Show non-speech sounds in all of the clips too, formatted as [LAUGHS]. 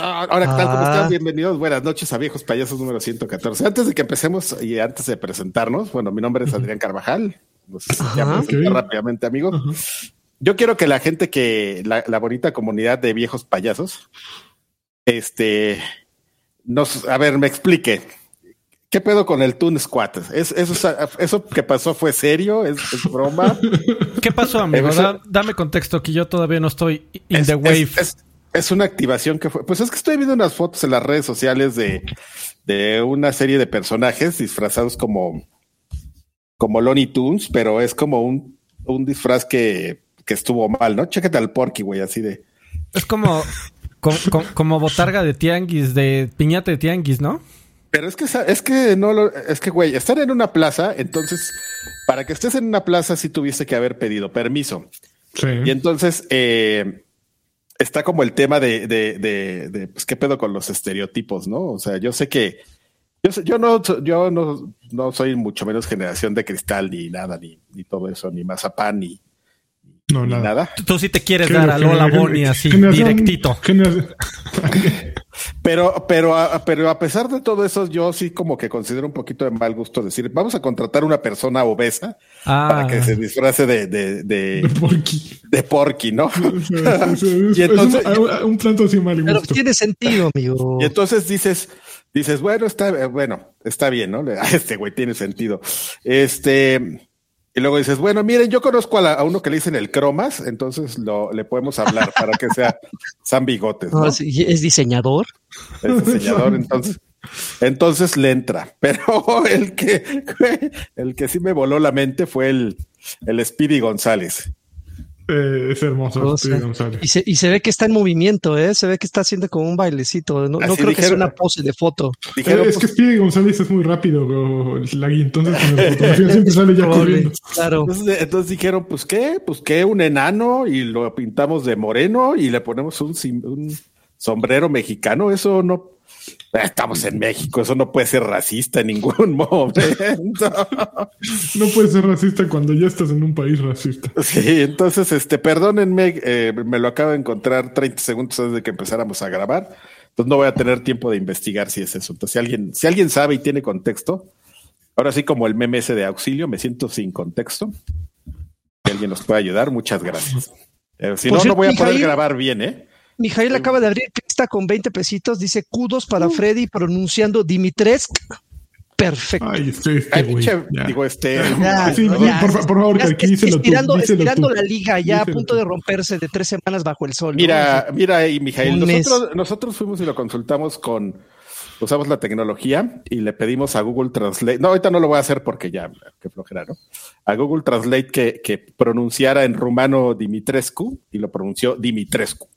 Ahora, ¿qué tal? ¿Cómo Ah. están? Bienvenidos. Buenas noches a Viejos Payasos número 114. Antes de que empecemos y antes de presentarnos, bueno, mi nombre es Adrián Carvajal. No sé si Ajá, ya presenté ok. rápidamente, amigo. Yo quiero que la gente que, la, la bonita comunidad de viejos payasos, este, nos, a ver, me explique. ¿Qué pedo con el Toon Squad? ¿Es, eso, ¿Eso que pasó fue serio? ¿Es, es broma? [LAUGHS] ¿Qué pasó, amigo? Da- dame contexto que yo todavía no estoy in es, the wave. Es, es una activación que fue. Pues es que estoy viendo unas fotos en las redes sociales de, de una serie de personajes disfrazados como, como Looney Tunes, pero es como un, un disfraz que, que estuvo mal, ¿no? Chécate al Porky, güey, así de. Es como, co- co- como botarga de tianguis, de piñata de tianguis, ¿no? Pero es que es que no lo, es que güey, estar en una plaza, entonces, para que estés en una plaza sí tuviste que haber pedido permiso. Sí. Y entonces eh, está como el tema de, de, de, de, pues, qué pedo con los estereotipos, ¿no? O sea, yo sé que yo, sé- yo no, yo no, no soy mucho menos generación de cristal ni nada, ni, ni todo eso, ni mazapán, ni, no, ni nada. nada. Tú, tú sí te quieres dar a Lola Bonnie así, generación- directito. generación- Pero, pero, a, pero a pesar de todo eso, yo sí como que considero un poquito de mal gusto decir, vamos a contratar una persona obesa Ah, para que se disfrace de, de, de, de Porky. de Porky, ¿no? [LAUGHS] Y es entonces- un, un planto así mal Pero gusto. tiene sentido, [LAUGHS] amigo. Y entonces dices, dices, bueno, está, eh, bueno, está bien, ¿no? [LAUGHS] Este güey tiene sentido. Este, y luego dices, bueno, miren, yo conozco a, la- a uno que le dicen el cromas, entonces lo, le podemos hablar para que sea San Bigotes, ¿no? No, [LAUGHS] sí, es diseñador. Es diseñador, entonces, entonces le entra. [LAUGHS] Pero el que, [LAUGHS] el que sí me voló la mente fue el, el Speedy González. Eh, es hermoso. O sí, sea, González. Y se, y se ve que está en movimiento, ¿eh? Se ve que está haciendo como un bailecito. No, no creo que sea una pose de foto. Dijeron, Eh, es que pues, Speedy González es muy rápido, o- Lagui, entonces con la fotografía siempre sale ya Probable, corriendo. Claro. Entonces, entonces dijeron, pues qué, pues qué, un enano y lo pintamos de moreno y le ponemos un sombrero mexicano. Eso no, estamos en México, eso no puede ser racista en ningún [LAUGHS] momento. No puedes ser racista cuando ya estás en un país racista. Sí, entonces, este, perdónenme, eh, me lo acabo de encontrar 30 segundos antes de que empezáramos a grabar. Entonces no voy a tener tiempo de investigar si es eso. Entonces, si alguien, si alguien sabe y tiene contexto, ahora sí como el meme ese de auxilio, me siento sin contexto. Si alguien nos puede ayudar, muchas gracias. Eh, si Por no, cierto, no voy a poder Mijail- grabar bien, ¿eh? Mijail acaba de abrir lista con 20 pesitos. Dice kudos para Freddy pronunciando Dimitresk. Perfecto. Ay, este, este Ay, pinche, digo, este. Ya, Sí, no, sí, ya, por, fa- por favor, Ya aquí díselo tú. estirando, díselo estirando tú. la liga ya a punto tú. de romperse de tres semanas bajo el sol. ¿no? Mira, mira. Un mes. Nosotros, nosotros fuimos y lo consultamos con, usamos la tecnología y le pedimos a Google Translate. No, ahorita no lo voy a hacer porque ya, qué flojera, ¿no? A Google Translate que, que pronunciara en rumano Dimitrescu y lo pronunció Dimitrescu.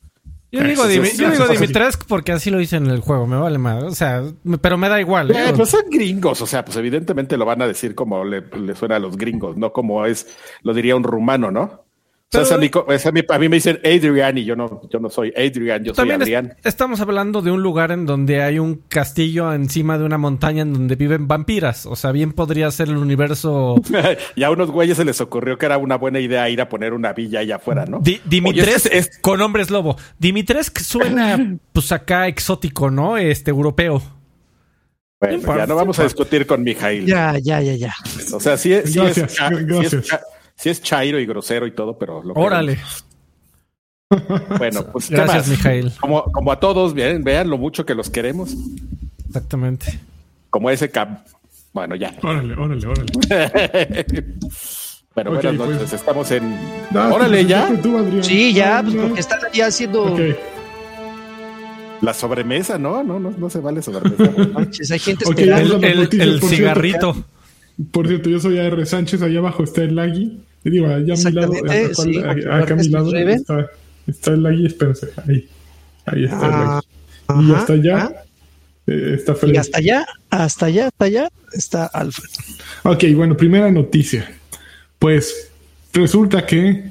Yo digo, Dimi- yo digo. Dimitrescu porque así lo hice en el juego, me vale más. O sea, me- pero me da igual. ¿eh? Eh, pues son gringos, o sea, pues evidentemente lo van a decir como le, le suena a los gringos, no como es, lo diría un rumano, ¿no? O sea, Pero- es a, mí, co- es a, mí, a mí me dicen Adrian y yo no, yo no soy Adrian, yo soy es- Adrián. estamos hablando de un lugar en donde hay un castillo encima de una montaña en donde viven vampiras. O sea, bien podría ser el universo [LAUGHS] y a unos güeyes se les ocurrió que era una buena idea ir a poner una villa allá afuera, ¿no? Di- Dimitrescu Oye, es- es- con hombres lobo. Dimitrescu suena [LAUGHS] pues acá exótico, ¿no? Este europeo. bueno, ya no vamos a discutir con Mijail. Ya, ya, ya, ya. O sea, sí, es- sí Gracias, es, sí es sí es chairo y grosero y todo, pero lo Órale. queremos. Bueno, pues ¿qué Gracias, más? Mijail. Como, como a todos, vean, vean lo mucho que los queremos. Exactamente. Como ese cap. Bueno, ya. Órale, órale, órale. [LAUGHS] bueno, Ok, buenas pues. noches. Estamos en. No, Órale, pues, ya. tú. Sí, ya, pues no. porque están allá haciendo. La sobremesa, ¿no? No, no, no se vale sobremesa. [LAUGHS] Manches, hay gente Ok, esperando. vamos El, el- cierto. cigarrito. Por cierto, yo soy AR Sánchez, allá abajo está el Lagui. Digo, allá a mi lado, acá, sí, acá- acá a mi lado está, está el Lagui, espérense, ahí. Ahí está el Ah, Lagui. Y ajá, hasta allá eh, está Fred. Y hasta allá, hasta allá, hasta allá está Alfred. Ok, bueno, primera noticia. Pues resulta que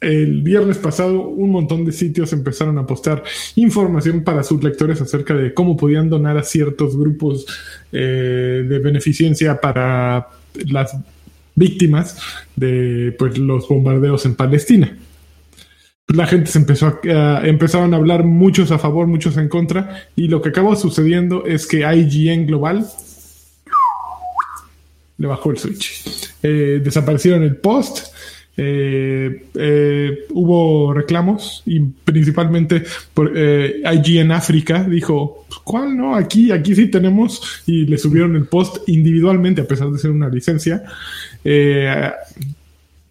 el viernes pasado un montón de sitios empezaron a postar información para sus lectores acerca de cómo podían donar a ciertos grupos eh, de beneficencia para las víctimas de pues, los bombardeos en Palestina. la gente se empezó a, empezaron a hablar muchos a favor, muchos en contra, y lo que acabó sucediendo es que IGN Global le bajó el switch. Eh, desaparecieron el post, eh, eh, hubo reclamos y principalmente por, eh, IGN África dijo, ¿cuál no? Aquí, aquí sí tenemos y le subieron el post individualmente a pesar de ser una licencia. Eh,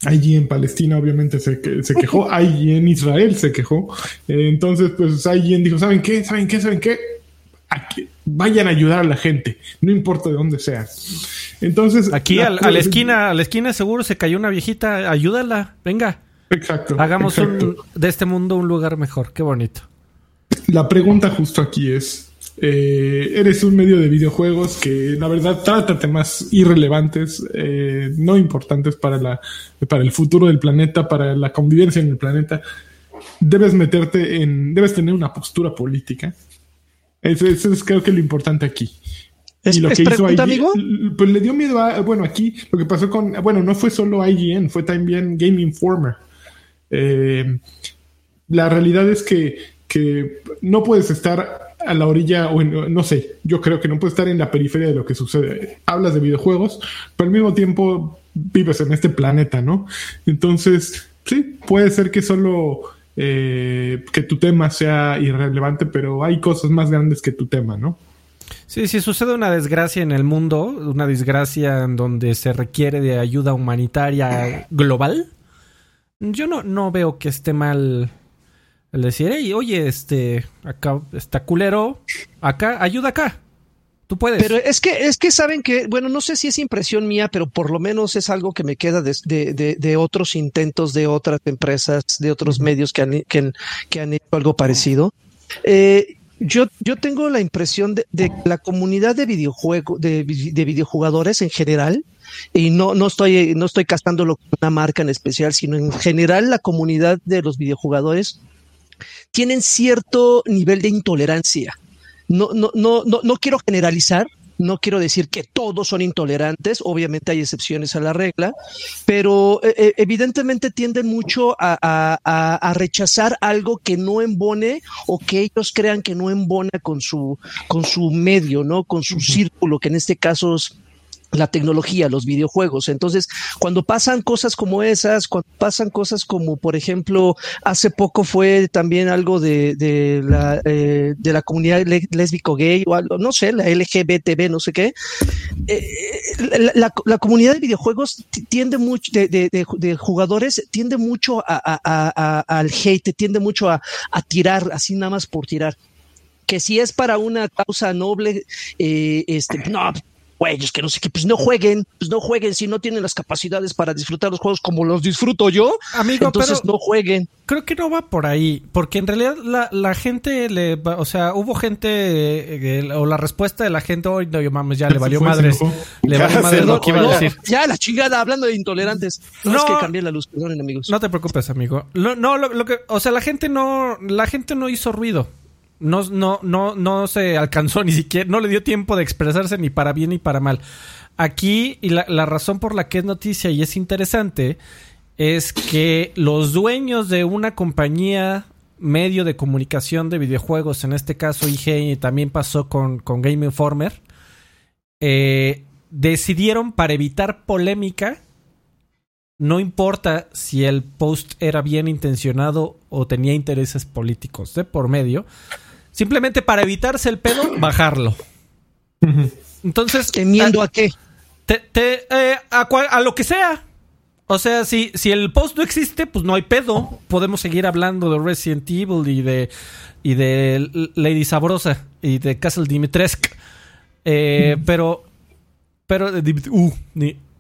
Allí en Palestina obviamente se, se quejó, [LAUGHS] allí en Israel se quejó. Eh, entonces, pues IGN dijo, ¿saben qué? ¿Saben qué? ¿Saben qué? Aquí, vayan a ayudar a la gente, no importa de dónde sea. Entonces... Aquí la, a, la esquina, a la esquina seguro se cayó una viejita, ayúdala, venga. Exacto. Hagamos exacto. Un, de este mundo un lugar mejor, qué bonito. La pregunta justo aquí es, eh, eres un medio de videojuegos que la verdad trata temas irrelevantes, eh, no importantes para, la, para el futuro del planeta, para la convivencia en el planeta. Debes meterte en, debes tener una postura política. Eso, eso es creo que lo importante aquí. ¿Es, y lo es que hizo pregunta, IGN, amigo? pues le dio miedo a, bueno, aquí lo que pasó con, bueno, no fue solo IGN, fue también Game Informer. Eh, la realidad es que, que no puedes estar a la orilla, o en, no sé, yo creo que no puedes estar en la periferia de lo que sucede. Hablas de videojuegos, pero al mismo tiempo vives en este planeta, ¿no? Entonces, sí, puede ser que solo eh, que tu tema sea irrelevante, pero hay cosas más grandes que tu tema, ¿no? Sí, si sucede una desgracia en el mundo, una desgracia en donde se requiere de ayuda humanitaria global, yo no, no veo que esté mal el decir, hey, oye, este, acá está culero, acá, ayuda acá. Tú puedes. Pero es que, es que saben que, bueno, no sé si es impresión mía, pero por lo menos es algo que me queda de, de, de, de otros intentos de otras empresas, de otros medios que han, que, que han hecho algo parecido. Eh, yo, yo tengo la impresión de, de la comunidad de videojuegos, de, de, videojugadores en general, y no, no estoy, no estoy castándolo con una marca en especial, sino en general la comunidad de los videojugadores tienen cierto nivel de intolerancia. No, no, no, no, no quiero generalizar, no quiero decir que todos son intolerantes, obviamente hay excepciones a la regla, pero eh, evidentemente tienden mucho a, a, a, rechazar algo que no embone o que ellos crean que no embona con su, con su medio, ¿no? Con su círculo, que en este caso es la tecnología, los videojuegos. Entonces, cuando pasan cosas como esas, cuando pasan cosas como, por ejemplo, hace poco fue también algo de, eh, la comunidad lésbico gay o algo, no sé, la LGBTB, no sé qué. Eh, la, la, comunidad de videojuegos tiende mucho, de, jugadores, tiende mucho a, al hate, tiende mucho a, a tirar, así nada más por tirar que si es para una causa noble, eh, este, no, güeyes que no sé qué, pues no jueguen, pues no jueguen si no tienen las capacidades para disfrutar los juegos como los disfruto yo. Amigo, entonces pero no jueguen. Creo que no va por ahí, porque en realidad la, la gente le, va, o sea, hubo gente eh, o la respuesta de la gente, hoy no, yo mames, ya le [LAUGHS] valió madres, le valió madres lo que iba a decir. Ya la chingada hablando de intolerantes. No, No. es que cambié la luz, perdonen amigos. No te preocupes, amigo. Lo- no, lo, lo que, o sea, la gente no, la gente no hizo ruido. No, no, no, no se alcanzó ni siquiera, no le dio tiempo de expresarse ni para bien ni para mal. Aquí, y la, razón por la que es noticia y es interesante, es que los dueños de una compañía medio de comunicación de videojuegos, en este caso IG, y también pasó con, con Game Informer, eh, decidieron para evitar polémica, no importa si el post era bien intencionado o tenía intereses políticos de por medio, simplemente para evitarse el pedo, [CLEARS THROAT] bajarlo. Entonces, ¿Temiendo a qué? te- te- eh, a, cual- a lo que sea. O sea, si, si el post no existe, pues no hay pedo. Podemos seguir hablando de Resident Evil y de, y de Lady Sabrosa y de Castle Dimitrescu. Eh, Pero. Pero. Dimit- uh,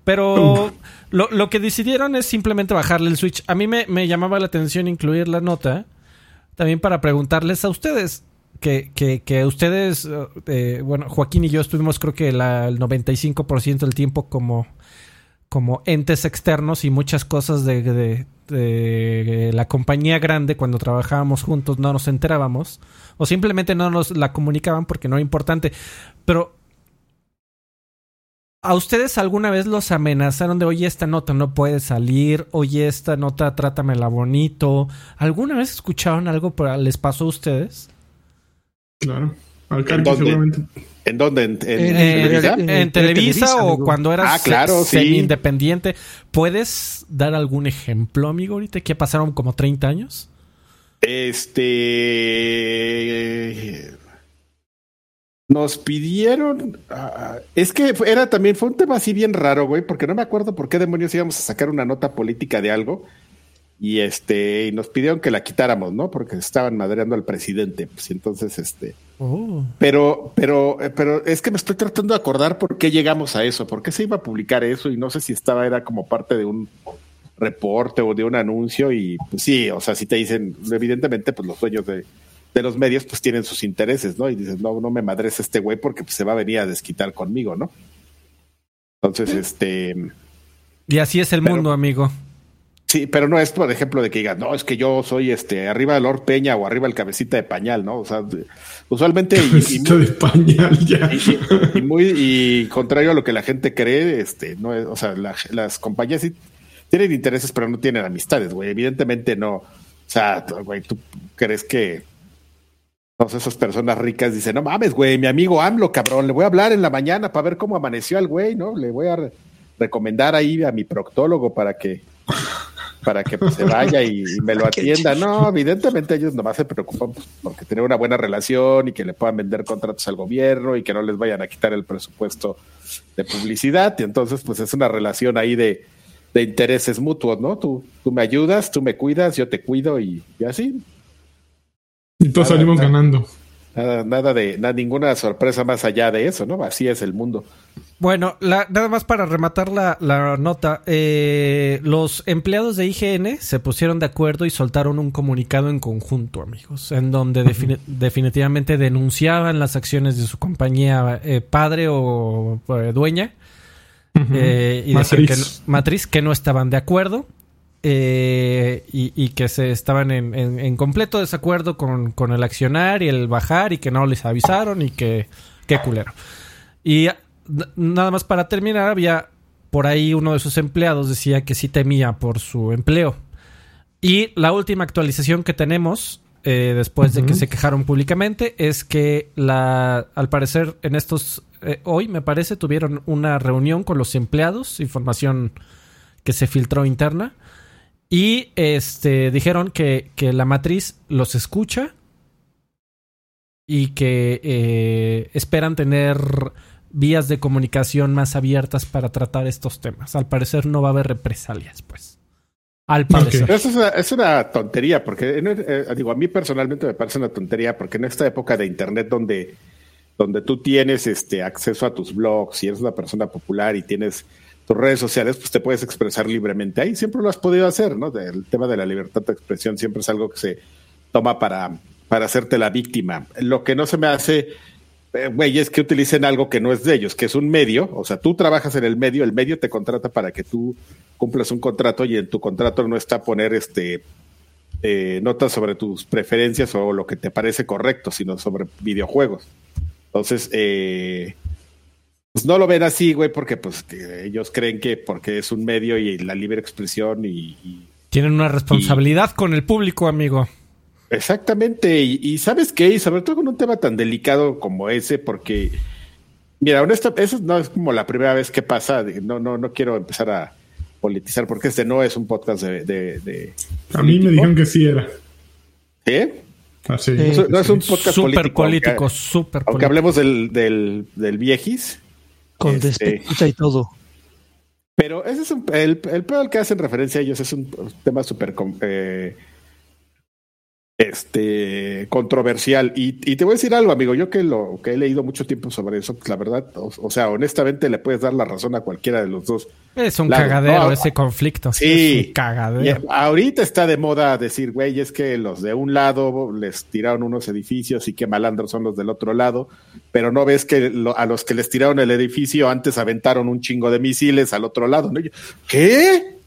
pero lo, lo que decidieron es simplemente bajarle el switch. A mí me, me llamaba la atención incluir la nota. También para preguntarles a ustedes. Que, que, que ustedes, eh, bueno, Joaquín y yo estuvimos creo que el 95% del tiempo como, como entes externos y muchas cosas de, de- la compañía grande cuando trabajábamos juntos no nos enterábamos o simplemente no nos la comunicaban porque no era importante. Pero ¿A ustedes alguna vez los amenazaron de, oye, esta nota no puede salir, oye, esta nota trátamela bonito? ¿Alguna vez escucharon algo, pero les pasó a ustedes? Claro. Al ¿En seguramente. ¿En dónde? ¿En, en- En- en En, Televisa? en En Televisa Televisa, o amigo. cuando eras Ah, claro, sí. semi-independiente. ¿Puedes dar algún ejemplo, amigo, ahorita que pasaron como 30 años? Este. Nos pidieron. ah, es que era también, fue un tema así bien raro, güey, porque no me acuerdo por qué demonios íbamos a sacar una nota política de algo. Y este, y nos pidieron que la quitáramos, ¿no? Porque estaban madreando al presidente. Pues entonces, este. Oh. Pero, pero, eh, pero es que me estoy tratando de acordar por qué llegamos a eso, por qué se iba a publicar eso y no sé si estaba, era como parte de un reporte o de un anuncio y pues sí, o sea, si te dicen, evidentemente, pues los dueños de, de los medios pues tienen sus intereses, ¿no? Y dices, no, no me madres este güey porque pues, se va a venir a desquitar conmigo, ¿no? Entonces, este, Y así es el Pero- mundo, amigo. Sí, pero no es, por ejemplo, de que digas, no, es que yo soy este, arriba del Lord Peña o arriba el cabecita de pañal, ¿no? O sea, usualmente... y- y- Cabecita de pañal ya. y, y muy y contrario a lo que la gente cree, este, no es, o sea, la- las compañías sí tienen intereses, pero no tienen amistades, güey. Evidentemente no. O sea, güey, tú crees que todas esas personas ricas dicen, no mames, güey, mi amigo AMLO, cabrón, le voy a hablar en la mañana para ver cómo amaneció al güey, ¿no? Le voy a re- recomendar ahí a mi proctólogo para que para que pues, se vaya y, y me lo [LAUGHS] atienda. No, evidentemente ellos nomás se preocupan porque tener una buena relación y que le puedan vender contratos al gobierno y que no les vayan a quitar el presupuesto de publicidad. Y entonces, pues es una relación ahí de, de intereses mutuos, ¿no? Tú, tú me ayudas, tú me cuidas, yo te cuido y, y así. Y todos salimos ganando. Nada, nada de nada, ninguna sorpresa más allá de eso, ¿no? Así es el mundo. Bueno, la- nada más para rematar la, la nota, eh, los empleados de IGN se pusieron de acuerdo y soltaron un comunicado en conjunto, amigos, en donde defini- definitivamente denunciaban las acciones de su compañía eh, padre o eh, dueña eh, y Matriz. decían que no- matriz que no estaban de acuerdo eh, y, y que se estaban en, en- en completo desacuerdo con, con el accionar y el bajar y que no les avisaron y que qué culero. Y nada más para terminar, había por ahí uno de sus empleados decía que sí temía por su empleo. Y la última actualización que tenemos, eh, después de que se quejaron públicamente, es que la, al parecer en estos, eh, hoy me parece, tuvieron una reunión con los empleados, información que se filtró interna, y este dijeron que, que la matriz los escucha y que eh, esperan tener vías de comunicación más abiertas para tratar estos temas. Al parecer no va a haber represalias, pues. Al parecer. Eso es una, es una tontería, porque en- eh, digo, a mí personalmente me parece una tontería, porque en esta época de internet donde, donde tú tienes este acceso a tus blogs y eres una persona popular y tienes tus redes sociales, pues te puedes expresar libremente ahí. Siempre lo has podido hacer, ¿no? El tema de la libertad de expresión siempre es algo que se toma para, para hacerte la víctima. Lo que no se me hace, eh, güey, es que utilicen algo que no es de ellos, que es un medio. O sea, tú trabajas en el medio, el medio te contrata para que tú cumplas un contrato y en tu contrato no está poner este eh, notas sobre tus preferencias o lo que te parece correcto, sino sobre videojuegos. Entonces, eh, pues no lo ven así, güey, porque pues que ellos creen que porque es un medio y la libre expresión y, y- Tienen una responsabilidad con el público, amigo. Exactamente, y, y sabes qué, y sobre todo con un tema tan delicado como ese, porque, mira, honesto, eso no es como la primera vez que pasa, no, no, no quiero empezar a politizar, porque este no es un podcast de... de, de- A mí me dijeron que sí era. ¿Eh? Así. Eh, No es- no es un podcast Súper político, político, aunque- súper Aunque político. hablemos del, del, del viejis, Con Este- y todo. pero ese es un, el, el pedo al que hacen referencia ellos es un tema súper eh, este controversial. Y, y te voy a decir algo, amigo, yo que lo que he leído mucho tiempo sobre eso, pues la verdad, o, o sea, honestamente le puedes dar la razón a cualquiera de los dos. Es un cagadero no, ese conflicto. sí. Es un cagadero. Y ahorita está de moda decir, güey, es que los de un lado les tiraron unos edificios y que malandros son los del otro lado, pero no ves que lo- a los que les tiraron el edificio antes aventaron un chingo de misiles al otro lado, ¿no? Yo, ¿Qué?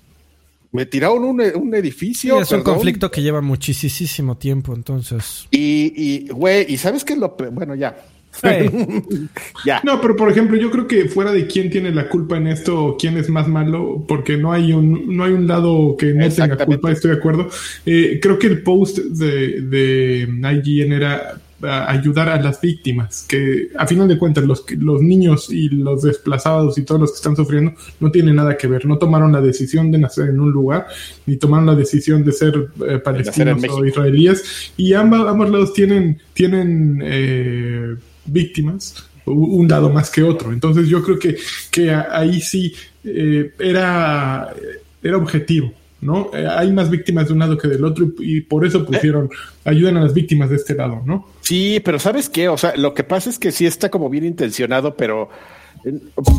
Me tiraron un, un Sí, edificio. es un conflicto que lleva muchísimo tiempo, entonces. Y, y, güey, ¿y sabes qué es lo Bueno, ya. [LAUGHS] ya. No, pero por ejemplo, yo creo que fuera de quién tiene la culpa en esto o quién es más malo, porque no hay un, no hay un lado que no tenga culpa, estoy de acuerdo. Eh, creo que el post de, de IGN era ayudar a las víctimas, que a final de cuentas los, los niños y los desplazados y todos los que están sufriendo no tienen nada que ver, no tomaron la decisión de nacer en un lugar, ni tomaron la decisión de ser eh, palestinos o israelíes, y ambos, ambos lados tienen, tienen eh, víctimas, un lado más que otro. Entonces yo creo que, que ahí sí eh, era, era objetivo. ¿No? Eh, hay más víctimas de un lado que del otro y, por eso pusieron, ayudan a las víctimas de este lado, ¿no? Sí, pero ¿sabes qué? O sea, lo que pasa es que sí está como bien intencionado, pero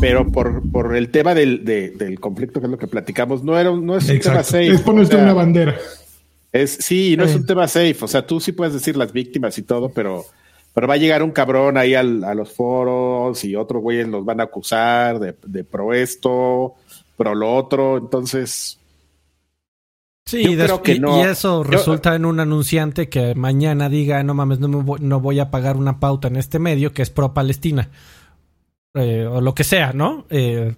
pero por, por el tema del, del conflicto que es lo que platicamos, no era no es un tema safe. Es ponerse una bandera. Es, sí, no es un tema safe. O sea, tú sí puedes decir las víctimas y todo, pero, pero va a llegar un cabrón ahí al, a los foros y otros güeyes los van a acusar de, de pro esto, pro lo otro. Entonces, Sí, y, eso resulta en un anunciante que mañana diga, no mames, no, voy, no voy a pagar una pauta en este medio que es pro-Palestina. Eh, o lo que sea, ¿no? Eh,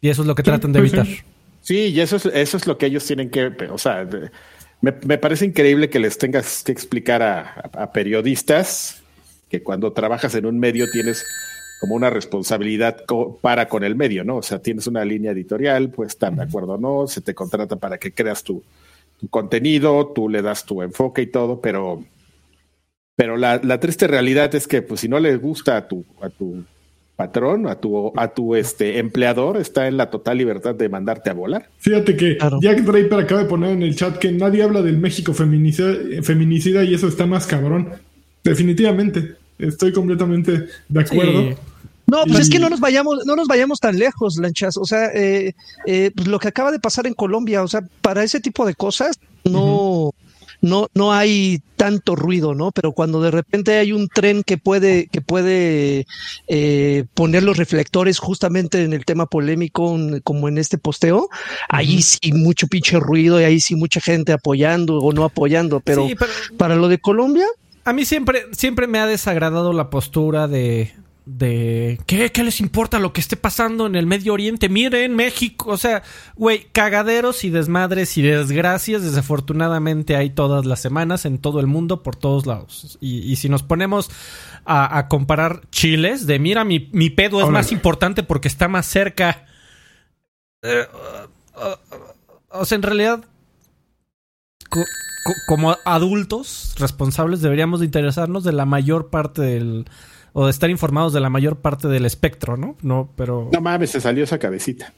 y eso es lo que tratan de evitar. Sí, y eso es, eso es lo que ellos tienen que, o sea, me, parece increíble que les tengas que explicar a periodistas que cuando trabajas en un medio tienes como una responsabilidad para con el medio, ¿no? O sea, tienes una línea editorial, pues están de acuerdo o no, se te contrata para que creas tu, contenido, tú le das tu enfoque y todo, pero, pero la, triste realidad es que, pues, si no le gusta a tu, a tu patrón, a tu, a tu este empleador, está en la total libertad de mandarte a volar. Fíjate que Jack Draper acaba de poner en el chat que nadie habla del México feminicida, feminicida y eso está más cabrón. Definitivamente. Estoy completamente de acuerdo. No, pues es que no nos vayamos, no nos vayamos tan lejos, Lanchas. O sea, eh, eh, pues lo que acaba de pasar en Colombia, o sea, para ese tipo de cosas no, no, no hay tanto ruido, ¿no? Pero cuando de repente hay un tren que puede, que puede eh, poner los reflectores justamente en el tema polémico, como en este posteo, ahí sí mucho pinche ruido y ahí sí mucha gente apoyando o no apoyando. pero... para lo de Colombia, a mí siempre, siempre me ha desagradado la postura de, de ¿qué, ¿qué les importa lo que esté pasando en el Medio Oriente? Miren, México, o sea, güey, cagaderos y desmadres y desgracias, desafortunadamente hay todas las semanas en todo el mundo, por todos lados. Y, si nos ponemos a, comparar chiles, de mira, mi, mi pedo es más importante porque está más cerca. Eh, uh, uh, o sea, en realidad como adultos responsables deberíamos de interesarnos de la mayor parte del o de estar informados de la mayor parte del espectro, ¿no? No, pero No mames, se salió esa cabecita.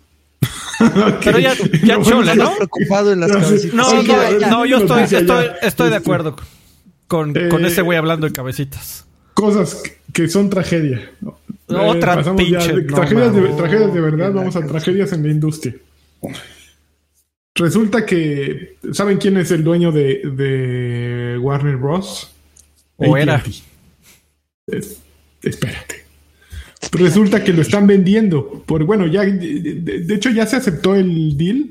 Pero ya, [LAUGHS] ya chole, ¿no? Preocupado en las cabecitas. No, no, no, yo estoy, estoy, estoy de acuerdo con, con ese güey hablando de cabecitas. Cosas que son tragedia. Otra eh, pinche. tragedias, de, tragedias de verdad, vamos a tragedias en la industria. Resulta que. ¿Saben quién es el dueño de, Warner Bros? O era. Espérate. Resulta que lo están vendiendo. Por, bueno, ya. De, hecho, ya se aceptó el deal.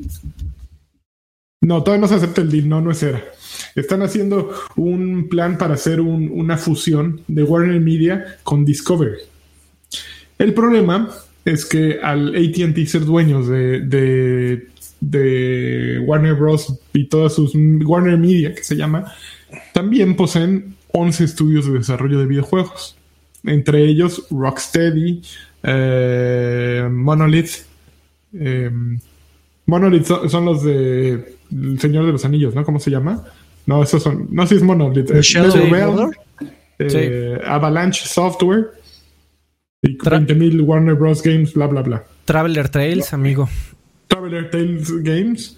No, todavía no se acepta el deal. No, no es era. Están haciendo un plan para hacer una fusión de Warner Media con Discovery. El problema es que al ATT ser dueños de de Warner Bros. y todas sus Warner Media, que se llama, también poseen 11 estudios de desarrollo de videojuegos. Entre ellos Rocksteady, eh, Monolith. Eh, Monolith son, los de El Señor de los Anillos, ¿no? ¿Cómo se llama? No, esos son. No si es Monolith. Eh, Avalanche Software. Y 20.000 Warner Bros. Games, bla, bla, bla. Traveler Trails, amigo. Traveler Tales Games.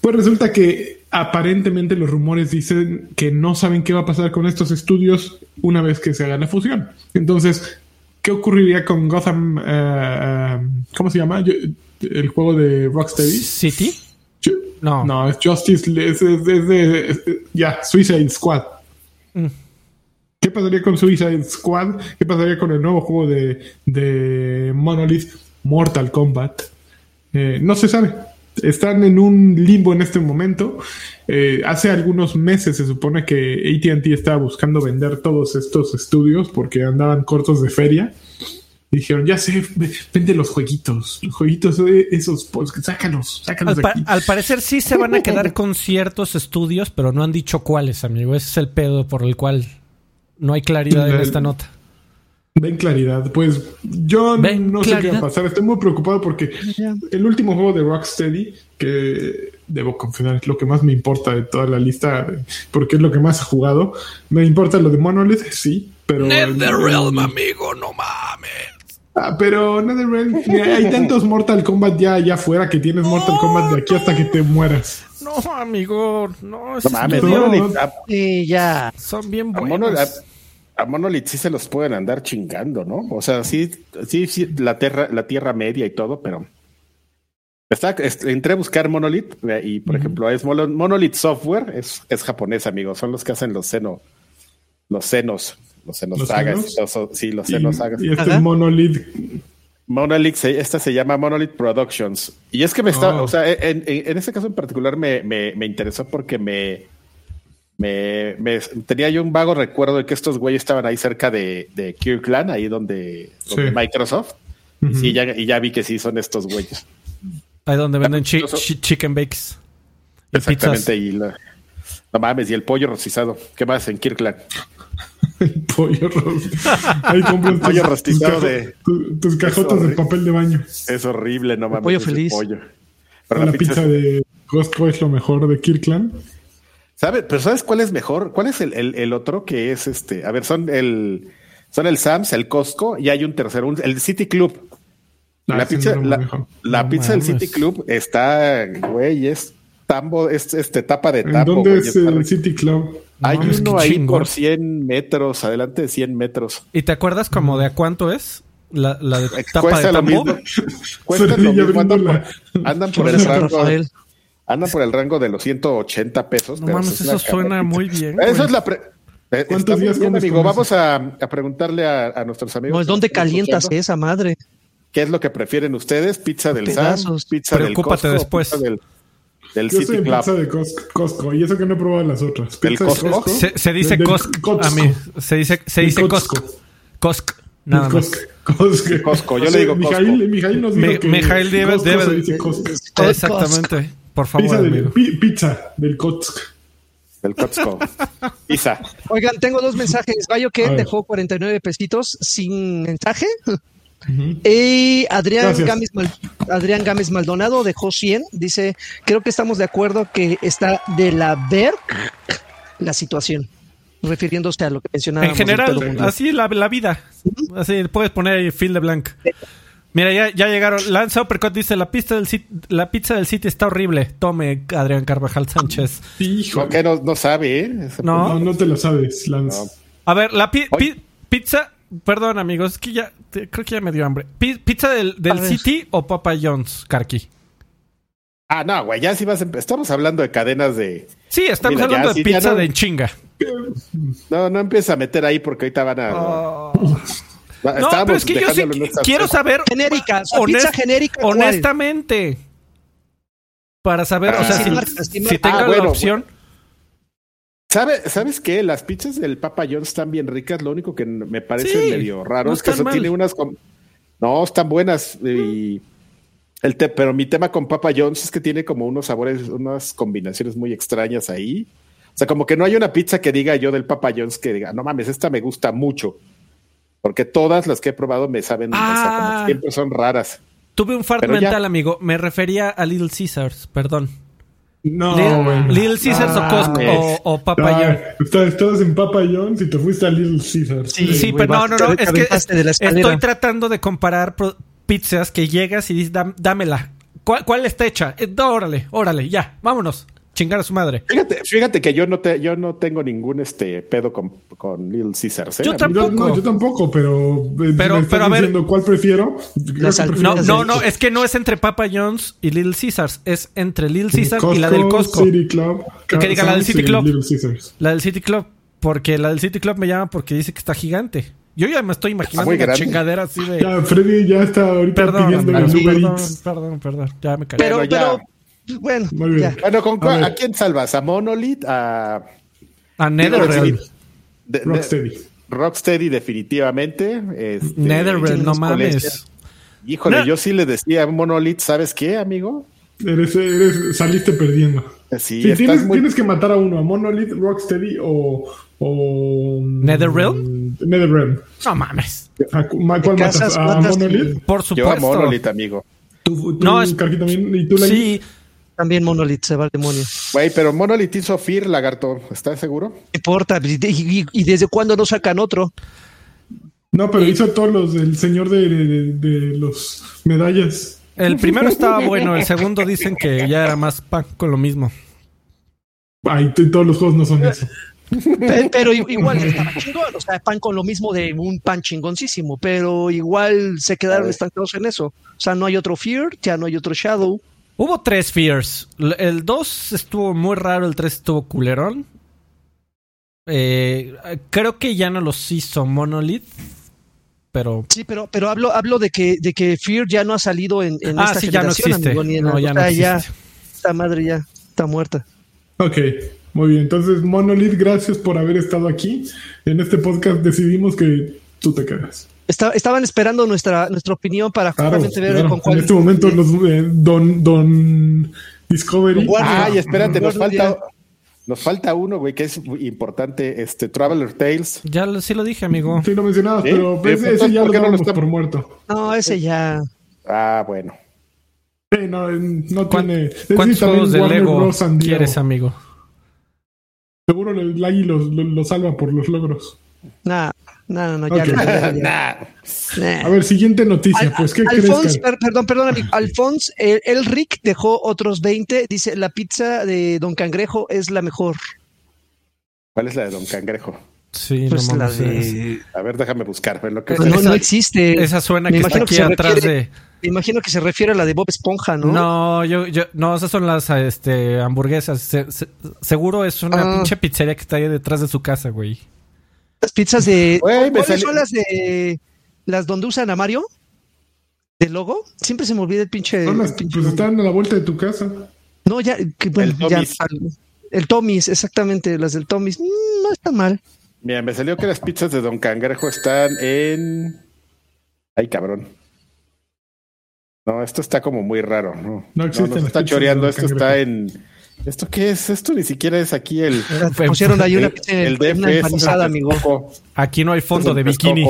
Pues resulta que aparentemente los rumores dicen que no saben qué va a pasar con estos estudios una vez que se haga la fusión. Entonces, ¿qué ocurriría con Gotham? Eh, ¿Cómo se llama? El juego de Rocksteady. ¿City? No. No, es Justice. Es, de. Ya, Suicide Squad. Mm. ¿Qué pasaría con Suicide Squad? ¿Qué pasaría con el nuevo juego de, de Monolith Mortal Kombat? Eh, no se sabe. Están en un limbo en este momento. Eh, hace algunos meses se supone que ATT estaba buscando vender todos estos estudios porque andaban cortos de feria. Dijeron, ya sé, ve- vende los jueguitos, los jueguitos, eh, esos, pues, sácalos, sácalos Al, de aquí. al parecer sí se van a quedar [LAUGHS] con ciertos estudios, pero no han dicho cuáles, amigo. Ese es el pedo por el cual no hay claridad en esta nota. Ven claridad. Pues yo Ven no sé qué va a pasar. Estoy muy preocupado porque el último juego de Rocksteady, que debo confesar es lo que más me importa de toda la lista, porque es lo que más he jugado. Me importa lo de Monolith, sí, pero. NetherRealm, amigo, no mames. Ah, pero NetherRealm, hay [LAUGHS] tantos Mortal Kombat ya allá afuera que tienes Mortal Kombat de aquí hasta que te mueras. No, amigo, no, No esos mames, no, estudios Monolith, no. a, Y ya. son bien a buenos. Monolith, a- Monolith sí se los pueden andar chingando, ¿no? O sea, sí, sí, sí, la tierra, la tierra media y todo, pero está, est- entré a buscar Monolith eh, y, por ejemplo, es Mono- Monolith Software, es, es japonés, amigo, son los que hacen los seno, los senos, los senos ¿Los sagas, senos? los- sí, los Y, senos sagas. y este es Monolith. Monolith, esta se llama Monolith Productions. Y es que me está, Oh. o sea, en, en, en este caso en particular me, me, me interesó porque me, me, me- tenía yo un vago recuerdo de que estos güeyes estaban ahí cerca de, de Kirkland, ahí donde, donde Sí. Microsoft. Y sí, ya, y ya vi que sí son estos güeyes. Ahí donde venden chi- Incluso- chi- chicken bakes. Y Exactamente. pizzas. Y la- no mames, y el pollo rostizado. ¿Qué más en Kirkland? [LAUGHS] El pollo rostizado. Ahí compras pollo rostizado de- tu- tus cajotas de horrible. papel de baño. Es horrible, no mames. pollo feliz. pollo. Pero la, la pizza, pizza es- de Costco es lo mejor de Kirkland. ¿Sabe? Pero ¿sabes cuál es mejor? ¿Cuál es el, el- el otro que es este? A ver, son el son el Sams, el Costco y hay un tercero, un- el City Club. Ah, la pizza, no la, No pizza del. City Club está, güey, es tambo, es este tapa de ¿En tapo. dónde güey, es el rico. City Club? Hay mames, uno ahí por 100 metros, adelante de 100 metros. ¿Y te acuerdas como de a cuánto es? La, la de Eh, tapa Cuesta de lo tambo. mismo. [LAUGHS] Cuesta lo mismo. Andan por, la- andan por el rango. Rafael. Andan por el rango de los 180 pesos. No pero mames, eso suena muy bien. Eso güey. es la pre- eh, ¿Cuántos días bien, amigo. Vamos a, a preguntarle a, a nuestros amigos. Que ¿dónde nos calientas escuchando, esa madre? ¿Qué es lo que prefieren ustedes? ¿Pizza del Sam? Pedazos. ¿Pizza del Preocúpate Costco? después. ¿Pizza del, del Yo soy City en Club? pizza de Costco, Costco, y eso que no he probado las otras. ¿Del Pizza de Costco? Se, se dice Del- del Costco. A mí. Se dice, se Del dice Costco. Costco. Costco. Nada más. Costco. Costco. Costco, yo O le digo Mijail, Costco. Mijail nos Mi- dijo que Mijail debe- Costco debe- se dice Costco. Exactamente. Por favor, Pizza del, amigo. pi- pizza del Costco. Del Costco. [LAUGHS] Pizza. Oigan, tengo dos mensajes. A que dejó 49 pesitos sin mensaje. [LAUGHS] Y Adrián. Gámez, Mal- Adrián Gámez Maldonado dejó 100. Dice, creo que estamos de acuerdo que está de la ver la situación. Refiriéndose a lo que mencionaba. En general, así la, la vida. Así puedes poner ahí Phil de Blanc. Mira, ya, ya llegaron. Lance Uppercut dice: la pizza, del City, la pizza del City está horrible. Tome, Adrián Carvajal Sánchez. Hijo. No, que no, no sabe, ¿eh? Ese No. No, no te lo sabes, Lance. No. A ver, la pi- pizza. Perdón, amigos, es que ya. te- creo que ya me dio hambre. Pi- ¿Pizza del, del. City o Papa John's, Karki? Ah, no, güey, ya si vas a Estamos hablando de cadenas de. Sí, estamos Mira, hablando ya, de sí, pizza no- de en chinga. No, no empieza a meter ahí porque ahorita van a. Oh. [LAUGHS] No, estábamos pero es que yo sí quiero saber. Genérica, honest- pizza genérica. honestamente. Para saber, o sea, si, si marcas. tengo Ah, la bueno, opción. ¿Sabe, ¿Sabes qué? Las pizzas del Papa John's están bien ricas. Lo único que me parece Sí, medio raro no es que eso mal. tiene unas. No, están buenas. Y el te- pero mi tema con Papa John's es que tiene como unos sabores, unas combinaciones muy extrañas ahí. O sea, como que no hay una pizza que diga yo del Papa John's que diga, no mames, esta me gusta mucho. Porque todas las que he probado me saben, o sea, Ah. que siempre son raras. Tuve un fart Pero ya- mental, amigo. Me refería a Little Caesars, perdón. No, Little, bueno. Little Caesars Ah, o Costco es- o, o Papa Ah, John's. estás, estabas en Papa John's y te fuiste a Little Caesars. Sí, Sí, pero no, no, no. Es que estoy tratando de comparar pizzas que llegas y dices, "Dám- dámela. ¿Cuál, ¿Cuál está hecha? Eh, órale, órale, ya, vámonos. Chingar a su madre. Fíjate, fíjate que yo no te, yo no tengo ningún este pedo con, con Little Caesars. ¿eh? Yo tampoco. No, yo tampoco, pero, eh, Pero- pero a ver- diciendo cuál prefiero. No, no, no, es que no es entre Papa John's y Little Caesars, es entre Little Caesars y la del Costco. City Club. Que diga la del City Club. La del City Club, porque la del City Club me llama porque dice que está gigante. Yo ya me estoy imaginando una chingadera así de... Ya, Freddy ya está ahorita Perdón, pidiendo amigo, el Uber perdón, Eats. perdón, perdón, ya me caí. Pero, ya. pero bueno, Muy bien. ya. Bueno, ¿con A cuál- ver. ¿a, quién salvas? ¿A Monolith? ¿A A NetherRealm. de- de- Rocksteady. Rocksteady definitivamente. Este, NetherRealm, no híjole, mames. Híjole, No. yo sí le decía a Monolith, ¿sabes qué, amigo? Eres, eres- saliste perdiendo. Sí, Sí, estás tienes, muy... tienes que matar a uno, a Monolith, Rocksteady o. o ¿Netherrealm? Netherrealm. No mames. ¿A ¿Cuál matas? ¿A Monolith? Por Yo a supuesto. Monolith, amigo. ¿Tú, tú No, es- tú? Sí, También Monolith se va al demonio. Güey, pero Monolith hizo Fear, lagarto. ¿Estás seguro? No importa. ¿Y, y- y desde cuándo no sacan otro? No, pero hizo todos los del señor de, de, de los medallas. el primero estaba bueno, el segundo [LAUGHS] dicen que ya era más pan con lo mismo. Ay, todos los juegos no son eso. Pe- Pero i- igual estaba chingón. O sea, pan con lo mismo de un pan chingoncísimo. Pero igual se quedaron estancados en eso. O sea, no hay otro Fear, ya no hay otro Shadow. Hubo tres Fears. El 2 estuvo muy raro, el 3 estuvo culerón. Eh, creo que ya no los hizo Monolith. Pero Sí, pero, pero hablo, hablo de que, de que Fear ya no ha salido en, en Ah, esta sí, ya no generación, existe. amigo, ni en No, ya no ya, esta madre ya está muerta. Ok, muy bien. Entonces, Monolith, gracias por haber estado aquí. En este podcast decidimos que tú te quedas. Está- estaban esperando nuestra, nuestra opinión para Claro, justamente ver claro. con cuál. En este momento, los, eh, Don, Don Discovery. Ay, espérate, nos falta, nos falta uno, güey, que es muy importante. Este, Traveler Tales. ya lo- sí lo dije, amigo. Sí, lo mencionabas, ¿Sí? pero pues, Sí, ese, ya ¿por lo no lo está- por muerto. No, ese ya. Ah, bueno. Sí, no, no ¿Cuán- tiene. es ¿Cuántos juegos de Warner Lego quieres, amigo? Seguro el Lagui lo, lo, lo salva por los logros. Nah, no, no, ya. No, ya, ya. [LAUGHS] Nah. A ver, siguiente noticia. Al- pues, per- perdón, perdón, amigo. Alphonse, el, el Rick dejó otros 20. Dice, la pizza de Don Cangrejo es la mejor. ¿Cuál es la de Don Cangrejo? Sí, Pues no la mames. de... A ver, déjame buscar. ver lo que No, no, existe. Esa suena Me que está aquí atrás refiere- de. Me imagino que se refiere a la de Bob Esponja, ¿no? No, yo, yo, no, esas son las este, hamburguesas. Se- se- seguro es una Ah. pinche pizzería que está ahí detrás de su casa, güey. Las pizzas de. Me ¿Cuáles salió- son las de. las donde usan a Mario? ¿De logo? Siempre se me olvida el pinche. Son las- el pinche pues están a la vuelta de tu casa. No, ya. que, bueno, El ya, Tommy's. al- el Tommy's, exactamente. Las del Tommy's. Mm, no está mal. Mira, me salió que las pizzas de Don Cangrejo están en. Ay, cabrón. No, esto está como muy raro. No, No existen nos las está choreando. Esto Cangrejo. está en. ¿Esto qué es? Esto ni siquiera es aquí el. Pusieron ahí una el, el DF. una empanizada, amigo. Aquí no hay fondo de bikini.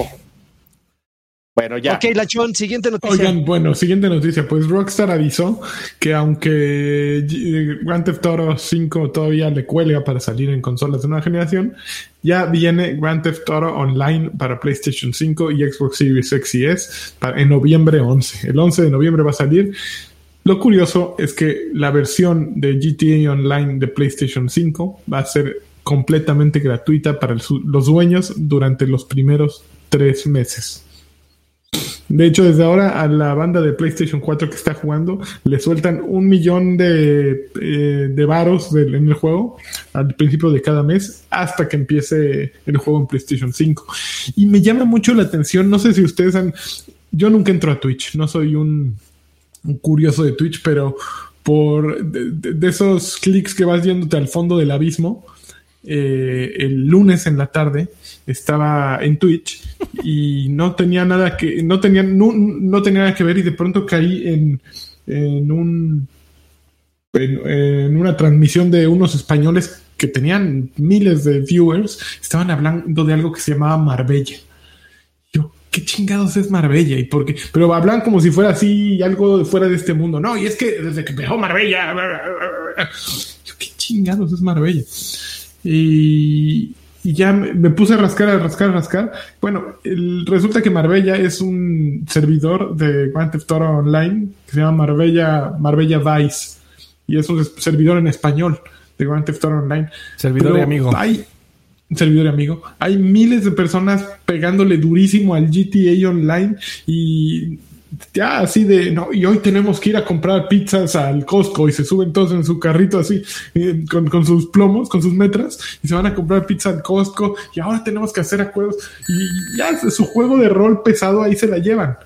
Bueno, ya. Ok, Lachón, siguiente noticia. Oigan, bueno, siguiente noticia. Pues Rockstar avisó que aunque Grand Theft Auto 5 todavía le cuelga para salir en consolas de nueva generación, ya viene Grand Theft Auto Online para PlayStation 5 y Xbox Series X y S para- en noviembre 11. El 11 de noviembre va a salir. Lo curioso es que la versión de GTA Online de PlayStation 5 va a ser completamente gratuita para los dueños durante los primeros tres meses. De hecho, desde ahora a la banda de PlayStation 4 que está jugando le sueltan un millón de, eh, de varos en el juego al principio de cada mes hasta que empiece el juego en PlayStation 5. Y me llama mucho la atención, no sé si ustedes han... Yo nunca entro a Twitch, no soy un, curioso de Twitch, pero por de, esos clics que vas yéndote al fondo del abismo, eh, el lunes en la tarde estaba en Twitch y no tenía nada que no tenía no, no tenía nada que ver y de pronto caí en, en un en, en una transmisión de unos españoles que tenían miles de viewers estaban hablando de algo que se llamaba Marbella qué chingados es Marbella y por qué pero hablan como si fuera así algo de fuera de este mundo no y es que desde que empezó Marbella yo qué chingados es Marbella y, y ya me, me puse a rascar, a rascar, a rascar. Bueno, el- resulta que Marbella es un servidor de Grand Theft Auto Online que se llama Marbella, Marbella Vice. Y es un servidor en español de Grand Theft Auto Online. Servidor Pero de amigo. Hay servidor amigo. Hay miles de personas pegándole durísimo al GTA Online y ya así de no, y hoy tenemos que ir a comprar pizzas al Costco y se suben todos en su carrito así eh, con, con sus plomos, con sus metras y se van a comprar pizza al Costco y ahora tenemos que hacer acuerdos y ya su juego de rol pesado ahí se la llevan.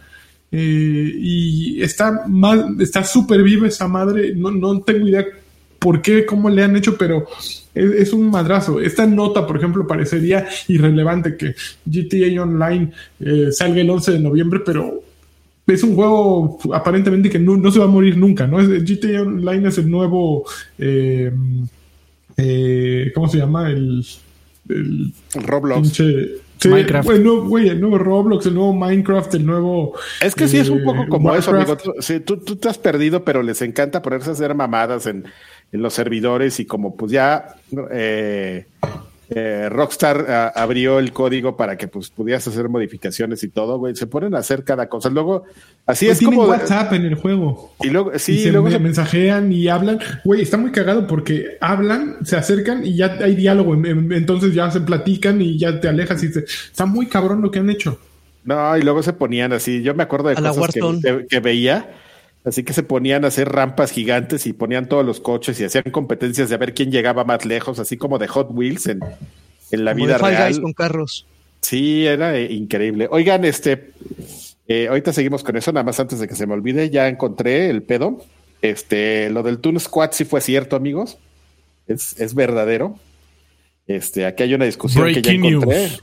eh, y está mal, está súper viva esa madre. No, no tengo idea por qué, cómo le han hecho, pero es, es, un madrazo. Esta nota, por ejemplo, parecería irrelevante que GTA Online eh, salga el 11 de noviembre, pero es un juego aparentemente que no, no se va a morir nunca, ¿no? GTA Online es el nuevo... Eh, eh, ¿Cómo se llama? El... el Roblox. Pinche, Sí, Minecraft. Bueno, güey, el nuevo Roblox, el nuevo Minecraft, el nuevo. Es que sí es un poco como Minecraft. eso, amigo. Sí, tú, tú, te has perdido, pero les encanta ponerse a hacer mamadas en, en los servidores y como pues ya eh, eh, Rockstar uh, abrió el código para que pues pudieras hacer modificaciones y todo, güey, se ponen a hacer cada cosa. Luego, así pues es como WhatsApp en el juego. Y luego, sí, y se luego se... mensajean y hablan. Güey, está muy cagado porque hablan, se acercan y ya hay diálogo. Entonces ya se platican y ya te alejas y se... está muy cabrón lo que han hecho. No, y luego se ponían así. Yo me acuerdo de A cosas que, Warzone. que- que veía. Así que se ponían a hacer rampas gigantes y ponían todos los coches y hacían competencias de a ver quién llegaba más lejos, así como de Hot Wheels en, en la Como vida de Fall real. Guys con carros. Sí, era eh, increíble. Oigan, este, eh, ahorita seguimos con eso, nada más antes de que se me olvide, ya encontré el pedo. Este, lo del Toon Squad sí fue cierto, amigos. Es, es verdadero. Este, aquí hay una discusión que ya encontré. news.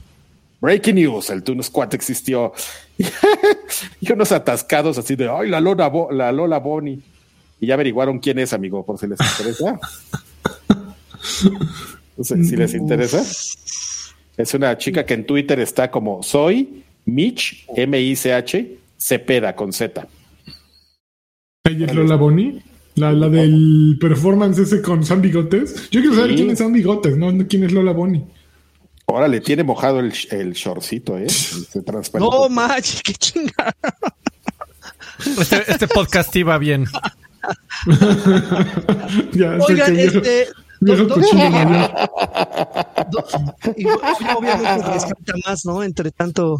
Breaking news, el Toon Squad existió. [LAUGHS] y unos atascados así de, ay, la Lola, Bo- la Lola Bonnie. Y ya averiguaron quién es, amigo, por si les interesa. [LAUGHS] No sé, si les interesa. Es una chica que en Twitter está como soy Mitch, M-I-C-H, Cepeda con Z. Ahí es Lola Bonnie. La, la del performance ese con San Bigotes. Yo quiero saber Sí. quién es San Bigotes, no no quién es Lola Bonnie. Órale, tiene mojado el, el shortcito, ¿eh? Se transparentó. No, macho, qué chingada. Este, este podcast iba bien. [LAUGHS] ya, Oigan, este. viejo do- do- cochino mayor. do- y obviamente rescata más, ¿no? Entre tanto.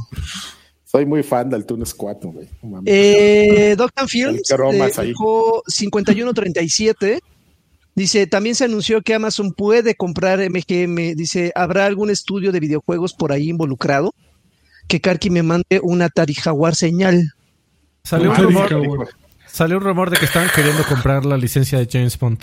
Soy muy fan del Toon Squad, güey. No mames. Eh, Doctor cromas eh, dijo 5137. Dice, también se anunció que Amazon puede comprar MGM. Dice, ¿habrá algún estudio de videojuegos por ahí involucrado? Que Karki me mande una Atari Jaguar señal. Salió un, rumor, salió un rumor de que estaban queriendo comprar la licencia de James Bond.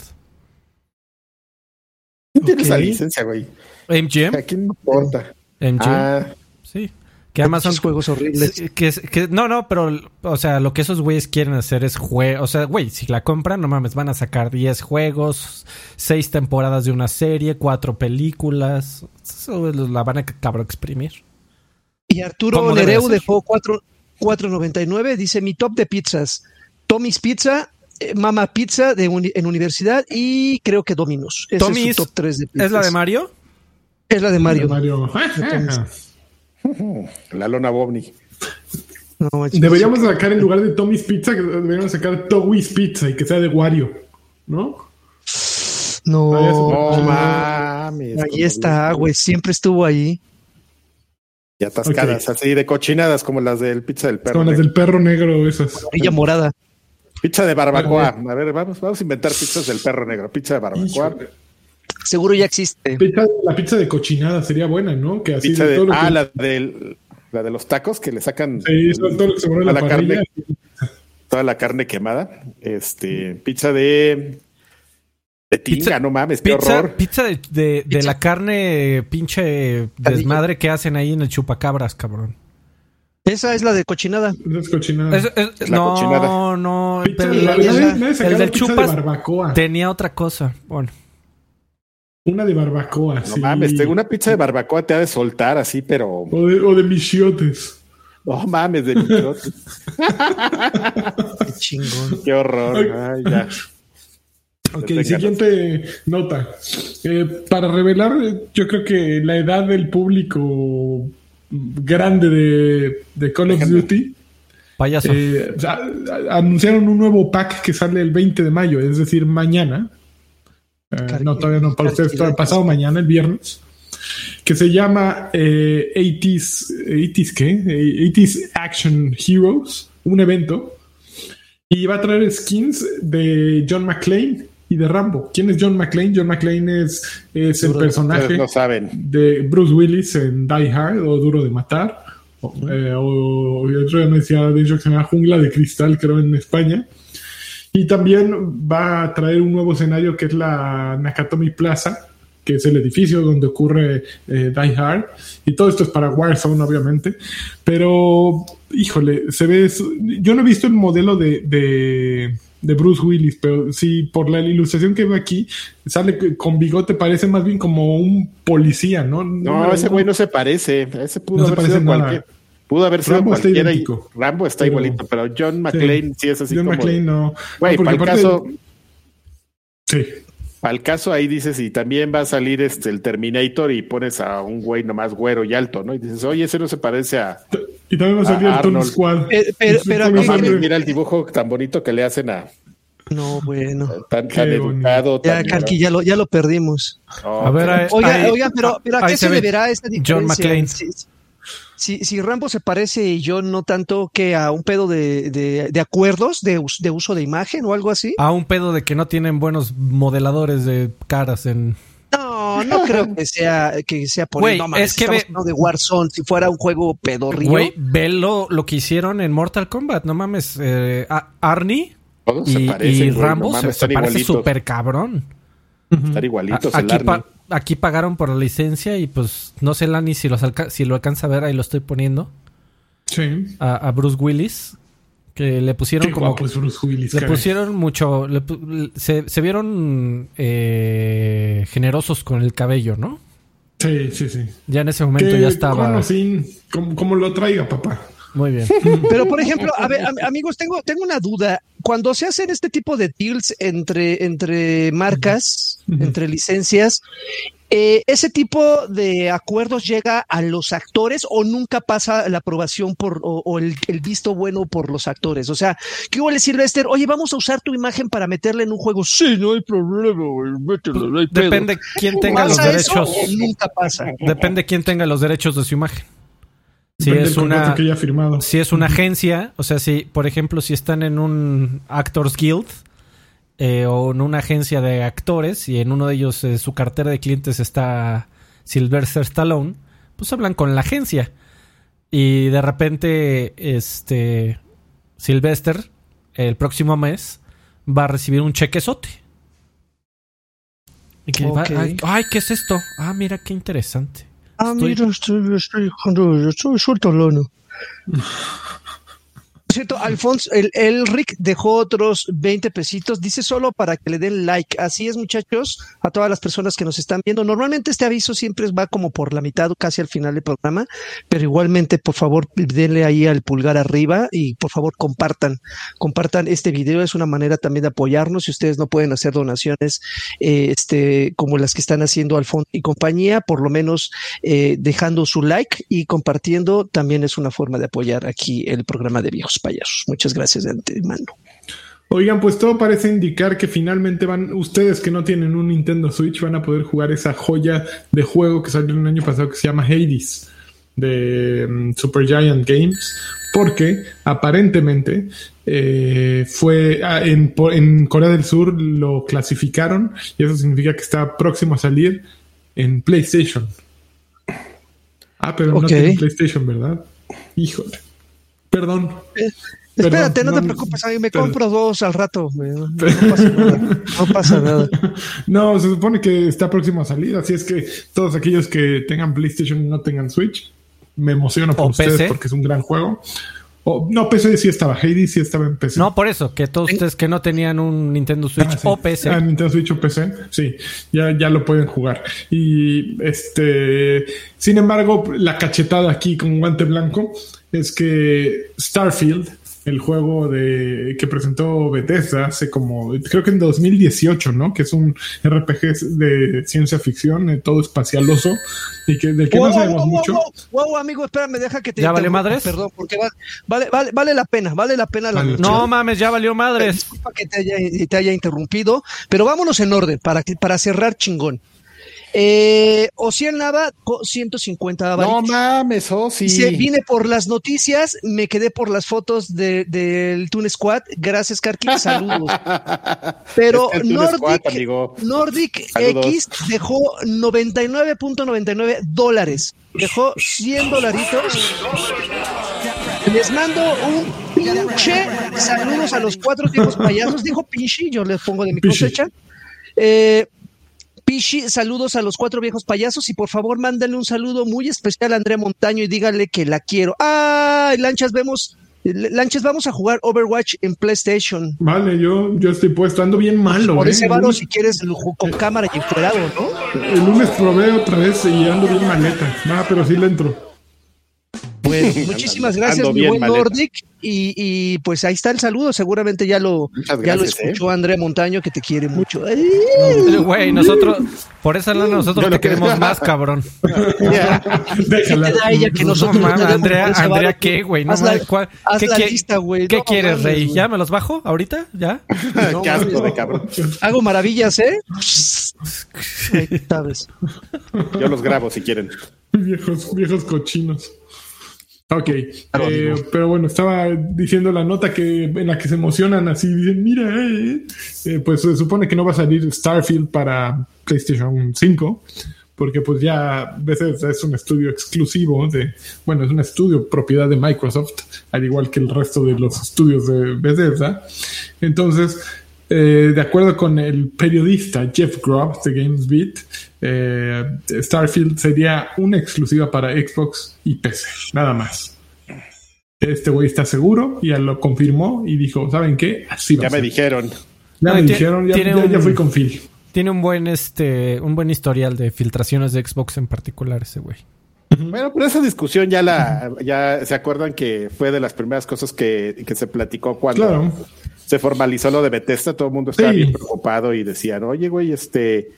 ¿Quién tiene esa licencia, güey? MGM. ¿A quién importa? MGM. Ah, Sí. Que Amazon. Muchos juegos horribles. Que, que- no, no, pero, o sea, lo que esos güeyes quieren hacer es juegos. O sea, güey, si la compran, no mames, van a sacar 10 juegos, 6 temporadas de una serie, 4 películas. Eso la van a cabrón exprimir. Y Arturo ¿Cómo debe Nereu ser? dejó 4 4.99. Dice, mi top de pizzas. Tommy's Pizza, eh, Mama Pizza de uni- en universidad y creo que Domino's. Ese es su top 3 de pizzas. ¿Es la de Mario? Es la de Mario. Mario. [LAUGHS] [LAUGHS] la Lona. No, manches. Deberíamos sacar en lugar de Tommy's Pizza, que deberíamos sacar Tommy's Pizza y que sea de Wario, ¿no? No, No no. mames. ahí como está, güey. Siempre estuvo ahí. Y atascadas, así de cochinadas como las del pizza del perro. Con las del perro negro, esas. Orilla morada. Pizza de barbacoa. A ver, vamos, vamos a inventar pizzas del perro negro. Pizza de barbacoa. Seguro ya existe. Pizza- la pizza de cochinada sería buena, ¿no? Que así Pizza de de, todo lo ah, que- la, del, la de los tacos que le sacan Sí, eso es todo lo que se a en la, la carne. toda la carne quemada. Este, pizza de de tinga, Pizza- no mames, qué Pizza, horror. pizza de, de- de Pizza. la carne pinche desmadre que hacen ahí en el chupacabras, cabrón. Esa es la de cochinada. Esa es cochinada. Es- es- Es la no, cochinada. no, Pizza pero de- la- nadie sacaba el del chupas de barbacoa. tenía otra cosa. Bueno, Una de barbacoa, No sí. mames, tengo una pizza de barbacoa te ha de soltar así, pero O de, o de michiotes. no mames de michote. [LAUGHS] Qué chingón. qué horror. Ay, ya. Ok, siguiente nota. Eh, para revelar, yo creo que la edad del público grande de, de Call of. Duty, payaso. eh, anunciaron un nuevo pack que sale el 20 de mayo, es decir, mañana. Eh, no, todavía no, para ustedes, todavía pasado mañana, el viernes. Que se llama eh, 80s, 80s, ¿qué? Eh, 80s Action Heroes, un evento. Y va a traer skins de John McClane y de Rambo. ¿Quién es John McClane? John McClane es, es el personaje no saben. de Bruce Willis en Die Hard o Duro de Matar eh, o, otro día me decía, de hecho, que se llama Jungla de Cristal, creo, en España. Y también va a traer un nuevo escenario que es la Nakatomi Plaza, que es el edificio donde ocurre eh, Die Hard. Y todo esto es para Warzone, obviamente. Pero, híjole, se ve. Yo no he visto el modelo de, de, de Bruce Willis, pero sí, por la ilustración que veo aquí, sale con bigote, parece más bien como un policía, ¿no? No, ese güey no se parece. Ese pudo haber sido cualquier. Pudo haber sido Rambo está cualquiera. y-. Rambo está Pero- igualito, pero John McClane sí, es así John como. McClane no. Güey, No, para el caso, Sí. para el caso ahí dices, y también va a salir este el Terminator y pones a un güey nomás güero y alto, ¿no? Y dices, oye, ese no se parece a. Y también va a salir A el Tony. Squad. Eh, pero- pero No ¿qué- mames, qué- mira el dibujo tan bonito que le hacen a No, bueno. tan, educado. Ya, tan- ya lo, ya lo perdimos. No, A ver, ahí- Oiga, ahí- oiga, pero, pero ¿a qué se, ve deberá esta diferencia? John McClane. Si, si, si Rambo se parece y yo no tanto que a un pedo de, de, de acuerdos de, us- de uso de imagen o algo así. A un pedo de que no tienen buenos modeladores de caras en... No, no creo que sea, que sea por Güey, no, es que ve- de Warzone, si fuera un juego pedorrío. Güey, ve lo, lo que hicieron en Mortal Kombat, no mames. eh, a- Arnie todos y, se parecen, y güey, Rambo no se, mames, se están parece súper cabrón. Están A- igualitos. el aquí, pa- aquí pagaron por la licencia y pues no sé, Lani, si, los alca- si lo alcanza a ver, ahí lo estoy poniendo. Sí. A, a Bruce Willis, que le pusieron Qué como... guapo es Bruce Willis. Le caray. pusieron mucho... le se, se vieron eh, generosos con el cabello, ¿no? Sí, sí, sí. Ya en ese momento ya estaba... con o sin, como, como lo traiga, papá. Muy bien. Pero, por ejemplo, a ver, [LAUGHS] am- amigos, tengo, tengo una duda. Cuando se hacen este tipo de deals entre, entre marcas, entre licencias, eh, ¿ese tipo de acuerdos llega a los actores o nunca pasa la aprobación por, o, o el, el visto bueno por los actores? O sea, ¿qué huele Sylvester? Oye, vamos a usar tu imagen para meterla en un juego. Sí, no hay problema, güey, mételo, no hay. Depende quién tenga los ¿Pasa eso derechos. nunca pasa. Depende quién tenga los derechos de su imagen. Si es una que haya firmado. si es una agencia, o sea, si por ejemplo si están en un Actors Guild eh, o en una agencia de actores y en uno de ellos eh, su cartera de clientes está Sylvester Stallone, pues hablan con la agencia y de repente este Sylvester el próximo mes va a recibir un chequezote. Y que va- Ok. ay, ay, ¿qué es esto? Ah, mira qué interesante. Ah, Estoy- mira, estoy, estoy, estoy suelto lano. Por cierto, Alfonso, el, Rick dejó otros 20 pesitos. Dice solo para que le den like. Así es, muchachos, a todas las personas que nos están viendo. Normalmente este aviso siempre va como por la mitad, casi al final del programa, pero igualmente, por favor, denle ahí al pulgar arriba y por favor compartan, compartan este video. Es una manera también de apoyarnos. Si ustedes no pueden hacer donaciones, eh, este, como las que están haciendo Alfonso y compañía, por lo menos eh, dejando su like y compartiendo también es una forma de apoyar aquí el programa de viejos payasos. Muchas gracias de antemano. Oigan, pues todo parece indicar que finalmente van, ustedes que no tienen un Nintendo Switch van a poder jugar esa joya de juego que salió el año pasado que se llama Hades de mm, Supergiant Games, porque aparentemente eh, fue ah, en, Corea del Sur lo clasificaron y eso significa que está próximo a salir en PlayStation. Ah, pero no tiene PlayStation, ¿verdad? Híjole. Perdón. Espérate, Perdón, no, te preocupes, a mí me perdón. compro dos al rato. No, [LAUGHS] pasa nada. No pasa nada. [LAUGHS] No, se supone que está próximo a salir, así es que todos aquellos que tengan PlayStation y no tengan Switch, me emociono por O ustedes PC. porque es un gran juego. O, no, PC sí estaba, Hades sí estaba en PC. No, por eso, que todos ustedes que no tenían un Nintendo Switch Ah, sí. o PC. Ah, Nintendo Switch o PC, sí, ya, ya lo pueden jugar. Y este, sin embargo, la cachetada aquí con guante blanco es que Starfield, el juego de que presentó Bethesda hace como, creo que en 2018, ¿no? Que es un RPG de ciencia ficción, eh, todo espacialoso y que del que Wow, no sabemos wow, mucho. wow, wow, wow, amigo, espérame, deja que te ¿Ya valió madres? Perdón, porque va- vale, vale, vale la pena, vale la pena la Vale. noticia. No mames, ya valió madres. Disculpa que te haya, te haya interrumpido, pero vámonos en orden para, que- para cerrar chingón. Eh, Ociel Nava, co- 150 No mames, oh, sí. Dice, vine por las noticias, me quedé por las fotos de- del Toon Squad. Gracias, Karki. [LAUGHS] Saludos. Pero Es Nordic, Squad, amigo. Nordic Saludos. X dejó 99.99 dólares. Dejó 100 dolaritos. Les mando un pinche saludos a los cuatro viejos payasos. Dijo pinche, yo les pongo de mi cosecha. Eh, Pichi, saludos a los cuatro viejos payasos y por favor mándale un saludo muy especial a Andrea Montaño y dígale que la quiero. ¡Ay, Lanchas, vemos! Lanchas, vamos a jugar Overwatch en PlayStation. Vale, yo, yo estoy puesto. Ando bien malo. Por ¿eh? ese varo, si quieres, con cámara y encuerado, ¿no? El lunes probé otra vez y ando bien maleta. Ah, pero sí le entro. Bueno, [LAUGHS] muchísimas gracias, mi buen maleta. Nordic. Y, y, pues ahí está el saludo. Seguramente ya lo, ya lo gracias, escuchó Andrea Montaño, que te quiere mucho. Ay, Güey, nosotros, por esa lana nosotros te queremos más, [LAUGHS] cabrón. Déjala. ¿Qué te da ella que No nosotros mames, te demos Andrea, Andrea? ¿qué, güey? No Haz la- mames, ¿cuál- haz ¿qué la quie- lista, güey. ¿Qué No quieres, mames, Rey? ¿Ya me los bajo ahorita? ¿Ya? [LAUGHS] Qué asco de cabrón. Hago maravillas, ¿eh? Ahí sabes. Yo los grabo si quieren. Viejos, viejos cochinos. Ok, eh, pero bueno, estaba diciendo la nota que en la que se emocionan así, dicen, mira, eh, eh, pues se supone que no va a salir Starfield para PlayStation 5, porque pues ya Bethesda es un estudio exclusivo de, bueno, es un estudio propiedad de Microsoft, al igual que el resto de los estudios de Bethesda. Entonces, eh, de acuerdo con el periodista Jeff Grubb de GamesBeat, eh, Starfield sería una exclusiva para Xbox y PC, nada más. Este güey está seguro, ya lo confirmó y dijo, ¿saben qué? Así va Ya a me ser". dijeron. Ya No, me dijeron, ya, tiene ya- ya un- fui con Phil. Tiene un buen este, un buen historial de filtraciones de Xbox en particular ese güey. Bueno, pero esa discusión ya la, ya se acuerdan que fue de las primeras cosas que, que se platicó cuando Claro. Se formalizó lo de Bethesda, todo el mundo estaba Sí. bien preocupado y decían, oye, güey, este,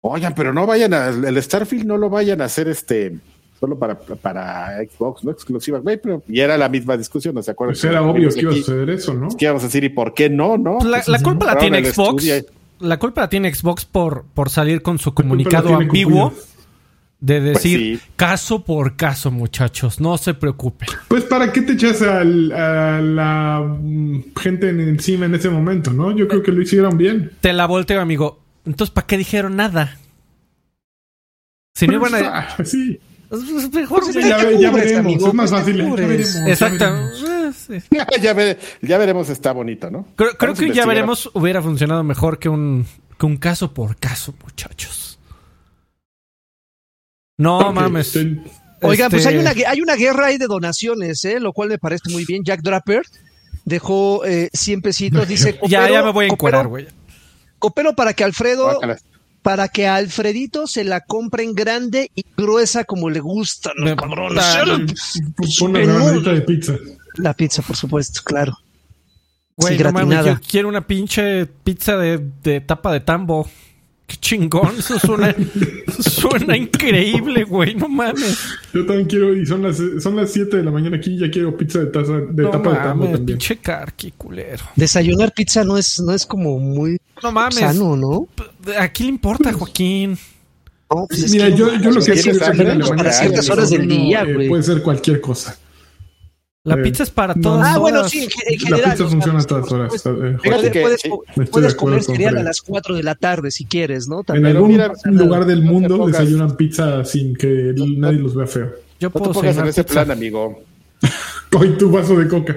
oigan, pero no vayan a, el Starfield no lo vayan a hacer este, solo para, para Xbox, no exclusiva, güey, pero, y era la misma discusión, ¿no se acuerdan? Pues era obvio que iba a suceder eso, ¿no? ¿Qué íbamos a decir? ¿Y por qué no? no? La, Pues, la culpa la tiene Xbox. La culpa la tiene Xbox por, por salir con su comunicado ambiguo. De decir sí. caso por caso, muchachos. No se preocupen. Pues para qué te echas al- a la mm, gente en- encima en ese momento, ¿no? Yo creo que lo hicieron bien. Te la volteo, amigo. Entonces, ¿para qué dijeron nada? Si no iban a. ah, sí. Pues, Mejor, Pues, güey. Ya, ve- ya veremos. amigo, es más pues, fácil. Ya Exacto. [LAUGHS] ya, ve- ya veremos, está bonito, ¿no? Creo, creo que ya veremos hubiera funcionado mejor que un, que un caso por caso, muchachos. No mames. ten- Oigan, pues Este, hay una, gue- hay una guerra ahí de donaciones, ¿eh? lo cual me parece muy bien. Jack Draper dejó eh, 100 pesitos, [LAUGHS] dice... Ya, "Coopero- ya me voy a coopero- güey. Coopero para que Alfredo, para que a Alfredito se la compren grande y gruesa como le gusta, ¿no, cabrón? Pon una rebanadita de pizza. La pizza, por supuesto, claro. Güey, Sí, no mames, yo quiero una pinche pizza de, de tapa de tambo. Qué chingón, eso suena, suena increíble, güey, no mames. Yo también quiero, y son las, son las 7 de la mañana aquí, ya quiero pizza de taza, de No tapa de tambo mames, también. pinche carqui, culero. Desayunar pizza no es, no es como muy No mames. sano, ¿no? ¿A quién le importa, Joaquín? No, pues es Mira, que- yo, yo lo que sé es que para ciertas horas del día, eh, güey. Puede ser cualquier cosa. La Eh, pizza es para no. todas Ah, bueno, sí, en, ge- en La general. pizza o sea, funciona a pues, todas horas. supuesto. eh, Fíjate Puedes, que- puedes, sí, puedes comer con cereal a las 4 de la tarde si quieres, ¿no? En También. algún mira, lugar del no te mundo desayunan pizza sin que nadie los vea feo. Yo No te puedo pongas en ese pizza. plan, amigo. [LAUGHS] Hoy tu vaso de coca.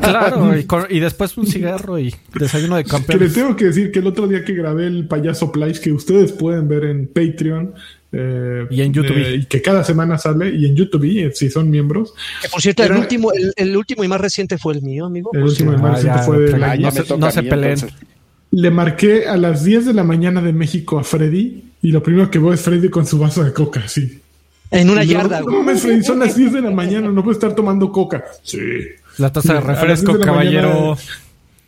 Claro, [LAUGHS] y, con- y después un cigarro y desayuno de Que campeón. les tengo que decir que el otro día que grabé el payaso Plies, que ustedes pueden ver en Patreon. Eh, Y en YouTube. eh, y que cada semana sale. Y en YouTube, eh, si son miembros. Que, por cierto, el último, el, el último y más reciente fue el mío, amigo. El último de cierto. Ah, ya, fue de la- no se- no se peleen. Le marqué a las 10 de la mañana de México a Freddy. Y lo primero que veo es Freddy con su vaso de coca, sí. En una Y yarda, No mames, Freddy, son las 10 de la mañana, no puedo estar tomando coca. Sí. La taza de refresco, 10 de la caballero. mañana,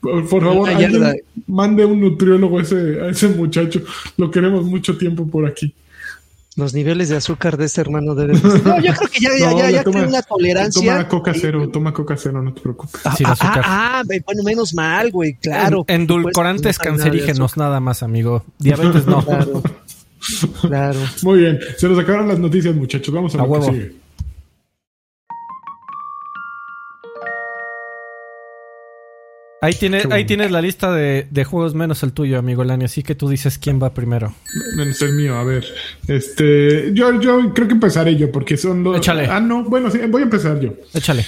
Por, por favor, alguien mande un nutriólogo a ese, a ese muchacho. Lo queremos mucho tiempo por aquí. Los niveles de azúcar de este hermano deben. [LAUGHS] No, yo creo que ya, ya, No, ya, ya toma- tiene una tolerancia. Toma coca Y- cero, toma coca cero, no te preocupes. Ah, Sin ah, azúcar. ah, ah, bueno, menos mal, güey, claro. En- Endulcorantes Pues, cancerígenos nada más, amigo. Diabetes no. Claro. [LAUGHS] Claro. Muy bien, se nos acabaron las noticias, muchachos. Vamos a, A lo huevo. que sigue. Ahí tienes, Qué ahí tienes la lista de, de juegos menos el tuyo, amigo Lani. Así que tú dices quién va primero. Menos el mío, a ver. Este, yo, yo creo que empezaré yo, porque son los. Échale. Ah, no, bueno, sí, voy a empezar yo. Échale.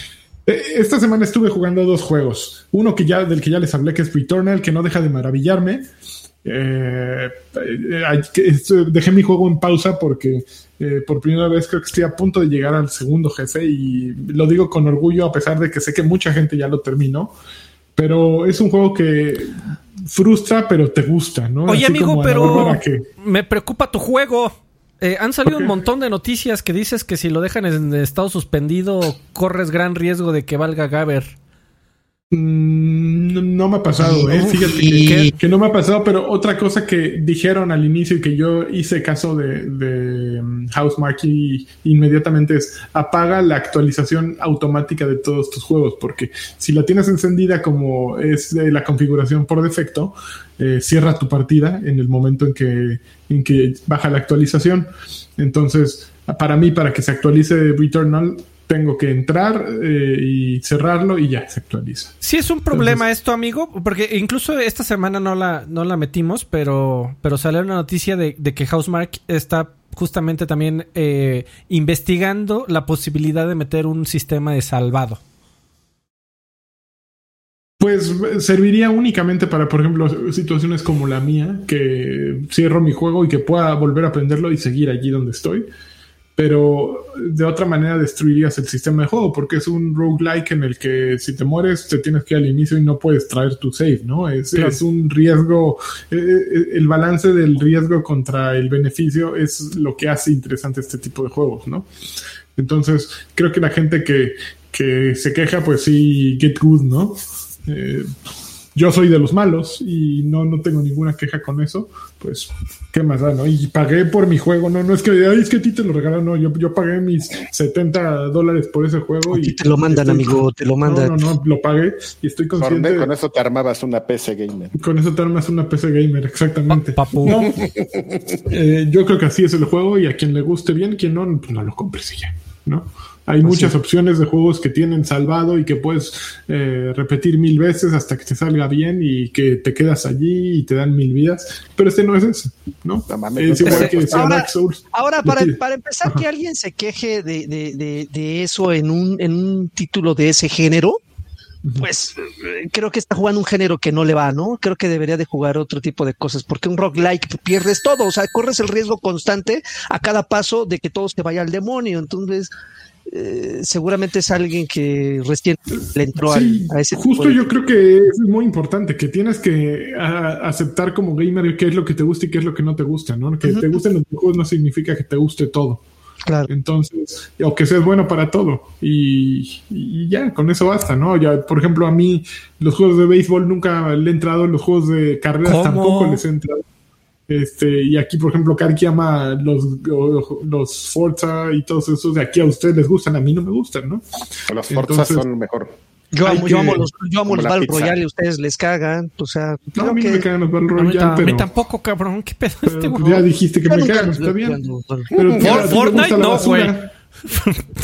Eh, Esta semana estuve jugando dos juegos. Uno que ya, del que ya les hablé, que es Returnal, que no deja de maravillarme. Eh, eh, dejé mi juego en pausa porque eh, por primera vez creo que estoy a punto de llegar al segundo jefe y lo digo con orgullo a pesar de que sé que mucha gente ya lo terminó. Pero es un juego que frustra, pero te gusta, ¿no? Oye, Así amigo, pero que- me preocupa tu juego. Eh, han salido un montón de noticias que dices que si lo dejan en estado suspendido corres gran riesgo de que valga Gaber. Mm, No, no me ha pasado, ¿eh? Fíjate que, no me ha pasado, pero otra cosa que dijeron al inicio y que yo hice caso de, de um, Housemark y inmediatamente es apaga la actualización automática de todos tus juegos, porque si la tienes encendida como es de la configuración por defecto, eh, cierra tu partida en el momento en que, en que baja la actualización. Entonces, para mí, para que se actualice Returnal, tengo que entrar eh, y cerrarlo y ya se actualiza. Sí es un problema esto, amigo, porque incluso esta semana no la, no la metimos, pero, pero salió una noticia de, de que Housemark está justamente también eh, investigando la posibilidad de meter un sistema de salvado. Pues serviría únicamente para, por ejemplo, situaciones como la mía, que cierro mi juego y que pueda volver a aprenderlo y seguir allí donde estoy. Pero de otra manera destruirías el sistema de juego, porque es un roguelike en el que si te mueres te tienes que ir al inicio y no puedes traer tu save, ¿no? Es, Claro. es un riesgo, eh, eh, el balance del riesgo contra el beneficio es lo que hace interesante este tipo de juegos, ¿no? Entonces, creo que la gente que, que se queja, pues sí, get good, ¿no? Eh, yo soy de los malos y no, no tengo ninguna queja con eso, pues, ¿qué más da, no? Y pagué por mi juego, no, no es que, ay, es que a ti te lo regalaron, no, yo, yo pagué mis 70 dólares por ese juego. A y te lo mandan, estoy- amigo, te lo mandan. No, no, no, lo pagué y estoy consciente. Con, con eso te armabas una PC gamer. Con eso te armas una PC gamer, exactamente. Pa- papu. No, eh, yo creo que así es el juego y a quien le guste bien, quien no, pues no lo compres y ya, ¿no? Hay muchas opciones de juegos que tienen salvado y que puedes eh, repetir mil veces hasta que te salga bien y que te quedas allí y te dan mil vidas, pero este no es eso, ¿no? No mames, es igual que decía Ahora- Dark Souls. Ahora, para, empezar, Ajá. que alguien se queje de, de, de, de eso en un, en un título de ese género, pues creo que está jugando un género que no le va, ¿no? Creo que debería de jugar otro tipo de cosas, porque un roguelike pierdes todo, o sea, corres el riesgo constante a cada paso de que todo se vaya al demonio, entonces eh, seguramente es alguien que recién le entró al- a ese tipo justo de- yo creo que es muy importante que tienes que a- aceptar como gamer qué es lo que te gusta y qué es lo que no te gusta, ¿no? Que te gusten los juegos no significa que te guste todo. Claro. Entonces, o que seas bueno para todo. Y, y ya, con eso basta, ¿no? Ya, por ejemplo, a mí los juegos de béisbol nunca le he entrado, los juegos de carreras ¿Cómo? tampoco les he entrado. Este, y aquí, por ejemplo, Karki ama los, los Forza y todos esos de aquí a ustedes les gustan, a mí no me gustan, ¿no? Los Entonces- Forzas son mejor. Yo amo, yo que- amo los, yo amo los Battle. Royale y ustedes les cagan, o sea, No, creo a mí no que- me cagan los Battle A mí, Royale, a mí pero, tampoco, cabrón. ¿Qué pedo pero este güey? ya dijiste que Yo me cagan, está bien. Pero For- Fortnite no, basura.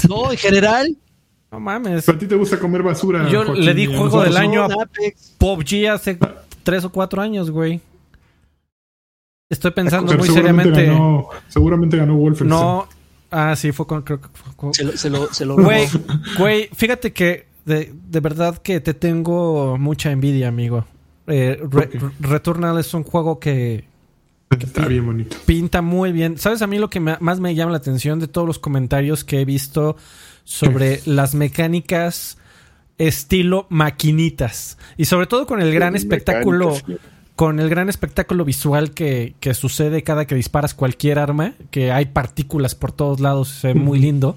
No, en general, No mames. A ti te gusta comer basura. Yo Joaquín, le di juego del año no, a. PUBG hace tres o cuatro años, güey. Estoy pensando Pero muy seguramente seriamente. Ganó, seguramente ganó Wolfenstein. No. Ah, sí, fue con. Creo que fue con- Se lo, se lo, se lo Güey, güey, fíjate que de, de verdad que te tengo mucha envidia, amigo. Eh. Returnal es un juego que Está bien bonito. pinta muy bien. ¿Sabes a mí lo que me- más me llama la atención de todos los comentarios que he visto sobre las mecánicas estilo maquinitas? Y sobre todo con el gran espectáculo, Mecánicas, con el gran espectáculo visual que, que sucede cada que disparas cualquier arma, que hay partículas por todos lados, ve muy lindo.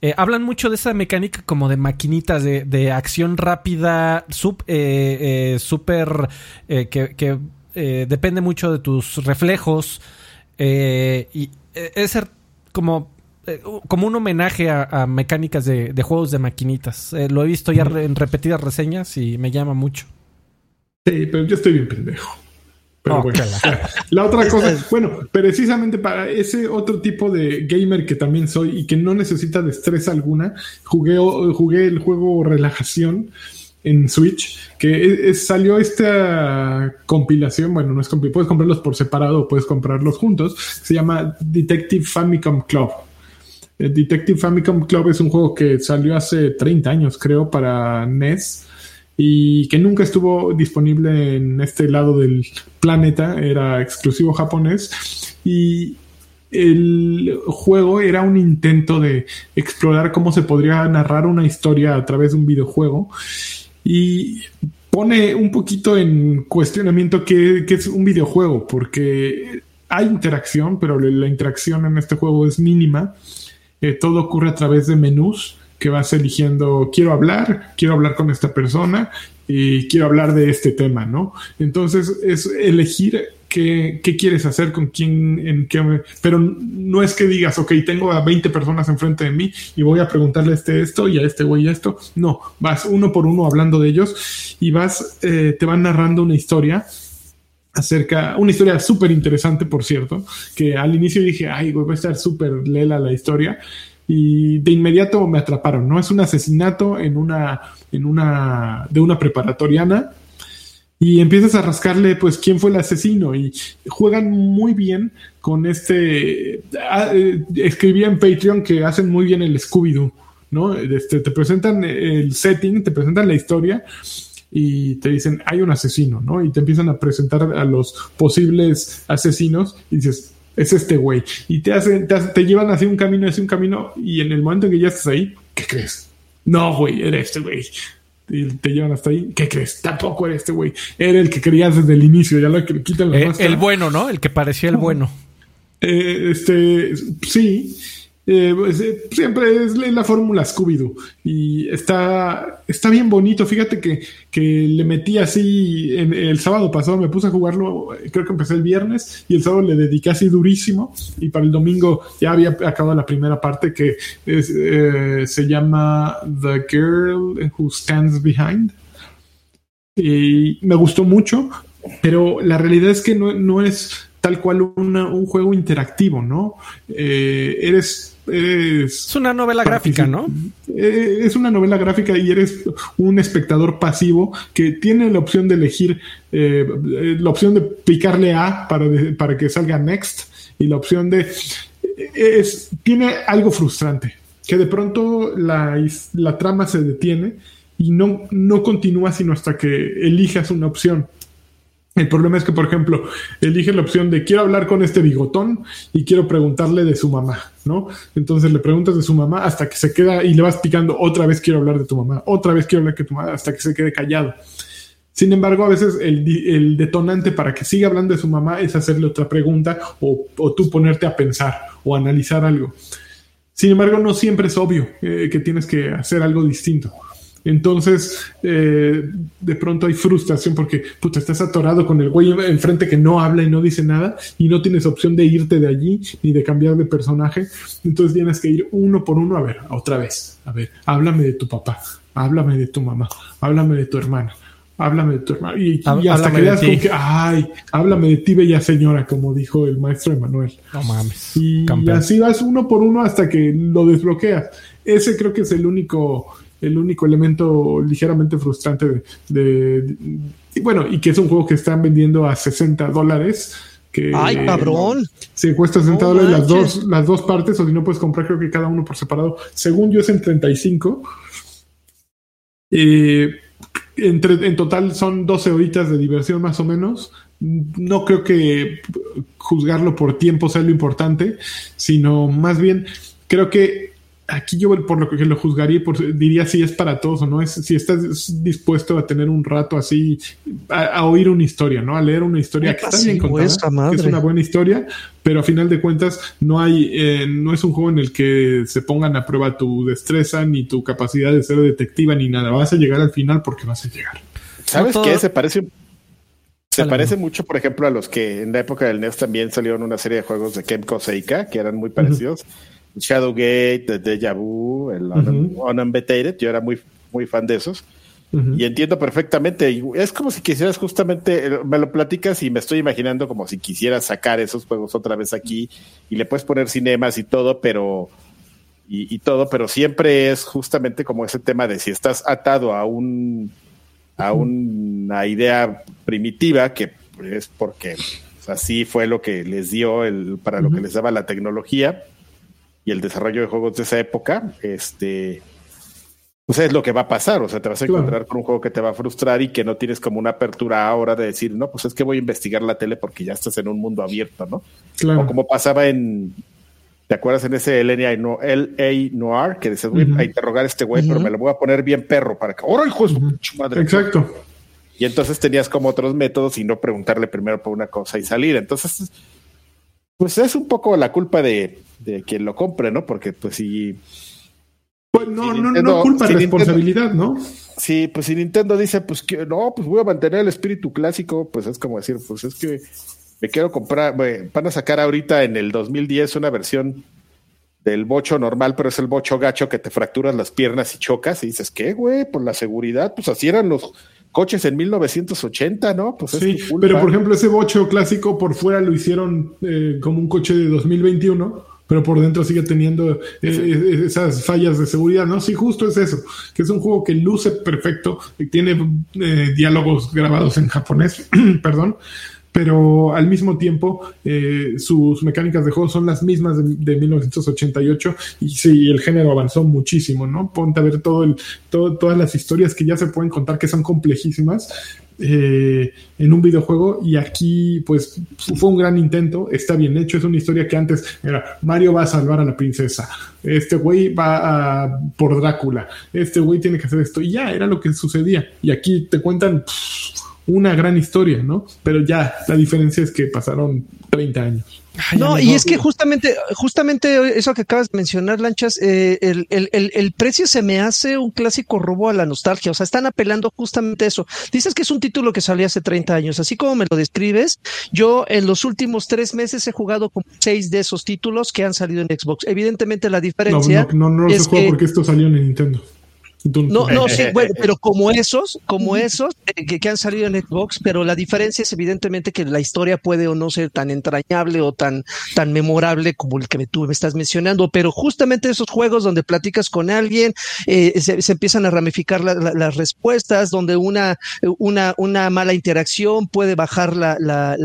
Eh, hablan mucho de esa mecánica como de maquinitas, de, de acción rápida, sup- eh, eh, súper, eh, que, que, eh, depende mucho de tus reflejos. eh, y eh, es como, eh, como un homenaje a, a mecánicas de, de juegos de maquinitas. Eh, lo he visto ya re- en repetidas reseñas y me llama mucho. Sí, pero yo estoy bien pendejo. Pero bueno, la otra cosa, bueno, precisamente para ese otro tipo de gamer que también soy y que no necesita destreza alguna, jugué, jugué el juego Relajación en Switch, que salió esta compilación, bueno, no es compilación, puedes comprarlos por separado o puedes comprarlos juntos, se llama Detective Famicom Club. Detective Famicom Club es un juego que salió hace 30 años, creo, para NES y que nunca estuvo disponible en este lado del planeta, era exclusivo japonés y el juego era un intento de explorar cómo se podría narrar una historia a través de un videojuego y pone un poquito en cuestionamiento qué, es un videojuego, porque hay interacción, pero la interacción en este juego es mínima. Eh, todo ocurre a través de menús que vas eligiendo, quiero hablar, quiero hablar con esta persona y quiero hablar de este tema, ¿no? Entonces es elegir qué, quieres hacer, con quién, en qué, pero no es que digas, ok, tengo a 20 personas enfrente de mí y voy a preguntarle a este esto y a este güey esto. No, vas uno por uno hablando de ellos y vas, eh, te van narrando una historia acerca, una historia súper interesante, por cierto, que al inicio dije, ay, güey, a estar súper lela la historia. Y de inmediato me atraparon, ¿no? Es un asesinato en una, en una, de una preparatoriana y empiezas a rascarle, pues, quién fue el asesino. Y juegan muy bien con este. Ah, eh, en Patreon que hacen muy bien el Scooby-Doo, ¿no? Este, te presentan el setting, te presentan la historia y te dicen, hay un asesino, ¿no? Y te empiezan a presentar a los posibles asesinos y dices, es este güey. Y te hacen, te, te llevan hacia un camino, hacia un camino, y en el momento en que ya estás ahí, ¿qué crees? No, güey, era este güey y te llevan hasta ahí. ¿Qué crees? Tampoco era este güey. Era el que querías desde el inicio, ya lo que le quitan la eh, El bueno, ¿no? El que parecía el bueno. Eh, este, sí. Eh, pues, siempre es la fórmula Scooby-Doo y está, está bien bonito. Fíjate que, que le metí así el sábado pasado, me puse a jugarlo, creo que empecé el viernes y el sábado le dediqué así durísimo y para el domingo ya había acabado la primera parte que eh, se llama The Girl Who Stands Behind. Y me gustó mucho, pero la realidad es que no, no es tal cual un juego interactivo, ¿no? Eh, eres es una novela gráfica, ¿no? Eh, es una novela gráfica y eres un espectador pasivo que tiene la opción de elegir, eh, la opción de picarle A para, para que salga next y la opción de... Es, tiene algo frustrante, que de pronto la, la trama se detiene y no, no continúa sino hasta que elijas una opción. El problema es que, por ejemplo, elige la opción de quiero hablar con este bigotón y quiero preguntarle de su mamá, ¿no? Entonces le preguntas de su mamá hasta que se queda y le vas picando otra vez quiero hablar de tu mamá, otra vez quiero hablar de tu mamá hasta que se quede callado. Sin embargo, a veces el, detonante para que siga hablando de su mamá es hacerle otra pregunta o, tú ponerte a pensar o analizar algo. Sin embargo, no siempre es obvio eh, que tienes que hacer algo distinto. Entonces, eh, de pronto hay frustración porque puta, estás atorado con el güey enfrente que no habla y no dice nada y no tienes opción de irte de allí ni de cambiar de personaje. Entonces tienes que ir uno por uno a ver, otra vez. A ver, háblame de tu papá, háblame de tu mamá, háblame de tu hermana, háblame de tu hermano. Y, hasta que veas con que, ay, háblame de ti, bella señora, como dijo el maestro Emanuel. No mames. Y, y así vas uno por uno hasta que lo desbloqueas. Ese creo que es el único el único elemento ligeramente frustrante de, bueno, y que es un juego que están vendiendo a 60 dólares. Que, ¡Ay, cabrón! Se cuesta 60 dólares las dos, las dos partes, o si no puedes comprar, creo que cada uno por separado. Según yo es en 35. Eh, entre, en total son 12 horitas de diversión más o menos. No creo que juzgarlo por tiempo sea lo importante, sino más bien creo que aquí yo por lo que lo juzgaría, diría si es para todos o no, es si estás dispuesto a tener un rato así, a, oír una historia, ¿no? A leer una historia que está bien contada, que es una buena historia, pero a final de cuentas no hay, eh, no es un juego en el que se pongan a prueba tu destreza, ni tu capacidad de ser detectiva, ni nada. Vas a llegar al final porque vas a llegar. ¿Sabes qué? Se parece se parece mucho, por ejemplo, a los que en la época del NES también salieron una serie de juegos de Kemco Seika, que eran muy parecidos. Shadowgate, The Deja Vu, el uh yo era muy, muy fan de esos. Y entiendo perfectamente. Es como si quisieras justamente, eh, me lo platicas y me estoy imaginando como si quisieras sacar esos juegos otra vez aquí y le puedes poner cinemas y todo, pero y, todo, pero siempre es justamente como ese tema de si estás atado a un a una idea primitiva que es porque así fue lo que les dio el para lo que les daba la tecnología y el desarrollo de juegos de esa época, este pues es lo que va a pasar, o sea, te vas a encontrar con un juego que te va a frustrar y que no tienes como una apertura ahora de decir, no, pues es que voy a investigar la tele porque ya estás en un mundo abierto, ¿no? Claro. O como pasaba en, ¿te acuerdas en ese LA, Noir que dices, voy a interrogar a este güey, pero me lo voy a poner bien perro para que, ¡ahora hijo de su madre! Exacto. Y entonces tenías como otros métodos y no preguntarle primero por una cosa y salir. Entonces, pues es un poco la culpa de, de quien lo compre, ¿no? Porque pues si pues no, no, no culpa, responsabilidad, ¿no? Sí, pues si Nintendo dice, pues que no, pues voy a mantener el espíritu clásico, pues es como decir, pues es que me quiero comprar, van a sacar ahorita en el 2010 una versión del bocho normal, pero es el bocho gacho que te fracturas las piernas y chocas y dices, ¿qué, güey? Por la seguridad, pues así eran los coches en 1980, ¿no? Pues sí, pero por ejemplo ese bocho clásico por fuera lo hicieron eh, como un coche de 2021 pero por dentro sigue teniendo eh, eh, esas fallas de seguridad, ¿no? Sí, justo es eso, que es un juego que luce perfecto y tiene eh, diálogos grabados en japonés, [CLEARS THROAT] perdón, pero al mismo tiempo sus mecánicas de juego son las mismas de, 1988 y sí, el género avanzó muchísimo, ¿no? Ponte a ver todo el, todas las historias que ya se pueden contar que son complejísimas, eh, en un videojuego y aquí pues fue un gran intento, está bien hecho, es una historia que antes era Mario va a salvar a la princesa, este güey va a, por Drácula, este güey tiene que hacer esto y ya era lo que sucedía y aquí te cuentan una gran historia, ¿no? Pero ya la diferencia es que pasaron 30 años no, y es que justamente, justamente eso que acabas de mencionar, Lanchas, eh, el, el, el, precio se me hace un clásico robo a la nostalgia. O sea, están apelando justamente eso. Dices que es un título que salió hace 30 años. Así como me lo describes, yo en los últimos tres meses he jugado con seis de esos títulos que han salido en Xbox. Evidentemente la diferencia. No, no, no, es que, porque esto salió en Nintendo. No, no, sí, [LAUGHS] bueno, pero como esos, como esos eh, que, han salido en Xbox, pero la diferencia es evidentemente que la historia puede o no ser tan entrañable o tan, tan memorable como el que tú me estás mencionando, pero justamente esos juegos donde platicas con alguien, eh, se, empiezan a ramificar las respuestas, donde una, una, una mala interacción puede bajar la, la,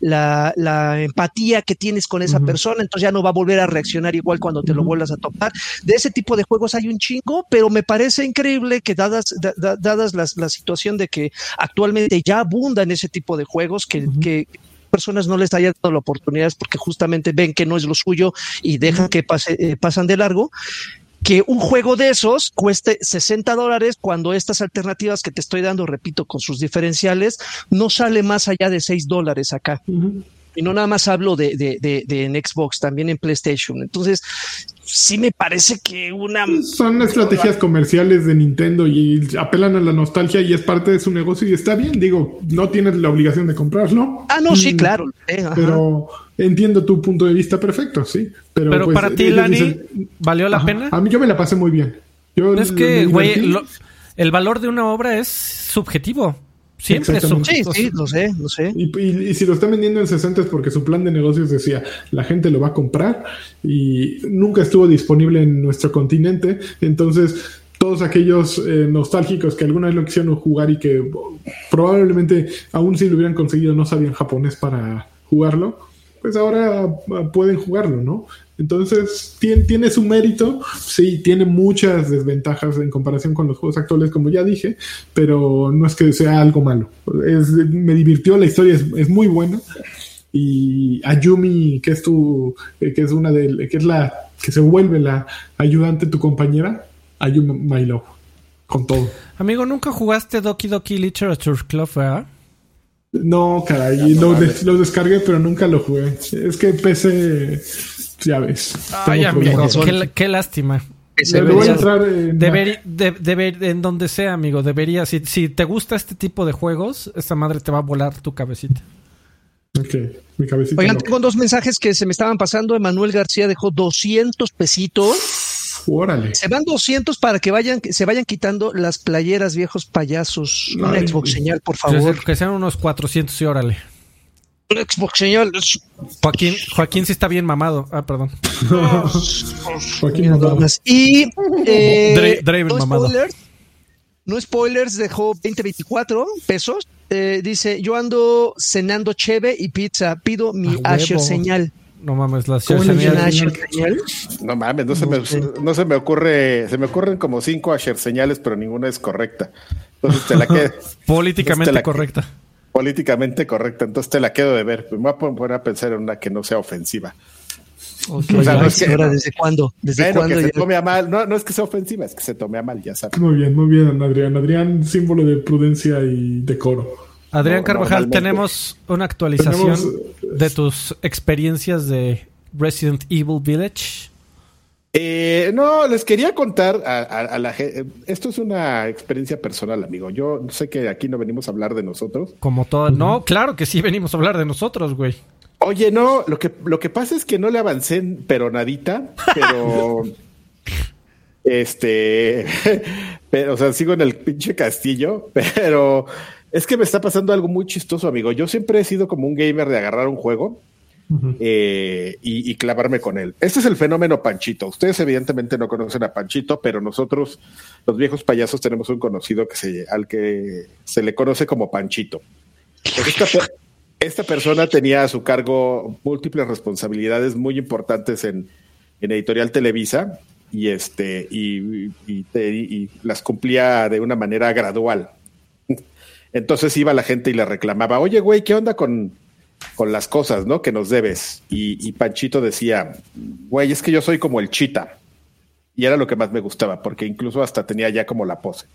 la, la, empatía que tienes con esa persona, entonces ya no va a volver a reaccionar igual cuando te lo vuelvas a topar. De ese tipo de juegos hay un chingo, pero me parece increíble que dadas, dadas la situación de que actualmente ya abundan ese tipo de juegos que, que personas no les hayan dado la oportunidad porque justamente ven que no es lo suyo y dejan que pase, eh, pasan de largo que un juego de esos cueste 60 dólares cuando estas alternativas que te estoy dando, repito, con sus diferenciales, no sale más allá de 6 dólares acá. Y no nada más hablo de, de, de, de, en Xbox, también en PlayStation. Entonces, sí me parece que una... Son estrategias comerciales de Nintendo y apelan a la nostalgia y es parte de su negocio y está bien, digo, no tienes la obligación de comprarlo. Ah, no, sí, mm, claro. pero entiendo tu punto de vista perfecto, sí. Pero, pero pues, para ti, Lani, ¿valió la pena? A mí yo me la pasé muy bien. Yo es que, güey, el valor de una obra es subjetivo. Siempre es Sí, sí, lo sé, lo sé. Y, si lo están vendiendo en 60 es porque su plan de negocios decía, la gente lo va a comprar y nunca estuvo disponible en nuestro continente. Entonces, todos aquellos eh, nostálgicos que alguna vez lo quisieron jugar y que probablemente aún si lo hubieran conseguido no sabían japonés para jugarlo, pues ahora ah, pueden jugarlo, ¿no? Entonces, tiene, tiene, su mérito, sí, tiene muchas desventajas en comparación con los juegos actuales, como ya dije, pero no es que sea algo malo. Es, me divirtió, la historia es, muy buena. Y Ayumi, que es tu, eh, que es una de, que es la, que se vuelve la ayudante, tu compañera, Ayumi My con todo. Amigo, ¿nunca jugaste Doki Doki Literature Club, verdad? No, caray, lo, lo, descargué, pero nunca lo jugué. Es que PC ya ves. Ay, amigo, qué, lástima. Debería, en donde sea, amigo, debería. Si, si te gusta este tipo de juegos, esta madre te va a volar tu cabecita. Ok, mi cabecita. Oigan, tengo dos mensajes que se me estaban pasando. Emanuel García dejó 200 pesitos. Órale. Se van 200 para que vayan, se vayan quitando las playeras viejos payasos. Un Ay. Xbox señal, por favor. Que sean unos 400 y órale. Un Xbox señal. Joaquín, Joaquín sí está bien mamado. Ah, perdón. Joaquín Mamado. Y eh, Dra- Draven no mamado. spoilers, no spoilers, dejó 20-24 pesos. Eh, dice, yo ando cenando cheve y pizza, pido mi Ah, Asher señal. No mames, las ¿Cómo le señal-. No mames, no se, me, no se me ocurre, se me ocurren como cinco Asher señales, pero ninguna es correcta. Entonces te la quedo [LAUGHS] políticamente la- correcta. Políticamente correcta, entonces te la quedo de ver. Me voy a poner a pensar en una que no sea ofensiva. Ok, O sea, no ay, es que- señora, ¿desde cuándo? ¿Desde Bueno, cuándo que se tome a mal. No, no es que sea ofensiva, es que se tome a mal, ya sabes. Muy bien, muy bien, Adrián. Adrián, símbolo de prudencia y decoro. Adrián No, Carvajal, tenemos una actualización Tenemos, de tus experiencias de Resident Evil Village. Eh, no, les quería contar a, a- a la gente. Esto es una experiencia personal, amigo. Yo sé que aquí no venimos a hablar de nosotros. Como todas. No, claro que sí venimos a hablar de nosotros, güey. Oye, no, lo que, lo que pasa es que no le avancé en peronadita, pero. [LAUGHS] este. [LAUGHS] pero, o sea, sigo en el pinche castillo, [LAUGHS] pero es que me está pasando algo muy chistoso, amigo. Yo siempre he sido como un gamer de agarrar un juego eh, y, clavarme con él. Este es el fenómeno Panchito. Ustedes evidentemente no conocen a Panchito, pero nosotros, los viejos payasos, tenemos un conocido que se, al que se le conoce como Panchito. Esta, per- esta persona tenía a su cargo múltiples responsabilidades muy importantes en, en Editorial Televisa y, este, y, y las cumplía de una manera gradual. Entonces iba la gente y le reclamaba, oye, güey, ¿qué onda con, con las cosas, ¿no? Que nos debes. Y, y Panchito decía, güey, es que yo soy como el chita. Y era lo que más me gustaba, porque incluso hasta tenía ya como la pose.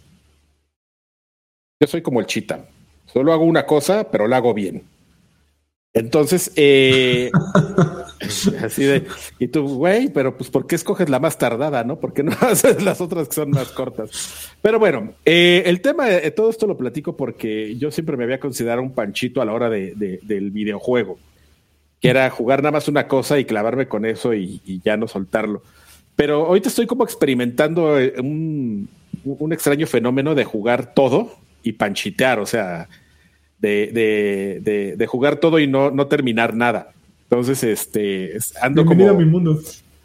Yo soy como el chita. Solo hago una cosa, pero la hago bien. Entonces, eh, [LAUGHS] así de, y tú, güey, pero pues, ¿por qué escoges la más tardada, no? ¿Por qué no [LAUGHS] haces las otras que son más cortas? Pero bueno, eh, el tema de todo esto lo platico porque yo siempre me había considerado un panchito a la hora de, de- del videojuego, que era jugar nada más una cosa y clavarme con eso y, y ya no soltarlo. Pero ahorita estoy como experimentando eh, un, un extraño fenómeno de jugar todo y panchitear, o sea, de, de, de, de jugar todo y no, no terminar nada. Entonces, este, es- ando Bienvenido como, a mi mundo.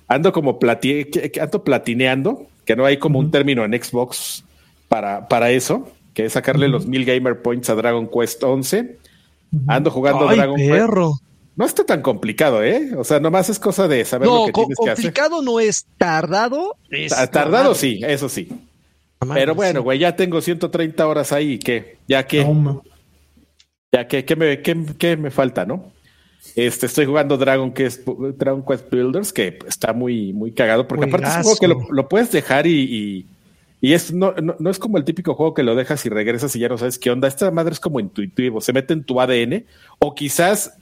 ando como plati- ando platineando, que no hay como un término en Xbox para, para eso, que es sacarle los mil gamer points a Dragon Quest 11. Ando jugando Ay, Dragon Quest. perro. No está tan complicado, ¿eh? O sea, nomás es cosa de saber lo que co- tienes que hacer. complicado no es tardado. es Tardado sí, eso sí. Pero bueno, sí. güey, ya tengo 130 horas ahí, ¿qué? Ya que, No, ya que, ¿qué me, qué, qué me falta, no? Este, estoy jugando Dragon Quest, Dragon Quest Builders, que está muy, muy cagado, porque aparte es un juego que lo, lo puedes dejar y, y, y es, no, no, no es como el típico juego que lo dejas y regresas y ya no sabes qué onda. Esta madre es como intuitivo, se mete en tu ADN, o quizás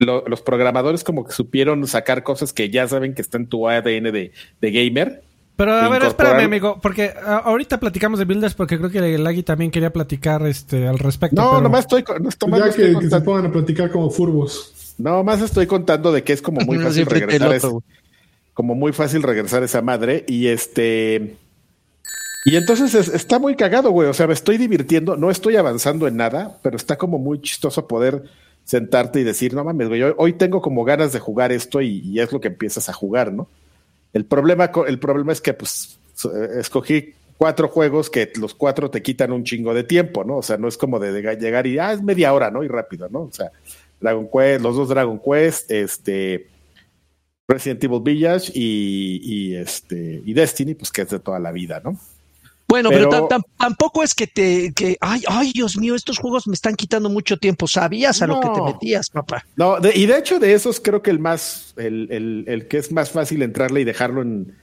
lo- los programadores como que supieron sacar cosas que ya saben que están en tu ADN de, de gamer. Pero a ver, espérame, amigo, porque ah, ahorita platicamos de Builders porque creo que el Lagui también quería platicar este al respecto. No, pero- nomás estoy, nomás ya estoy que, que se pongan a platicar como furbos. No, más estoy contando de que es como [LAUGHS] muy fácil regresar. es- como muy fácil regresar esa madre. Y este. Y entonces es- está muy cagado, güey. O sea, me estoy divirtiendo. No estoy avanzando en nada, pero está como muy chistoso poder sentarte y decir, no mames, güey, hoy, hoy tengo como ganas de jugar esto y, y es lo que empiezas a jugar, ¿no? El problema, el problema es que, pues, eh, escogí cuatro juegos que los cuatro te quitan un chingo de tiempo, ¿no? O sea, no es como de, de llegar y, ah, es media hora, ¿no? Y rápido, ¿no? O sea, Dragon Quest, los dos Dragon Quest, este, Resident Evil Village y, y, este, y Destiny, pues que es de toda la vida, ¿no? Bueno, pero, Pero- tam- tam- tampoco es que te, que, ay, ay, Dios mío, estos juegos me están quitando mucho tiempo. Sabías a lo que te No. metías, papá. No, de- y de hecho de esos creo que el más, el, el, el que es más fácil entrarle y dejarlo en,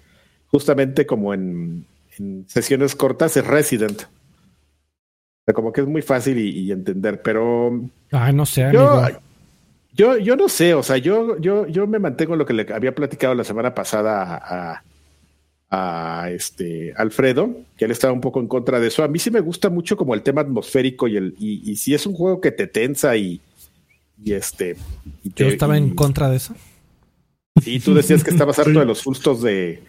justamente como en, en sesiones cortas es Resident. O sea, como que es muy fácil y, y entender, pero Ay, no sé, yo, amigo. yo, yo no sé, o sea, yo, yo, yo me mantengo en lo que le había platicado la semana pasada a, a este Alfredo, que él estaba un poco en contra de eso. A mí sí me gusta mucho como el tema atmosférico y el, y, y si es un juego que te tensa y, y este. y te- Yo estaba y- en contra de eso. Sí, tú decías que estabas harto de [LAUGHS] los sustos de,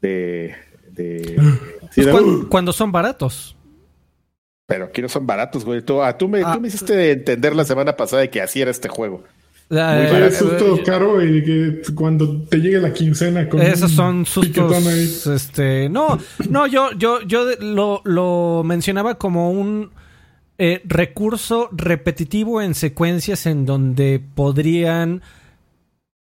de... de, sí, pues de cuando, cuando, son baratos. Pero aquí no son baratos, güey. Tú, ah, tú, me, ah. tú me hiciste entender la semana pasada de que así era este juego. Eh, eh, todo caro y que cuando te llegue la quincena con esos son sustos este no no yo yo yo lo, lo mencionaba como un eh, recurso repetitivo en secuencias en donde podrían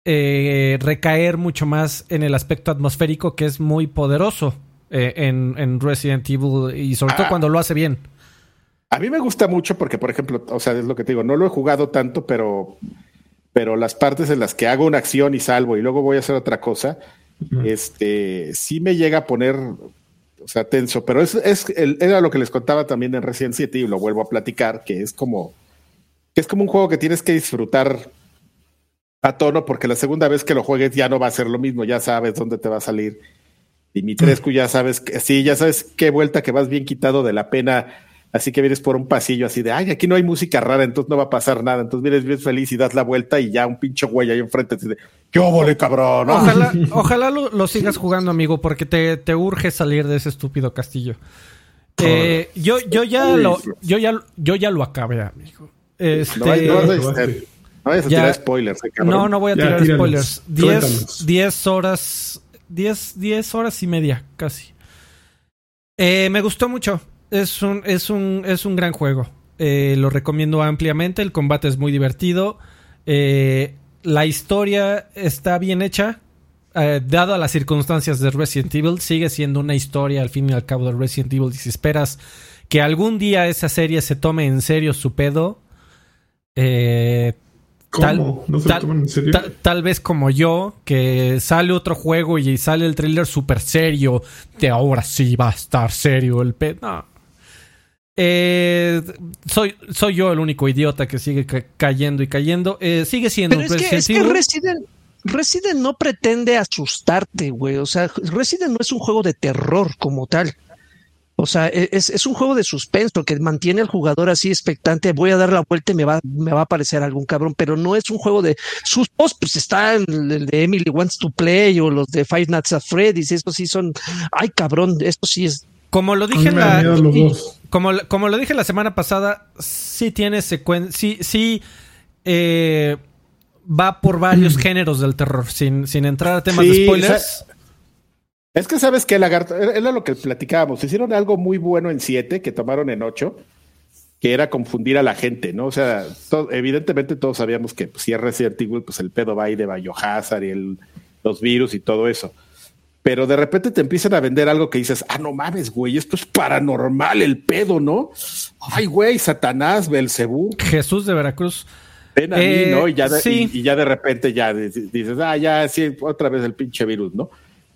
eh, recaer mucho más en el aspecto atmosférico que es muy poderoso eh, en, en, Resident Evil y sobre todo ah. cuando lo hace bien. A mí me gusta mucho porque, por ejemplo, o sea, es lo que te digo, no lo he jugado tanto, pero, pero las partes en las que hago una acción y salvo y luego voy a hacer otra cosa, este, sí me llega a poner o sea, tenso, pero es, es era lo que les contaba también en Resident 7 y lo vuelvo a platicar, que es como, que es como un juego que tienes que disfrutar a tono porque la segunda vez que lo juegues ya no va a ser lo mismo, ya sabes dónde te va a salir. Dimitrescu, ya sabes que sí, ya sabes qué vuelta que vas bien quitado de la pena Así que vienes por un pasillo así de, ay, aquí no hay música rara, entonces no va a pasar nada. Entonces vienes bien feliz y das la vuelta y ya un pinche güey ahí enfrente te dice, ¡qué óvole, cabrón! Ojalá, [LAUGHS] ojalá lo, sigas jugando, amigo, porque te, te urge salir de ese estúpido castillo. Eh, yo, yo ya lo, yo ya, yo ya lo acabé, amigo. Este, no, vayas a tirar spoilers, eh, No, no voy a tirar spoilers. 10 horas, 10 horas y media, casi. Eh, me gustó mucho es un, es un, es un gran juego. Eh, lo recomiendo ampliamente. El combate es muy divertido. Eh, la historia está bien hecha. Eh, dado a las circunstancias de Resident Evil, sigue siendo una historia al fin y al cabo de Resident Evil. Y si esperas que algún día esa serie se tome en serio su pedo, ¿Cómo? ¿No se toman en serio? Tal, vez como yo, que sale otro juego y sale el trailer súper serio, de ahora sí va a estar serio el pedo. No. Eh, soy, soy yo el único idiota que sigue cayendo y cayendo. Eh, sigue siendo Pero es que, Resident, Resident no pretende asustarte, güey. O sea, Resident no es un juego de terror como tal. O sea, e, es, es, un juego de suspenso que mantiene al jugador así expectante. Voy a dar la vuelta y me va, me va a aparecer algún cabrón, pero no es un juego de sustos. Pues está el, de Emily Wants to Play o los de Five Nights at Freddy's. Estos sí son, ay cabrón, esto sí es como lo dije la, como, como lo dije la semana pasada, sí tiene secuencia, sí, sí eh, va por varios géneros del terror, sin, sin entrar a temas de spoilers. Es que sabes que Lagarto, era lo que platicábamos, hicieron algo muy bueno en 7 que tomaron en 8, que era confundir a la gente, ¿no? O sea, evidentemente todos sabíamos que pues, si es Resident Evil, pues el pedo va ahí de Biohazard y el, los virus y todo eso pero de repente te empiezan a vender algo que dices, ah, no mames, güey, esto es paranormal el pedo, ¿no? Ay, güey, Satanás, Belcebú. Jesús de Veracruz. Ven a mí, eh, ¿no? Y ya, de, y, ya de repente ya dices, ah, ya, sí, otra vez el pinche virus, ¿no?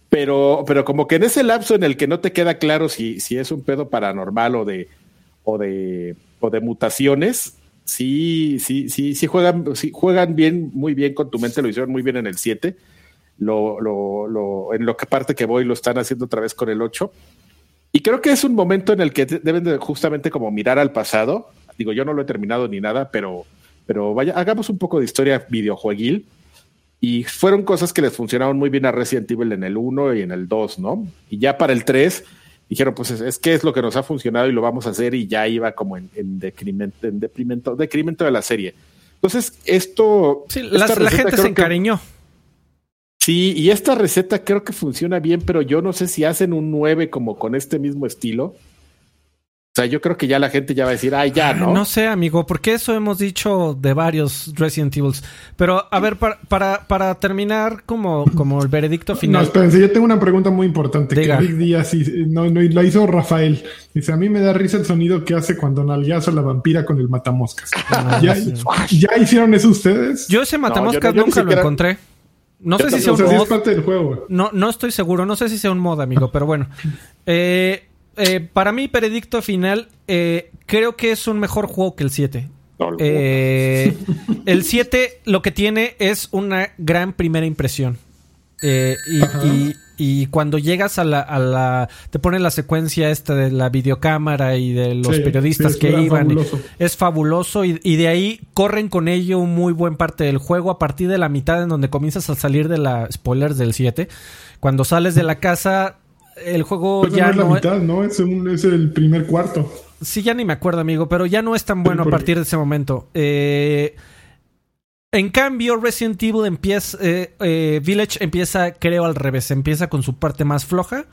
Pero, pero como que en ese lapso en el que no te queda claro si, si es un pedo paranormal o de, o de, o de mutaciones, sí, sí, sí, sí juegan, sí juegan bien, muy bien con tu mente, lo hicieron muy bien en el 7 lo, lo, lo, en lo que parte que voy lo están haciendo otra vez con el 8. Y creo que es un momento en el que deben de justamente como mirar al pasado. Digo, yo no lo he terminado ni nada, pero, pero vaya, hagamos un poco de historia videojueguil. Y fueron cosas que les funcionaron muy bien a Resident Evil en el 1 y en el 2, ¿no? Y ya para el 3 dijeron, pues es, que es lo que nos ha funcionado y lo vamos a hacer y ya iba como en, en, decremento, en decremento, de la serie. Entonces, esto... Sí, la, gente se encariñó. Sí, y esta receta creo que funciona bien, pero yo no sé si hacen un 9 como con este mismo estilo. O sea, yo creo que ya la gente ya va a decir, ay, ya, ¿no? No sé, amigo, porque eso hemos dicho de varios Resident Evil. Pero, a ver, para, para, para terminar como, como el veredicto final. No, espérense, yo tengo una pregunta muy importante. Que Rick Díaz no, no, la hizo Rafael. Dice, a mí me da risa el sonido que hace cuando nalgueazo a la vampira con el matamoscas. Ah, ¿Ya, ¿Ya, hicieron eso ustedes? Yo ese matamoscas nunca lo encontré. No sé si sea un mod. No, no estoy seguro. No sé si sea un mod, amigo, pero bueno. [LAUGHS] Eh, eh, para mí, veredicto final, eh, creo que es un mejor juego que el 7. [LAUGHS] el 7 lo que tiene es una gran primera impresión. Y, y cuando llegas a la, a la te ponen la secuencia esta de la videocámara y de los Sí, periodistas sí, que iban. fabuloso. Es fabuloso y, y de ahí corren con ello un muy buen parte del juego a partir de la mitad en donde comienzas a salir de la spoilers del 7. Cuando sales de la casa, el juego Pues ya no es la no mitad, ¿no? Es, un- es el primer cuarto. Sí, ya ni me acuerdo, amigo, pero ya no es tan bueno a partir de ese momento. Eh, en cambio, Resident Evil empieza, eh, eh, Village empieza, creo, al revés. Empieza con su parte más floja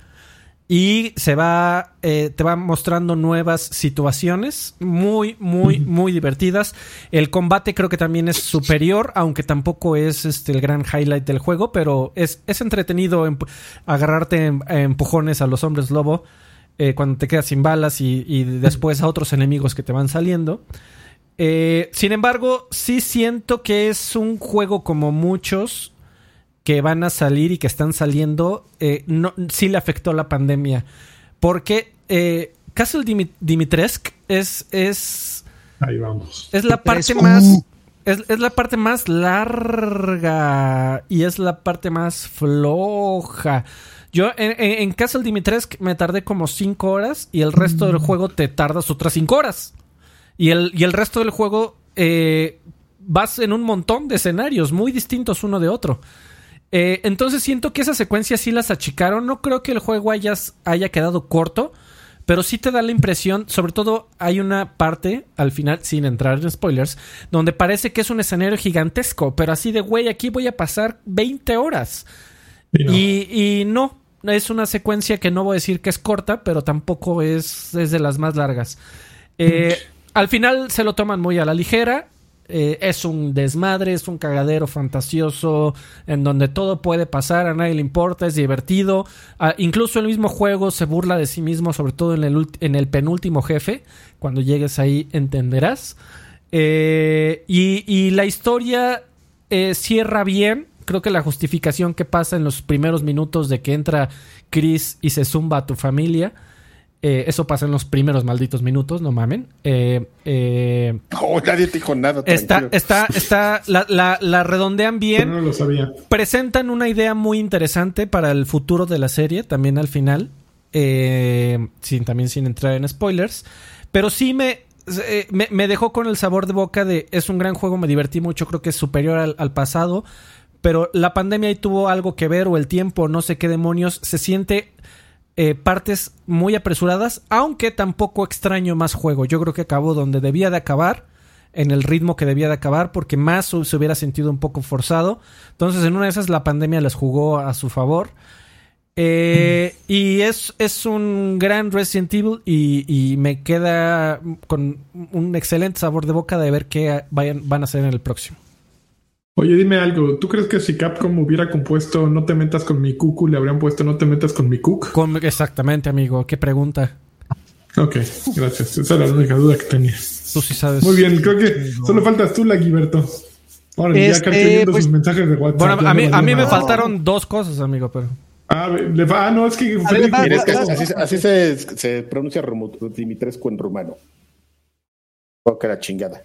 y se va, eh, te va mostrando nuevas situaciones muy, muy, muy divertidas. El combate creo que también es superior, aunque tampoco es este, el gran highlight del juego, pero es, es entretenido agarrarte en- a empujones a los hombres lobo eh, cuando te quedas sin balas y, y después a otros enemigos que te van saliendo. Eh, sin embargo, sí siento que es un juego como muchos que van a salir y que están saliendo, eh, no, sí le afectó la pandemia. Porque eh, Castle Dimi- Dimitrescu es, es, Ahí vamos. es la parte más. Es, es la parte más larga y es la parte más floja. Yo en, en- en Castle Dimitrescu me tardé como 5 horas y el resto del juego te tardas otras 5 horas. Y el, y el resto del juego eh, vas en un montón de escenarios muy distintos uno de otro. Eh, entonces siento que esas secuencias sí las achicaron. No creo que el juego hayas- haya quedado corto, pero sí te da la impresión, sobre todo hay una parte al final, sin entrar en spoilers, donde parece que es un escenario gigantesco, pero así de, güey, aquí voy a pasar 20 horas. Y no. Y, y no, es una secuencia que no voy a decir que es corta, pero tampoco es, es de las más largas. Eh, al final se lo toman muy a la ligera. eh, es un desmadre, es un cagadero fantasioso en donde todo puede pasar, a nadie le importa, es divertido. Ah, incluso el mismo juego se burla de sí mismo, sobre todo en el, en el penúltimo jefe. Cuando llegues ahí entenderás. Eh, y, y la historia eh, cierra bien. Creo que la justificación que pasa en los primeros minutos de que entra Chris y se zumba a tu familia. Eh, eso pasa en los primeros malditos minutos, no mamen. Eh, eh, No, nadie te dijo nada. está, tranquilo. está, está, la, la- la redondean Yo bien no lo sabía. presentan una idea muy interesante para el futuro de la serie, también al final, eh, sin, también sin entrar en spoilers, pero sí me, me, me dejó con el sabor de boca de es un gran juego, me divertí mucho, creo que es superior al, al pasado, pero la pandemia ahí tuvo algo que ver o el tiempo, no sé qué demonios, se siente eh, partes muy apresuradas, aunque tampoco extraño más juego, yo creo que acabó donde debía de acabar en el ritmo que debía de acabar porque más se hubiera sentido un poco forzado. Entonces en una de esas la pandemia les jugó a su favor. Eh, y es, es un gran Resident Evil y, y me queda con un excelente sabor de boca de ver qué vayan, van a hacer en el próximo. Oye, dime algo. ¿Tú crees que si Capcom hubiera compuesto No te metas con mi cucu, le habrían puesto No te metas con mi? Con- exactamente, amigo. ¿Qué pregunta? Ok, gracias. Esa era la única duda que tenía. Tú sí sabes. Muy bien, creo que solo faltas tú, Laguiberto. Ahora ya Este, Carque viendo pues- sus mensajes de WhatsApp. Bueno, a mí, no a mí me faltaron dos cosas, amigo, pero... Ah, le va- ah, no, es que ver, va, es así, así se, se pronuncia Dimitrescu en rumano. Que la chingada.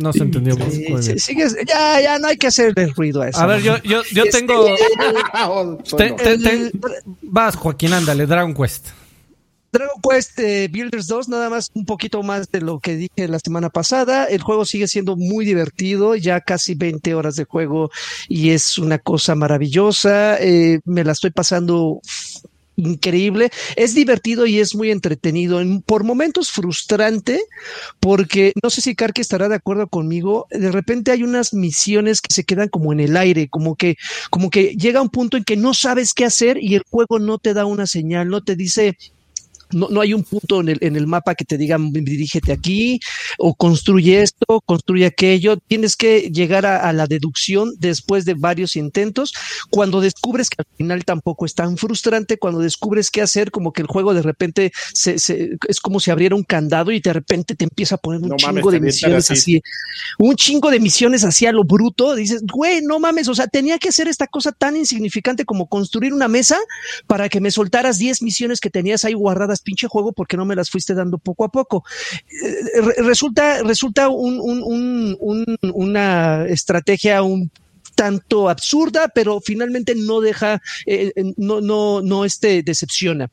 No se entendió muy Sí, muy sí, bien. sigues- ya, ya no hay que hacerle ruido a eso. A ver, yo, yo, yo Este, tengo... Te- no. te- El- te- vas, Joaquín, ándale, Dragon Quest. Dragon Quest eh, Builders 2, nada más un poquito más de lo que dije la semana pasada. El juego sigue siendo muy divertido, ya casi 20 horas de juego y es una cosa maravillosa. Eh, me la estoy pasando increíble. Es divertido y es muy entretenido. En- por momentos frustrante, porque no sé si Karki estará de acuerdo conmigo. De repente hay unas misiones que se quedan como en el aire, como que, como que llega un punto en que no sabes qué hacer y el juego no te da una señal, no te dice no, no hay un punto en el, en el mapa que te diga dirígete aquí o construye esto, construye aquello. Tienes que llegar a, a la deducción después de varios intentos. Cuando descubres que al final tampoco es tan frustrante, cuando descubres qué hacer, como que el juego de repente se, se- es como si abriera un candado y de repente te empieza a poner un No chingo mames, de misiones así. así. Un chingo de misiones así a lo bruto. Dices, güey, no mames, o sea, tenía que hacer esta cosa tan insignificante como construir una mesa para que me soltaras 10 misiones que tenías ahí guardadas, pinche juego, porque no me las fuiste dando poco a poco. Eh, re- resulta, resulta un, un- un- un- una estrategia un tanto absurda, pero finalmente no deja, eh, no, no, no este, decepciona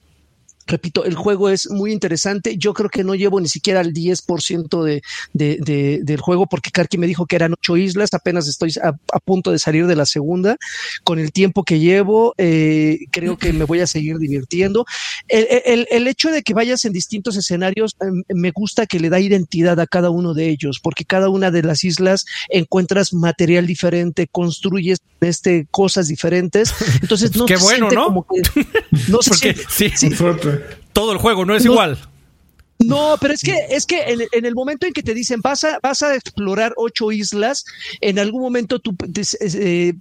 repito, el juego es muy interesante. Yo creo que no llevo ni siquiera el 10% de, de, de, del juego porque Karki me dijo que eran ocho islas. Apenas estoy a, a punto de salir de la segunda. Con el tiempo que llevo, eh, creo que me voy a seguir divirtiendo. El, el, el, hecho de que vayas en distintos escenarios eh, me gusta que le da identidad a cada uno de ellos porque cada una de las islas encuentras material diferente, construyes este, cosas diferentes. Entonces [LAUGHS] no Qué se bueno, siente ¿no? como que [LAUGHS] no se siente- sí, todo el juego no es igual. No, pero es que, es que en, en el momento en que te dicen vas a, vas a explorar ocho islas, en algún momento tú eh,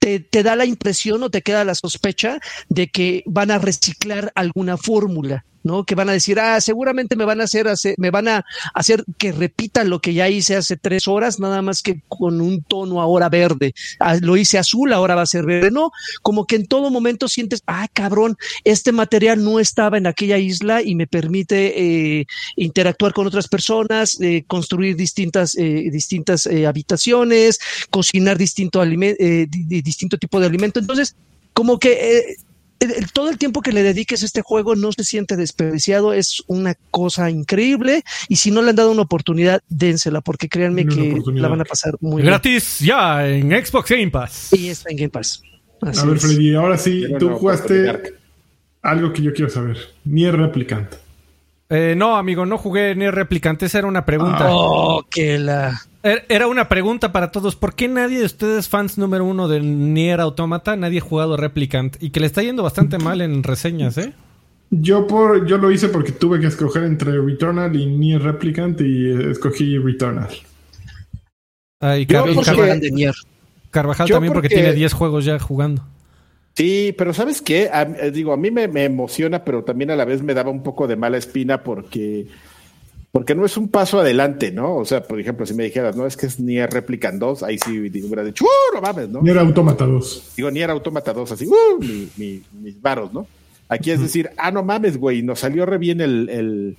te, te da la impresión o te queda la sospecha de que van a reciclar alguna fórmula. ¿No? Que van a decir, ah, seguramente me van a hacer, me van a hacer que repita lo que ya hice hace tres horas, nada más que con un tono ahora verde. Ah, lo hice azul, ahora va a ser verde. No, como que en todo momento sientes, ah, cabrón, este material no estaba en aquella isla y me permite eh, interactuar con otras personas, eh, construir distintas, eh, distintas habitaciones, cocinar distinto, eh, distinto tipo de alimento. Entonces, como que todo el tiempo que le dediques a este juego no se siente desperdiciado, es una cosa increíble y si no le han dado una oportunidad, dénsela porque créanme que la van a pasar muy Gratis bien. ya en Xbox Game Pass. Y está en Game Pass. Así a ver, es. Freddy, ahora sí, Pero tú no, jugaste algo que yo quiero saber. Nier Replicant. Eh, no, amigo, no jugué Nier Replicant. Esa era una pregunta. Oh, que la... Era una pregunta para todos. ¿Por qué nadie de ustedes, fans número uno de Nier Automata, nadie ha jugado Replicant? Y que le está yendo bastante mal en reseñas, ¿eh? Yo por yo lo hice porque tuve que escoger entre Returnal y Nier Replicant y escogí Returnal. Ah, y Car porque... Car Nier. Carvajal también porque... porque tiene 10 juegos ya jugando. Sí, pero ¿sabes qué? A, digo, a mí me, me, emociona, pero también a la vez me daba un poco de mala espina porque, porque no es un paso adelante, ¿no? O sea, por ejemplo, si me dijeras, no, es que es Nier Replicant 2, ahí sí hubiera dicho, ¡uh, no mames, ¿no? Nier Automata 2. Digo, Nier Automata 2, así, ¡uh, mi, mi, mis varos, ¿no? Aquí es decir, ah, no mames, güey, nos salió re bien el, el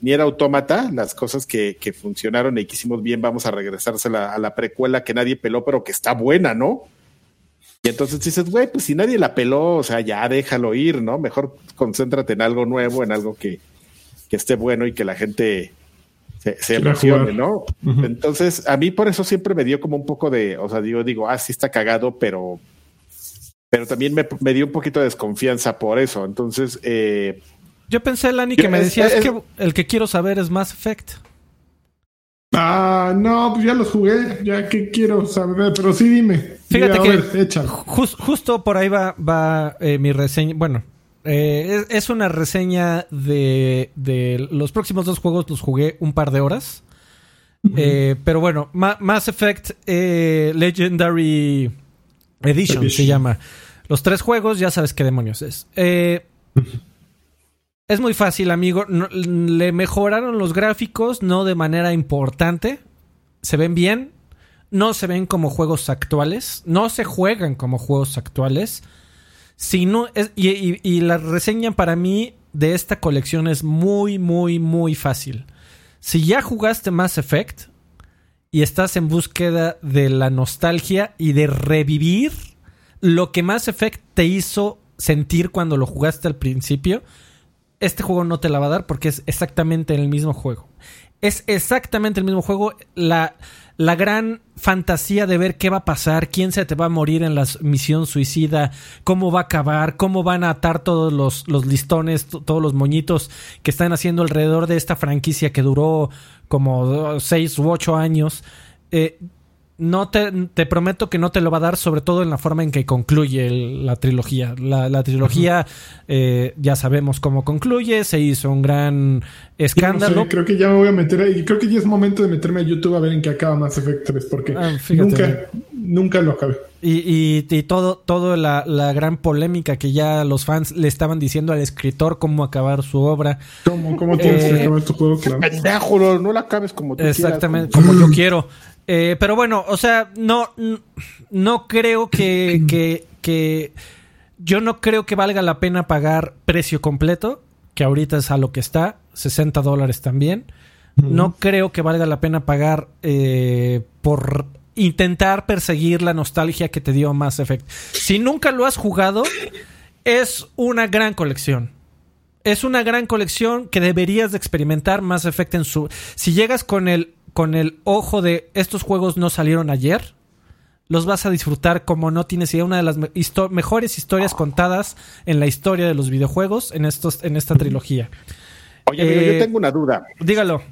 Nier Automata, las cosas que, que funcionaron y que hicimos bien, vamos a regresarse a la, a la precuela que nadie peló, pero que está buena, ¿no? Y entonces dices, güey, pues si nadie la peló, o sea, ya déjalo ir, ¿no? Mejor concéntrate en algo nuevo, en algo que, que esté bueno y que la gente se, se emocione, ¿no? Uh -huh. Entonces, a mí por eso siempre me dio como un poco de, o sea, digo, digo, ah, sí está cagado, pero, pero también me, me dio un poquito de desconfianza por eso. Entonces, eh, yo pensé, Lani, que me decías es, es, que el que quiero saber es Mass Effect. Ah, no, pues ya los jugué, ya que quiero saber, pero sí dime. Fíjate a que ver, just, justo por ahí va, va eh, mi reseña. Bueno, eh, es, es, una reseña de, de, los próximos dos juegos, los jugué un par de horas. Uh -huh. eh, pero bueno, Ma Mass Effect eh, Legendary Edition, Edition, se llama. Los tres juegos, ya sabes qué demonios es. Es muy fácil, amigo. No, le mejoraron los gráficos, no de manera importante. Se ven bien. No se ven como juegos actuales. No se juegan como juegos actuales. Sino es, y, y, y, la reseña para mí de esta colección es muy, muy, muy fácil. Si ya jugaste Mass Effect y estás en búsqueda de la nostalgia y de revivir lo que Mass Effect te hizo sentir cuando lo jugaste al principio, este juego no te la va a dar porque es exactamente el mismo juego. Es exactamente el mismo juego. La, la gran fantasía de ver qué va a pasar, quién se te va a morir en la misión suicida, cómo va a acabar, cómo van a atar todos los, los listones, todos los moñitos que están haciendo alrededor de esta franquicia que duró como seis u ocho años. Eh, no te, te, prometo que no te lo va a dar, sobre todo en la forma en que concluye el, la trilogía. La, la trilogía, eh, ya sabemos cómo concluye, se hizo un gran escándalo. No sé, creo que ya me voy a meter ahí. Creo que ya es momento de meterme a YouTube a ver en qué acaba Mass Effect 3, porque ah, nunca, nunca lo acabé. Y, y, y todo, todo la, la, gran polémica que ya los fans le estaban diciendo al escritor cómo acabar su obra. ¿Cómo, cómo tienes eh, que acabar tu juego? Claro. Pendejo, no la acabes como tú Exactamente, quieras, como... como yo quiero. Eh, pero bueno, o sea, no, no creo que, [CLEARS THROAT] que, que, yo no creo que valga la pena pagar precio completo, que ahorita es a lo que está, 60 dólares también. No creo que valga la pena pagar eh, por intentar perseguir la nostalgia que te dio Mass Effect. Si nunca lo has jugado, es una gran colección. Es una gran colección que deberías de experimentar Mass Effect en su... Si llegas con el, con el ojo de estos juegos no salieron ayer, los vas a disfrutar como no tienes idea. Una de las mejores historias contadas en la historia de los videojuegos en, estos, en esta trilogía. Oye, yo eh, tengo una duda. Dígalo.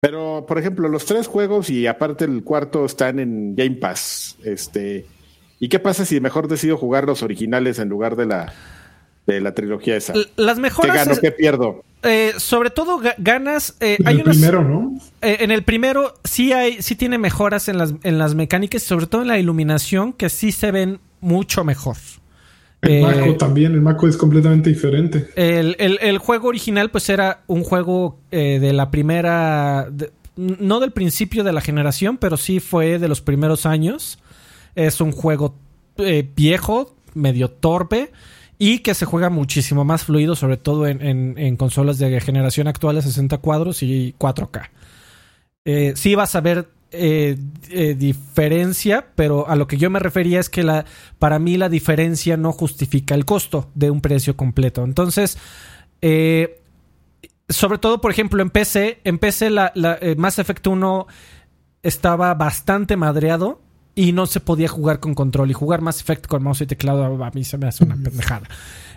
Pero, por ejemplo, los tres juegos y aparte el cuarto están en Game Pass. Este, ¿Y qué pasa si mejor decido jugar los originales en lugar de la, de la trilogía esa? Las mejores. ¿Qué gano? ¿Qué pierdo? Eh, sobre todo ganas. Eh, en el primero, ¿no? Eh, en el primero sí hay, sí tiene mejoras en las, en las mecánicas, sobre todo en la iluminación, que sí se ven mucho mejor. El Mako también, el Mako es completamente diferente. El, juego original, pues era un juego de la primera. no del principio de la generación, pero sí fue de los primeros años. Es un juego viejo, medio torpe y que se juega muchísimo más fluido, sobre todo en, consolas de generación actual de 60 cuadros y 4K. Eh, sí vas a ver eh, eh, diferencia, pero a lo que yo me refería es que la, para mí la diferencia no justifica el costo de un precio completo. Entonces, sobre todo, por ejemplo, en PC, en PC la, la Mass Effect 1 estaba bastante madreado y no se podía jugar con control. Y jugar Mass Effect con mouse y teclado a mí se me hace una pendejada.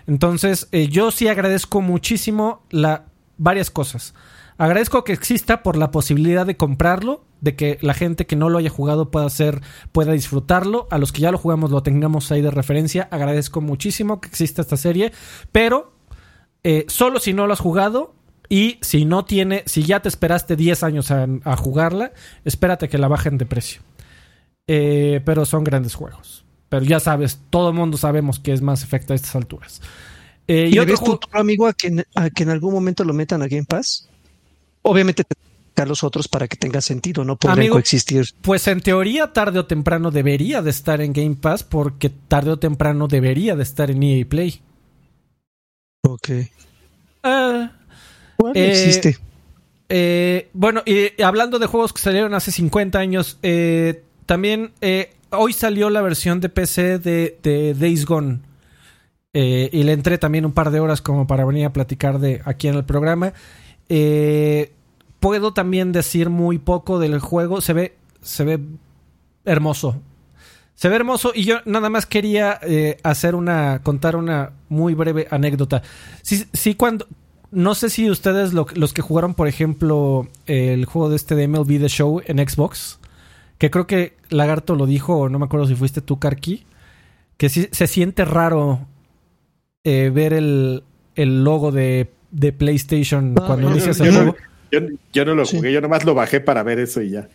Entonces, eh, yo sí agradezco muchísimo la, varias cosas. Agradezco que exista por la posibilidad de comprarlo, de que la gente que no lo haya jugado pueda hacer, pueda disfrutarlo. A los que ya lo jugamos lo tengamos ahí de referencia. Agradezco muchísimo que exista esta serie. Pero eh, solo si no lo has jugado, y si no tiene, si ya te esperaste 10 años a, a, jugarla, espérate que la bajen de precio. Eh, pero son grandes juegos. Pero ya sabes, todo el mundo sabemos que es más efecto a estas alturas. Eh, ¿Y, ves tu amigo a que, en algún momento lo metan a Game Pass? Obviamente a los otros para que tenga sentido, no podrían coexistir. Pues en teoría tarde o temprano debería de estar en Game Pass porque tarde o temprano debería de estar en EA Play. Ok. Bueno, existe. Eh, bueno, y hablando de juegos que salieron hace 50 años, eh, también eh, hoy salió la versión de PC de, Days Gone. Eh, y le entré también un par de horas como para venir a platicar de aquí en el programa. Eh, puedo también decir muy poco del juego. Se ve, se ve hermoso. Se ve hermoso y yo nada más quería hacer una, contar una muy breve anécdota. Sí, sí cuando, no sé si ustedes los que jugaron, por ejemplo, el juego de este de MLB The Show en Xbox, que creo que Lagarto lo dijo, o no me acuerdo si fuiste tú, Karki, que sí, se siente raro eh, ver el, logo de, PlayStation ah, cuando inicias el juego. yo, no lo jugué, yo nomás lo bajé para ver eso y ya.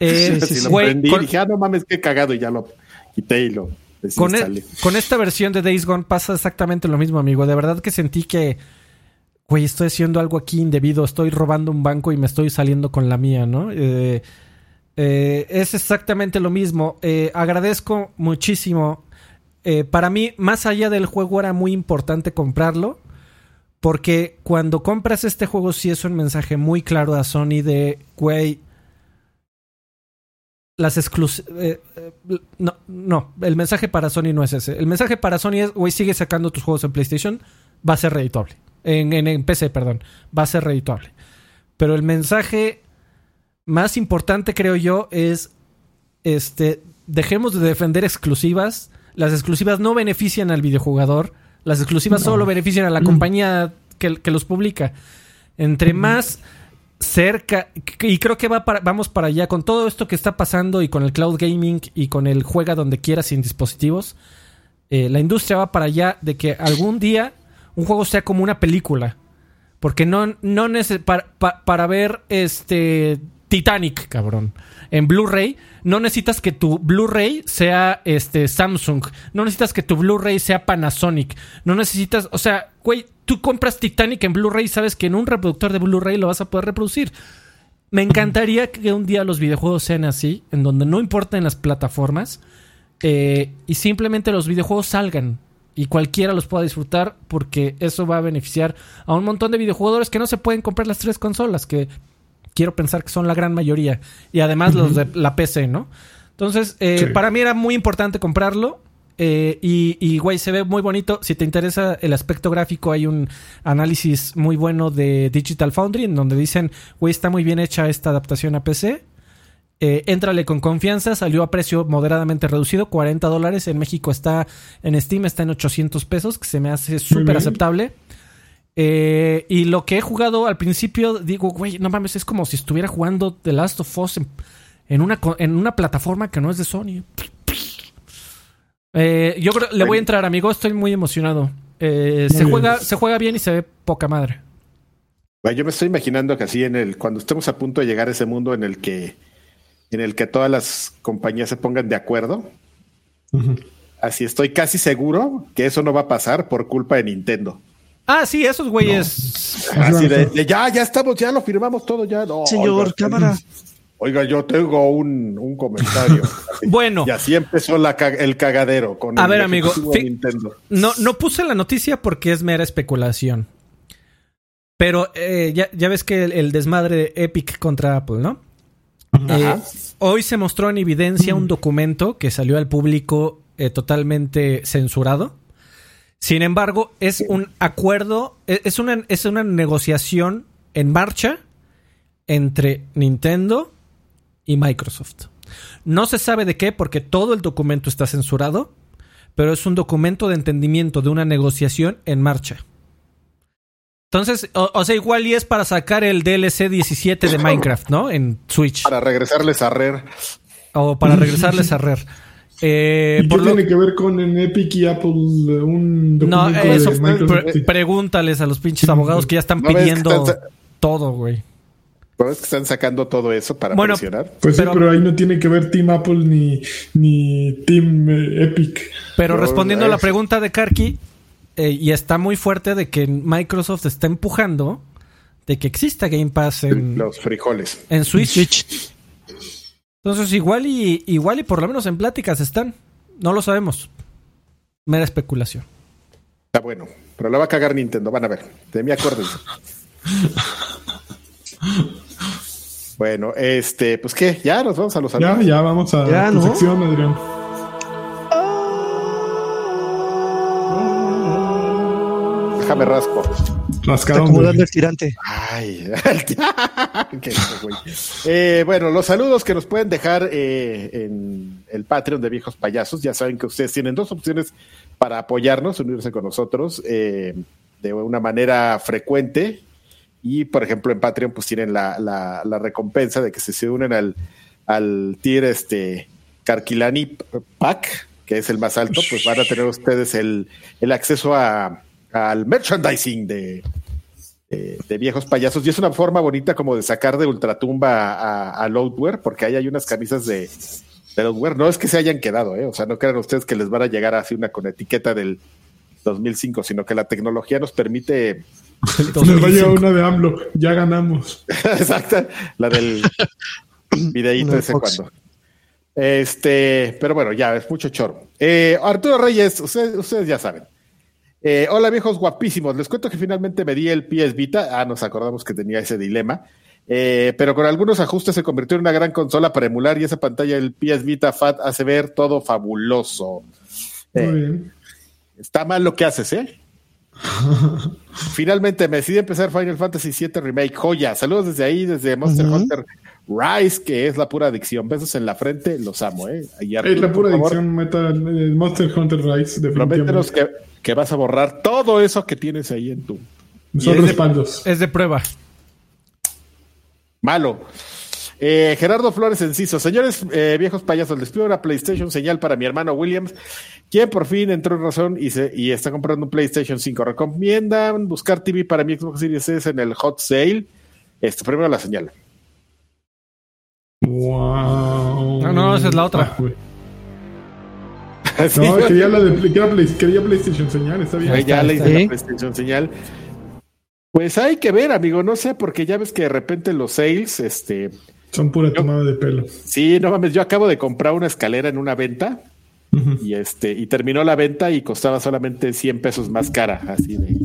Eh, [LAUGHS] lo prendí y dije, ah, no mames, qué cagado, y ya lo quité y lo con, e, con esta versión de Days Gone pasa exactamente lo mismo, amigo. De verdad que sentí que, güey, estoy haciendo algo aquí indebido, estoy robando un banco y me estoy saliendo con la mía, ¿no? Eh, eh, es exactamente lo mismo. Eh, agradezco muchísimo. Eh, para mí, más allá del juego, era muy importante comprarlo. Porque cuando compras este juego, sí es un mensaje muy claro a Sony de, güey, las exclusivas... no, no, el mensaje para Sony no es ese. El mensaje para Sony es, güey, sigue sacando tus juegos en PlayStation, va a ser redituable. En, en, PC, perdón, va a ser redituable. Pero el mensaje más importante, creo yo, es este dejemos de defender exclusivas. Las exclusivas no benefician al videojugador. Las exclusivas solo benefician a la mm. compañía que, los publica. Entre mm. más cerca, y creo que va vamos para allá con todo esto que está pasando y con el cloud gaming y con el juega donde quieras sin dispositivos. Eh, la industria va para allá de que algún día un juego sea como una película. Porque no, no para, para ver este Titanic, cabrón. En Blu-ray, no necesitas que tu Blu-ray sea este Samsung. No necesitas que tu Blu-ray sea Panasonic. No necesitas, o sea, güey, tú compras Titanic en Blu-ray y sabes que en un reproductor de Blu-ray lo vas a poder reproducir. Me encantaría que un día los videojuegos sean así, en donde no importen las plataformas eh, y simplemente los videojuegos salgan y cualquiera los pueda disfrutar porque eso va a beneficiar a un montón de videojugadores que no se pueden comprar las tres consolas, que quiero pensar que son la gran mayoría. Y además los de la PC, ¿no? Entonces, eh, Sí. para mí era muy importante comprarlo. eh, y, y, güey, se ve muy bonito. Si te interesa el aspecto gráfico, hay un análisis muy bueno de Digital Foundry en donde dicen, güey, está muy bien hecha esta adaptación a PC. Eh, éntrale con confianza, salió a precio moderadamente reducido, 40 dólares. En México está, en Steam está en 800 pesos, que se me hace súper aceptable. Eh, y lo que he jugado al principio, digo, güey, no mames, es como si estuviera jugando The Last of Us en, en una, en una plataforma que no es de Sony. Eh, yo creo, le voy a entrar, amigo, estoy muy emocionado. Eh, Muy se, bien. juega, se juega bien y se ve poca madre. Yo me estoy imaginando que así en el, cuando estemos a punto de llegar a ese mundo en el que, en el que todas las compañías se pongan de acuerdo, así estoy casi seguro que eso no va a pasar por culpa de Nintendo. Ah, sí, esos güeyes. Así de, de, ya, ya estamos, ya lo firmamos todo, ya. No, Señor, oiga, cámara. Oiga, yo tengo un, un comentario. [LAUGHS] Bueno. Y así empezó la el cagadero con A el ver, amigo, Nintendo. No, no puse la noticia porque es mera especulación. Pero eh, ya, ya ves que el, el desmadre de Epic contra Apple, ¿no? Eh, hoy se mostró en evidencia un documento que salió al público eh, totalmente censurado. Sin embargo, es un acuerdo, e- es una, es una negociación en marcha entre Nintendo y Microsoft. No se sabe de qué porque todo el documento está censurado, pero es un documento de entendimiento de una negociación en marcha. Entonces, o, o sea, igual y es para sacar el DLC 17 de [COUGHS] Minecraft, ¿no? En Switch. Para regresarles a Rare. O para [LAUGHS] regresarles a Rare. Eh, ¿Y qué lo- tiene que ver con en Epic y Apple eh, un No, documento eso, de Microsoft? pre- pregúntales a los pinches abogados que ya están ¿No pidiendo están todo, güey. ¿No ves que están sacando todo eso para Bueno, presionar? Pues pero- sí, pero ahí no tiene que ver Team Apple ni, ni Team eh, Epic. Pero No, respondiendo a la pregunta de Karki, eh, y está muy fuerte de que Microsoft está empujando de que exista Game Pass en, Los frijoles. en Switch. Entonces, igual y, igual y por lo menos en pláticas están. No lo sabemos. Mera especulación. Está bueno. Pero la va a cagar Nintendo. Van a ver. De mí acuérdense. [LAUGHS] bueno, este, pues qué, ya nos vamos a los Ya, anuncios. ya vamos a Ya, tu ¿no? sección, Adrián. Déjame rasco. Está Rascadón. acomodando el tirante. Ay, [LAUGHS] qué güey. Eh, bueno, los saludos que nos pueden dejar eh, en el Patreon de Viejos Payasos. Ya saben que ustedes tienen dos opciones para apoyarnos, unirse con nosotros eh, de una manera frecuente. Y, por ejemplo, en Patreon, pues tienen la, la- la recompensa de que si se unen al, al tier este Carquilani Pack, que es el más alto, pues van a tener ustedes el, el acceso a, al merchandising de, de, de viejos payasos. Y es una forma bonita como de sacar de ultratumba a, a Loadware, porque ahí hay unas camisas de, de Loadware. No es que se hayan quedado, ¿eh? o sea, no crean ustedes que les van a llegar así una con etiqueta del 2005, sino que la tecnología nos permite [LAUGHS] Nos va a llegar una de AMLO. Ya ganamos. [LAUGHS] Exacto, la del [LAUGHS] videíto Una ese Fox. cuando. Este, pero bueno, ya es mucho choro. Eh, Arturo Reyes, ustedes, ustedes ya saben. Eh, hola viejos guapísimos, les cuento que finalmente me di el PS Vita. Ah, nos acordamos que tenía ese dilema. Eh, pero con algunos ajustes se convirtió en una gran consola para emular y esa pantalla del PS Vita Fat hace ver todo fabuloso. Muy Eh, bien. Está mal lo que haces, ¿eh? [LAUGHS] Finalmente me decidí empezar Final Fantasy VII Remake. Joya. Saludos desde ahí, desde Monster. Hunter Rise, que es la pura adicción. Besos en la frente, los amo, ¿eh? Es la pura edición meta el Monster Hunter Rise, Prométenos definitivamente. que, que vas a borrar todo eso que tienes ahí en tu Son y es de- respaldos. Es de prueba. malo. Eh, Gerardo Flores Enciso, señores eh, viejos payasos, les pido una PlayStation señal para mi hermano Williams, quien por fin entró en razón y, se, y está comprando un PlayStation 5. Recomiendan buscar TV para mi Xbox Series S en el hot sale. Este, primero la señal. Wow. No, no, esa es la otra. Ah, [LAUGHS] No, quería la de quería, Play- quería PlayStation señal, está bien. Ahí ya le hice Sí. la PlayStation señal. Pues hay que ver, amigo, no sé, porque ya ves que de repente los sales, este, Son pura tomada de pelo. sí, no mames, yo acabo de comprar una escalera en una venta y este y terminó la venta y costaba solamente 100 pesos más cara, así de.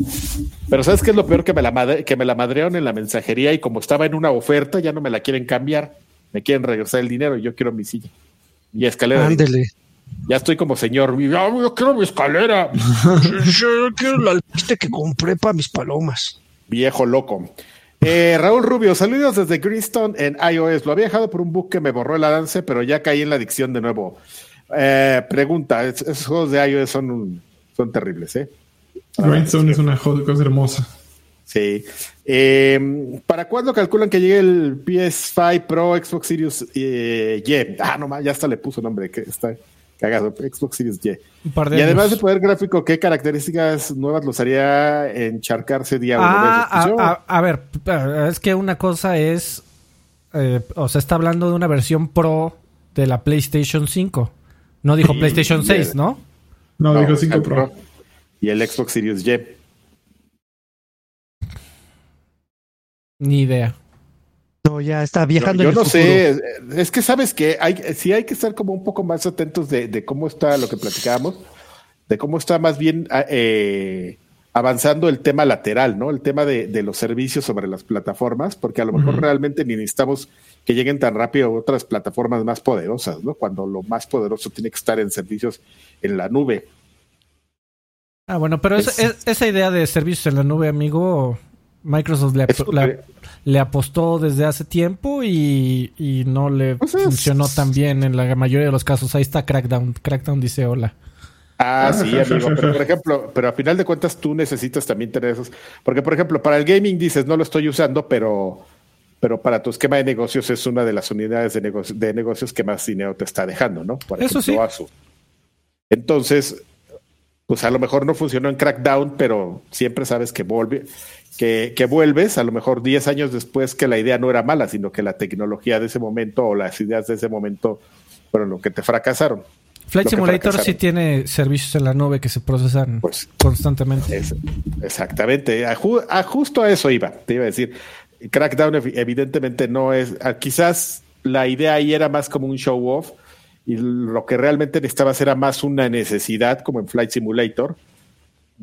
Pero sabes qué es lo peor que me la madre, que me la madrearon en la mensajería y como estaba en una oferta ya no me la quieren cambiar, me quieren regresar el dinero y yo quiero mi silla y escalera. Ándele. Ya estoy como señor, ya, yo quiero mi escalera. [LAUGHS] Yo quiero la lista que compré para mis palomas. Viejo loco. Eh, Raúl Rubio, saludos desde Greenstone en iOS. Lo había dejado por un bug que me borró el avance, pero ya caí en la adicción de nuevo. Eh, pregunta, es- esos juegos de iOS son, un- son terribles, ¿eh? Grindstone es una cosa hermosa. Sí. Eh, ¿Para cuándo calculan que llegue el PS5 Pro, Xbox Series eh, Y? Ah, no más, ya hasta le puso nombre, que está cagado. Xbox Series Y. Y además de poder gráfico, ¿qué características nuevas los haría encharcarse día uno? Ah, a, a- a ver, es que una cosa es, eh, o sea, está hablando de una versión Pro de la PlayStation 5. No dijo PlayStation 6, ¿no? No, No, dijo 5 el Pro. Y el Xbox Series Y. Ni idea. No, ya está viajando yo en no futuro. sé, es que sabes que hay, sí hay que estar como un poco más atentos de, de cómo está lo que platicábamos, de cómo está más bien ah, eh, avanzando el tema lateral, ¿no? El tema de, de los servicios sobre las plataformas, porque a lo mejor realmente ni necesitamos que lleguen tan rápido otras plataformas más poderosas, ¿no? Cuando lo más poderoso tiene que estar en servicios en la nube. Ah, bueno, pero esa- Es- es- esa idea de servicios en la nube, amigo, Microsoft la- que- le apostó desde hace tiempo y, y no le Pues es- funcionó tan bien en la mayoría de los casos. Ahí está Crackdown. Crackdown dice hola. Ah, sí, amigo. Pero por ejemplo, pero a final de cuentas tú necesitas también tener esos. Porque, por ejemplo, para el gaming dices, no lo estoy usando, pero, pero para tu esquema de negocios es una de las unidades de, negocio- de negocios que más dinero te está dejando, ¿no? Por Eso ejemplo, Asus. Entonces, pues a lo mejor no funcionó en Crackdown, pero siempre sabes que, vuelve, que, que vuelves, a lo mejor 10 años después que la idea no era mala, sino que la tecnología de ese momento o las ideas de ese momento fueron lo que te fracasaron. Flight Simulator sí tiene servicios en la nube que se procesan Pues constantemente. Es- exactamente. A, ju- a justo a eso iba. Te iba a decir. Crackdown evi- evidentemente no es. quizás la idea ahí era más como un show off y lo que realmente necesitabas era más una necesidad, como en Flight Simulator,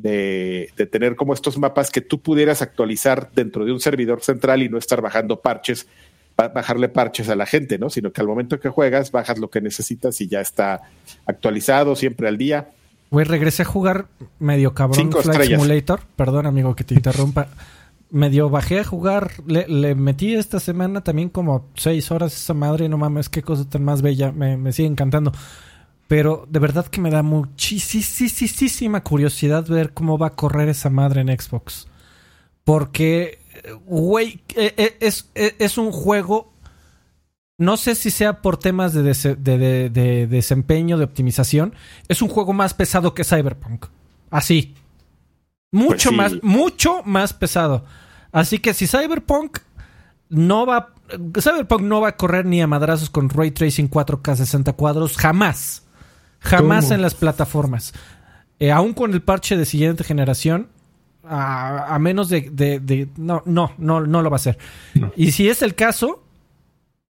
de, de tener como estos mapas que tú pudieras actualizar dentro de un servidor central y no estar bajando parches, ba- bajarle parches a la gente, ¿no? Sino que al momento que juegas, bajas lo que necesitas y ya está actualizado siempre al día. Güey, regresé a jugar medio cabrón Cinco Flight estrellas. Simulator. Perdón, amigo, que te interrumpa. Medio bajé a jugar. Le, le metí esta semana también como seis horas esa madre. No mames, qué cosa tan más bella. Me, me sigue encantando. Pero de verdad que me da muchísima curiosidad ver cómo va a correr esa madre en Xbox. Porque, güey, eh, es, eh, es un juego no sé si sea por temas de, dese- de- de- de desempeño, de optimización. Es un juego más pesado que Cyberpunk. Así. Mucho Pues sí. más, mucho más pesado. Así que si Cyberpunk no va. Cyberpunk no va a correr ni a madrazos con Ray Tracing 4K 60 cuadros. Jamás. Jamás ¿Cómo? en las plataformas. Eh, aún con el parche de siguiente generación. A, a menos de, de- de- No, no, no, no lo va a hacer. No. Y si es el caso,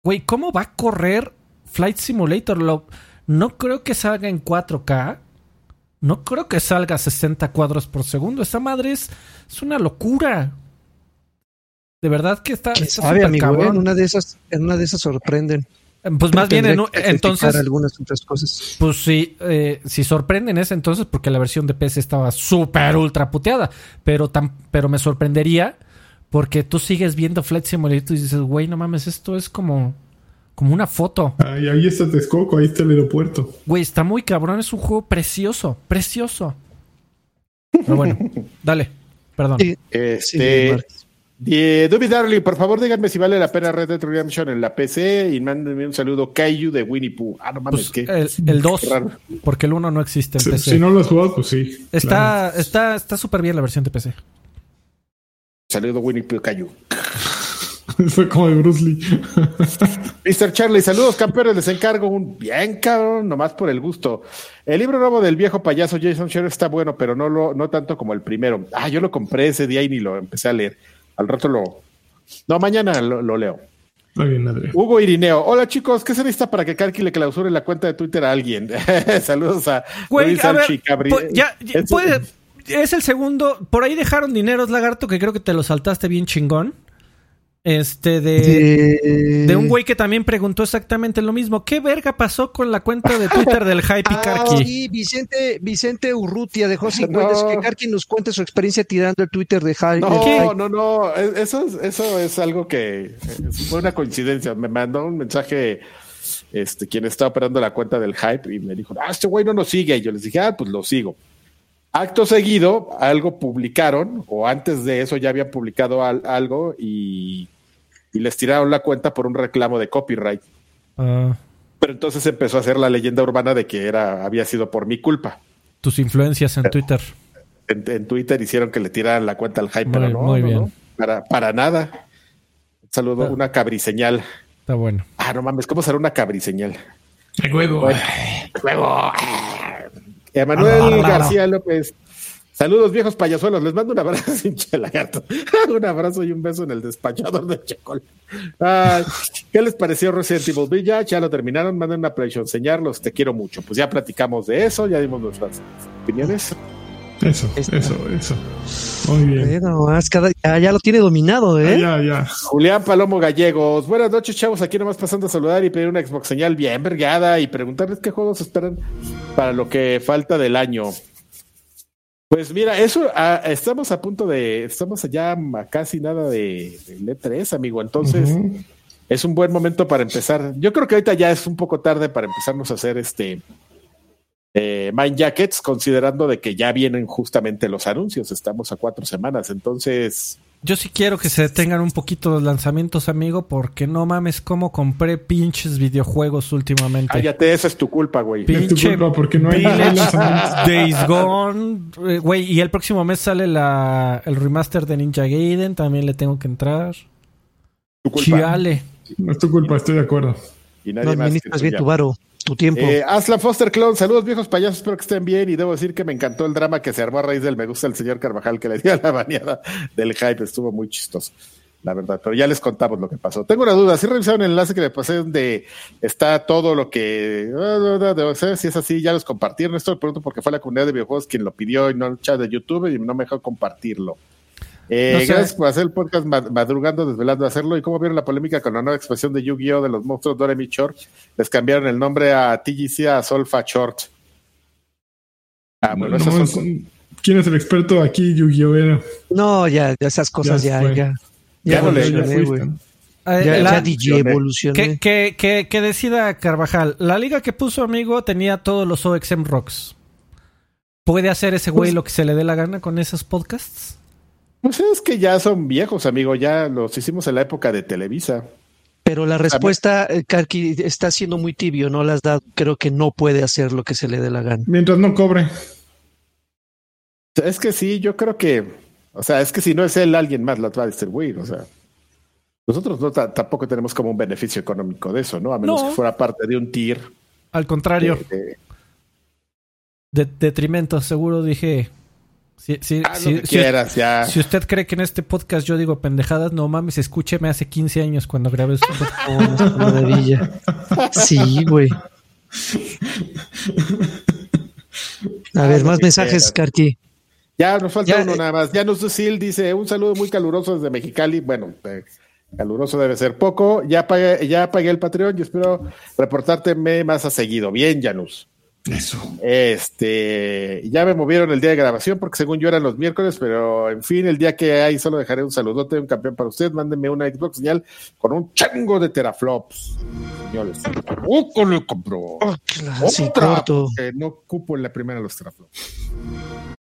Güey, ¿cómo va a correr Flight Simulator? Lo- no creo que salga en 4K. No creo que salga a 60 cuadros por segundo. Esa madre es, es una locura. De verdad que está. ¿Quién está sabe, amigo? cabrón. En una de esas, en una de esas sorprenden. Pues más bien, en entonces, algunas otras cosas. pues sí, eh, si sorprenden es entonces porque la versión de PC estaba súper ultra puteada. Pero, tan, pero me sorprendería porque tú sigues viendo Flight Simulator y dices, güey, no mames, esto es como, como una foto. Ahí, ahí está Texcoco, ahí está el aeropuerto. Güey, está muy cabrón, es un juego precioso, precioso. Pero bueno, [LAUGHS] dale, perdón. Sí, sí, Este, Eh, Duby Darling, por favor díganme si vale la pena Red Dead Redemption en la PC y mándenme un saludo Kaiju de Winnie Pooh. Ah, no mames, Pues, ¿qué? el 2, Qué raro. porque el 1 no existe en Si, PC. si no lo has jugado, pues sí. Está está está súper bien la versión de PC. Saludo Winnie Pooh Kaiju. [LAUGHS] Fue como de Bruce Lee. [LAUGHS] Mr. Charlie, saludos campeones, les encargo un bien cabrón, nomás por el gusto. El libro nuevo del viejo payaso Jason Shore está bueno, pero no lo, no tanto como el primero. Ah, yo lo compré ese día y ni lo empecé a leer. Al rato lo. No, mañana lo, lo leo. Está bien. Hugo Irineo. Hola chicos, ¿qué se necesita para que Karki le clausure la cuenta de Twitter a alguien? [LAUGHS] Saludos a Güey, Luis a ver, Sanchi Cabri- pues, ya, ya, Es- puede- es el segundo. Por ahí dejaron dineros, lagarto, que creo que te lo saltaste bien chingón. Este, de, de un güey que también preguntó exactamente lo mismo. ¿Qué verga pasó con la cuenta de Twitter del Hype y [LAUGHS] Ah, Karki? sí, Vicente, Vicente Urrutia dejó [LAUGHS] 50. No. Que Karki nos cuente su experiencia tirando el Twitter de Hype. No, no, no. es- Eso es, eso es algo que eh, fue una coincidencia. Me mandó un mensaje este, quien está operando la cuenta del hype y me dijo, ah, este güey no nos sigue. Y yo les dije, ah, pues lo sigo. Acto seguido, algo publicaron, o antes de eso ya habían publicado al- algo y, y les tiraron la cuenta por un reclamo de copyright. Ah, Pero entonces empezó a hacer la leyenda urbana de que era, había sido por mi culpa. tus influencias en Twitter. En, en Twitter hicieron que le tiraran la cuenta al hype, Muy- pero no, muy no, bien. no, para, para nada. Un saludo, Ah. una cabriseñal. Está bueno. Ah, no mames, ¿cómo será una cabriseñal? ¡Ay, huevo! ¡Huevo! Emanuel García López. Saludos, viejos payasuelos. Les mando un abrazo, [LAUGHS] pinche lagarto. [LAUGHS] un abrazo y un beso en el despachador de Chacol. ¿Qué les pareció Resident Evil Village? Ya lo terminaron. Manden una PlayStation enseñarlos. Te quiero mucho. Pues ya platicamos de eso. Ya dimos nuestras opiniones. Eso, Esta. eso, eso. Muy bien. No, más cada- ya, ya lo tiene dominado, ¿eh? Ah, ya, ya. Julián Palomo Gallegos. Buenas noches, chavos. Aquí nomás pasando a saludar y pedir una Xbox señal bien vergada y preguntarles qué juegos esperan para lo que falta del año. Pues mira, eso ah, estamos a punto de, estamos allá a casi nada de, del E3, amigo. Entonces es un buen momento para empezar. Yo creo que ahorita ya es un poco tarde para empezarnos a hacer este eh, Mind Jackets, considerando de que ya vienen justamente los anuncios. Estamos a cuatro semanas, entonces Yo sí quiero que se detengan un poquito los lanzamientos, amigo, porque no mames cómo compré pinches videojuegos últimamente. cállate, esa es tu culpa, güey. Pi- Es tu Pinche culpa porque no hay no lanzamientos. Days Gone, eh, güey, y el próximo mes sale la, el remaster de Ninja Gaiden, también le tengo que entrar. Tu culpa. Chiale. No es tu culpa, estoy de acuerdo. Y No nadie que administras bien tu varo, tu tiempo. Eh, Aslan Foster Clone, saludos viejos payasos, espero que estén bien y debo decir que me encantó el drama que se armó a raíz del me gusta el señor Carvajal que le dio a [LAUGHS] la baneada del hype, estuvo muy chistoso, la verdad, pero ya les contamos lo que pasó. Tengo una duda, si revisaron el enlace que le pasé donde está todo lo que, debo ser, si es así, ya los compartieron, esto lo pregunto porque fue la comunidad de videojuegos quien lo pidió y no el chat de YouTube y no me dejó compartirlo. Eh, No sé. Gracias por hacer el podcast mad- madrugando, desvelando a hacerlo. ¿Y cómo vieron la polémica con la nueva expresión de Yu-Gi-Oh! de los monstruos Doremi Short? Les cambiaron el nombre a TGC a Solfa Short. Ah, bueno, No, no, son- ¿Quién es el experto aquí, Yu-Gi-Oh? Era? no, ya, ya esas cosas Ya ya, ya. Ya no le- ya Ya, la- ya DJ evolucioné. que, que, que, que decida Carvajal. La liga que puso amigo tenía todos los OXM Rocks. ¿Puede hacer ese güey Pues- lo que se le dé la gana con esos podcasts? Pues es que ya son viejos, amigo. Ya los hicimos en la época de Televisa. Pero la respuesta, eh, Karki, está siendo muy tibio, no las da, creo que no puede hacer lo que se le dé la gana. Mientras no cobre. Es que sí, yo creo que, o sea, es que si no es él, alguien más lo va a distribuir. O sea, nosotros no ta- tampoco tenemos como un beneficio económico de eso, ¿no? A menos No. que fuera parte de un tier. Al contrario, de- de- de, detrimento, seguro dije. Si, si- haz si- lo que si- quieras, ya. si usted cree que en este podcast yo digo pendejadas, no mames, escúcheme hace 15 años cuando grabé su podcast. [LAUGHS] Oh, maravilla. Sí, güey. A ver, más mensajes. Karki. Ya nos falta Ya, uno eh. nada más. Janus Dusil dice: Un saludo muy caluroso desde Mexicali. Bueno, eh, caluroso debe ser poco. Ya pagué, ya pagué el Patreon y espero reportarte más a seguido. Bien, Janus. Eso. Este, ya me movieron el día de grabación porque según yo eran los miércoles, pero en fin, el día que hay solo dejaré un saludote, un campeón para usted. Mándenme una Xbox señal con un chango de teraflops. Señores, ¡Oco le compró! Oh, sí, Otra, corto. porque no cupo en la primera los teraflops.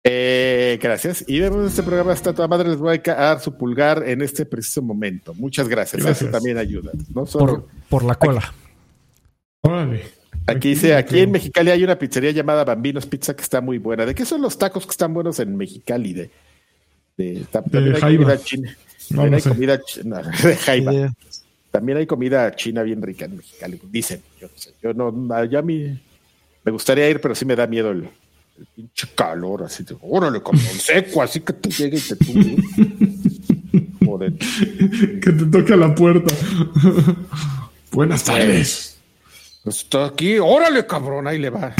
Eh, gracias. Y vemos este programa hasta toda madre. Les voy a dar su pulgar en este preciso momento. Muchas gracias. Gracias. Eso también ayuda. No solo- Por, por la cola. Órale. Aquí dice, aquí en Mexicali hay una pizzería llamada Bambinos Pizza que está muy buena. ¿De qué son los tacos que están buenos en Mexicali? De, de, ta- también hay jaiba. comida china. No, También no hay sé. comida china, [LAUGHS] de jaiba. También hay comida china bien rica en Mexicali. Dicen, yo no sé. Yo no, ya a mí me gustaría ir, pero sí me da miedo el, el pinche calor. Así de, órale, como un seco, así que te llegue y te tumbe. [LAUGHS] que te toque a la puerta. [LAUGHS] Buenas tardes. Pues está aquí, órale, cabrón, ahí le va.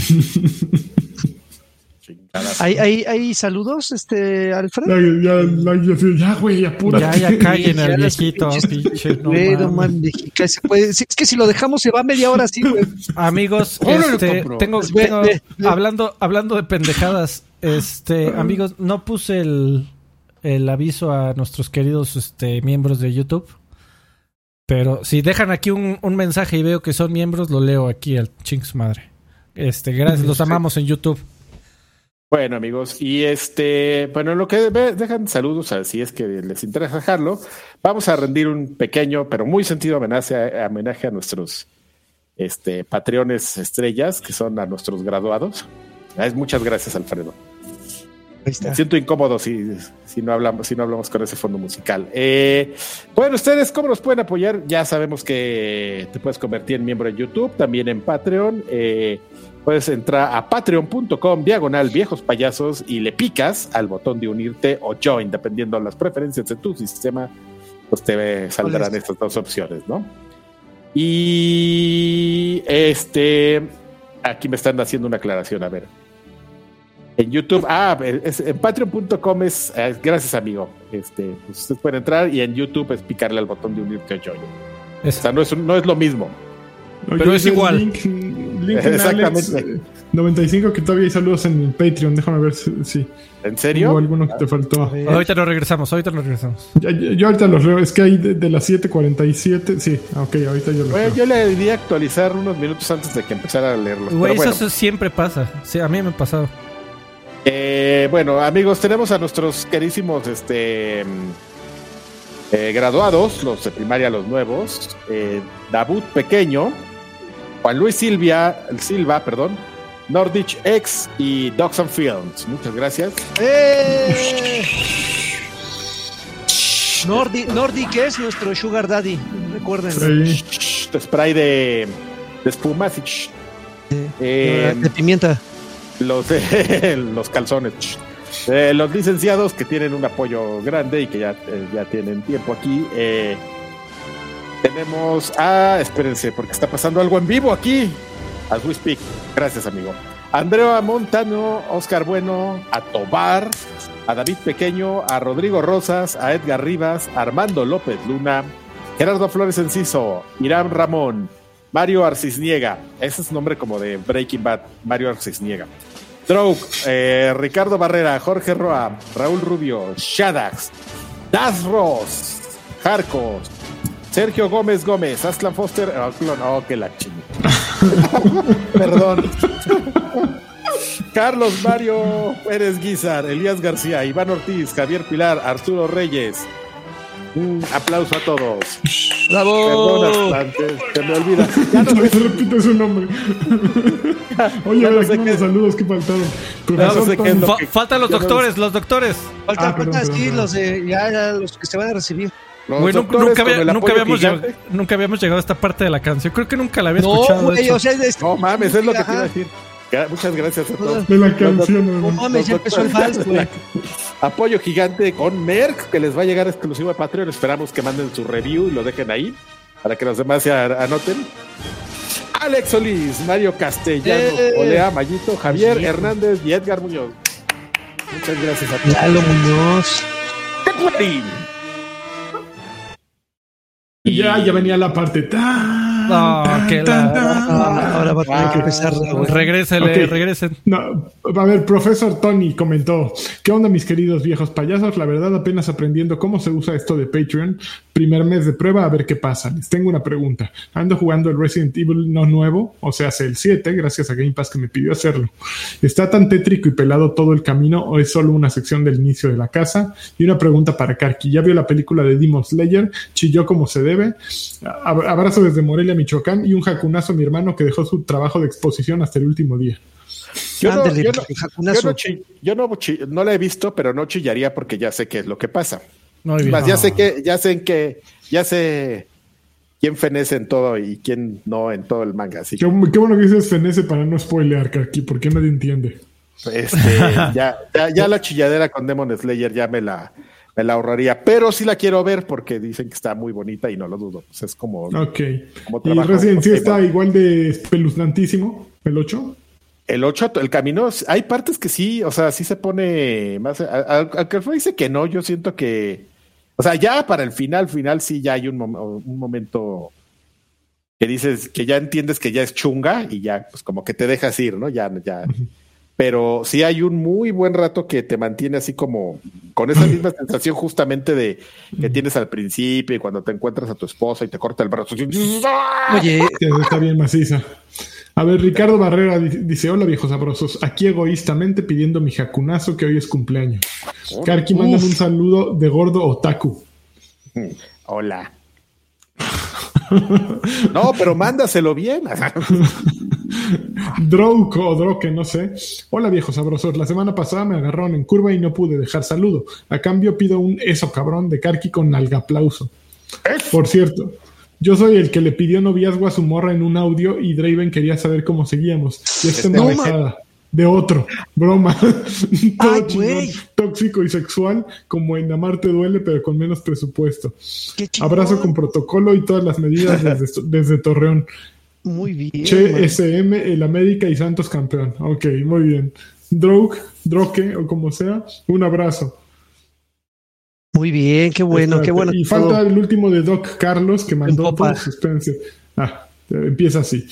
¿Hay, hay, hay saludos, este, Alfred? Ya, ya, ya, ya, güey, apura. Ya, ya caguen al viejito, pinche, no Güey, no mames. mames, mexica- se puede- si- es que si lo dejamos se va media hora así, güey. Amigos, este, tengo, Ve, tengo- ve, ve. hablando, hablando de pendejadas, este, amigos, no puse el, el aviso a nuestros queridos este, miembros de YouTube. Pero si dejan aquí un, un mensaje y veo que son miembros, lo leo aquí al ching su madre. Este, gracias, los amamos en YouTube. Bueno, amigos, y este, bueno, en lo que ve- dejan saludos, si es que les interesa dejarlo, vamos a rendir un pequeño, pero muy sentido homenaje, homenaje a nuestros este, patreones estrellas, que son a nuestros graduados. Muchas gracias, Alfredo. Me siento incómodo si, si no hablamos, si no hablamos con ese fondo musical. Eh, bueno, ustedes, ¿cómo nos pueden apoyar? Ya sabemos que te puedes convertir en miembro en YouTube, también en Patreon. Eh, puedes entrar a patreon.com diagonal viejos payasos y le picas al botón de unirte o join, dependiendo de las preferencias de tu sistema, pues te saldrán estas dos opciones, ¿no? Y este, aquí me están haciendo una aclaración, a ver. En YouTube, ah, es- en patreon.com es, es- gracias amigo. Este, pues ustedes pueden entrar y en YouTube es picarle al botón de unirte o join. O sea, no es, un- no es lo mismo. Pero es igual. Link, link en Exactamente. Alex, eh, 95 que todavía hay saludos en el Patreon. Déjame ver si, si ¿En serio? hubo alguno que te faltó. ahorita nos regresamos, ahorita nos regresamos. Yo ahorita los leo. Es que hay de, de las 7:47. Sí, ah, ok, ahorita yo los Bueno, leo. yo le diría actualizar unos minutos antes de que empezara a leerlos. Güey, bueno, eso siempre pasa. Sí, a mí me ha pasado. Eh, bueno, amigos, tenemos a nuestros querísimos este, eh, graduados, los de primaria, los nuevos. Eh, Dabut Pequeño, Juan Luis Silvia, Silva, perdón, Nordich X y Dogs and Films. Muchas gracias. ¡Eh! Nordi, Nordi, que es nuestro Sugar Daddy, recuerden. Spray de, de espumas y eh, de pimienta. Los, [LAUGHS] los calzones. Eh, los licenciados que tienen un apoyo grande y que ya, eh, ya tienen tiempo aquí. eh, tenemos. Ah, espérense, porque está pasando algo en vivo aquí. As we speak. Gracias, amigo. Andrea Montano, Oscar Bueno, a Tobar, a David Pequeño, a Rodrigo Rosas, a Edgar Rivas, Armando López Luna, Gerardo Flores Enciso, Irán Ramón, Mario Arcisniega. Ese es nombre como de Breaking Bad, Mario Arcisniega. Drouk, eh, Ricardo Barrera, Jorge Roa, Raúl Rubio, Shadax, Das Ross, Jarcos, Sergio Gómez Gómez, Aslan Foster, oh, oh, que la chingada. [LAUGHS] Perdón. Carlos Mario Pérez Guizar, Elías García, Iván Ortiz, Javier Pilar, Arturo Reyes. Un aplauso a todos. ¡Bravo! Perdón, bastante, se me olvida. Ya no [LAUGHS] se repite su nombre. [LAUGHS] Oye, ya a no ver, sé qué- saludos que faltaron. no sé qué lo que- faltan los doctores, los doctores. Falta, Ah, perdón, falta, perdón, sí, perdón. los de ya, ya los que se van a recibir. Güey, nunca, había- habíamos llegado, nunca habíamos llegado a esta parte de la canción. Creo que nunca la había No, escuchado. güey, o sea, es- No mames, es lo que te iba a decir. Muchas gracias a todos. de la canción. No ¿no? mames, ya empezó el vals, güey. Apoyo gigante con Merck, que les va a llegar exclusivo a Patreon. Esperamos que manden su review y lo dejen ahí para que los demás se anoten. Alex Solís, Mario Castellanos, Eh. Olea Mayito, Javier Sí. Hernández y Edgar Muñoz. Muchas gracias a todos. Lalo Muñoz. Y ya, ya venía la parte. tan, No, que tan, la- tan. Ah, ahora va a tener que empezar. Regrésele, Ok. regresen. No, a ver, profesor Tony comentó, ¿qué onda mis queridos viejos payasos? La verdad apenas aprendiendo cómo se usa esto de Patreon. Primer mes de prueba, a ver qué pasa. Les tengo una pregunta. Ando jugando el Resident Evil no nuevo, o sea, hace el 7, gracias a Game Pass que me pidió hacerlo. ¿Está tan tétrico y pelado todo el camino o es solo una sección del inicio de la casa? Y una pregunta para Karki. ¿Ya vio la película de Demon Slayer? ¿Chilló como se debe? Ab- Abrazo desde Morelia, Michoacán y un jacunazo a mi hermano que dejó su trabajo de exposición hasta el último día. Yo no, yo no- el yo jacunazo. no chi- yo no chi- no la he visto, pero no chillaría porque ya sé qué es lo que pasa. Más, ya sé que, ya sé en qué, ya sé quién fenece en todo y quién no en todo el manga. Así Qué, que qué bueno que dices Fenece para no spoilear, Karki, porque nadie entiende. este, [LAUGHS] ya, ya, ya la chilladera con Demon Slayer ya me la, me la ahorraría, pero sí la quiero ver porque dicen que está muy bonita y no lo dudo. Pues es como. Ok. como ¿Y Resident sí está igual de espeluznantísimo? ¿El 8? El 8, el camino, hay partes que sí, o sea, sí se pone más. Aunque el dice que no, yo siento que. O sea, ya para el final, final sí ya hay un, mom- un momento que dices que ya entiendes que ya es chunga y ya, pues como que te dejas ir, ¿no? Ya, ya. Pero sí hay un muy buen rato que te mantiene así como con esa misma [LAUGHS] sensación justamente de que tienes al principio y cuando te encuentras a tu esposa y te corta el brazo. Oye, [LAUGHS] está bien maciza. A ver, Ricardo Barrera di- dice: Hola viejos sabrosos, aquí egoístamente pidiendo mi jacunazo que hoy es cumpleaños. Karki, mándame un saludo de gordo otaku. Hola. [LAUGHS] No, pero mándaselo bien. [LAUGHS] Drouk o Droke, no sé. Hola viejos sabrosos, la semana pasada me agarraron en curva y no pude dejar saludo. A cambio pido un eso cabrón de Karki con aplauso. Por cierto, yo soy el que le pidió noviazgo a su morra en un audio y Draven quería saber cómo seguíamos. Y esta de otro, broma. [LAUGHS] Todo Ay, chingón, güey. tóxico y sexual, como en Amarte duele, pero con menos presupuesto. Abrazo con protocolo y todas las medidas [LAUGHS] desde, desde Torreón. Muy bien. Che man. SM, el América y Santos campeón. Ok, muy bien. Droke, Droke o como sea, un abrazo. Muy bien, qué bueno, qué bueno. Y todo. falta el último de Doc Carlos que mandó por suspense. Ah, empieza así.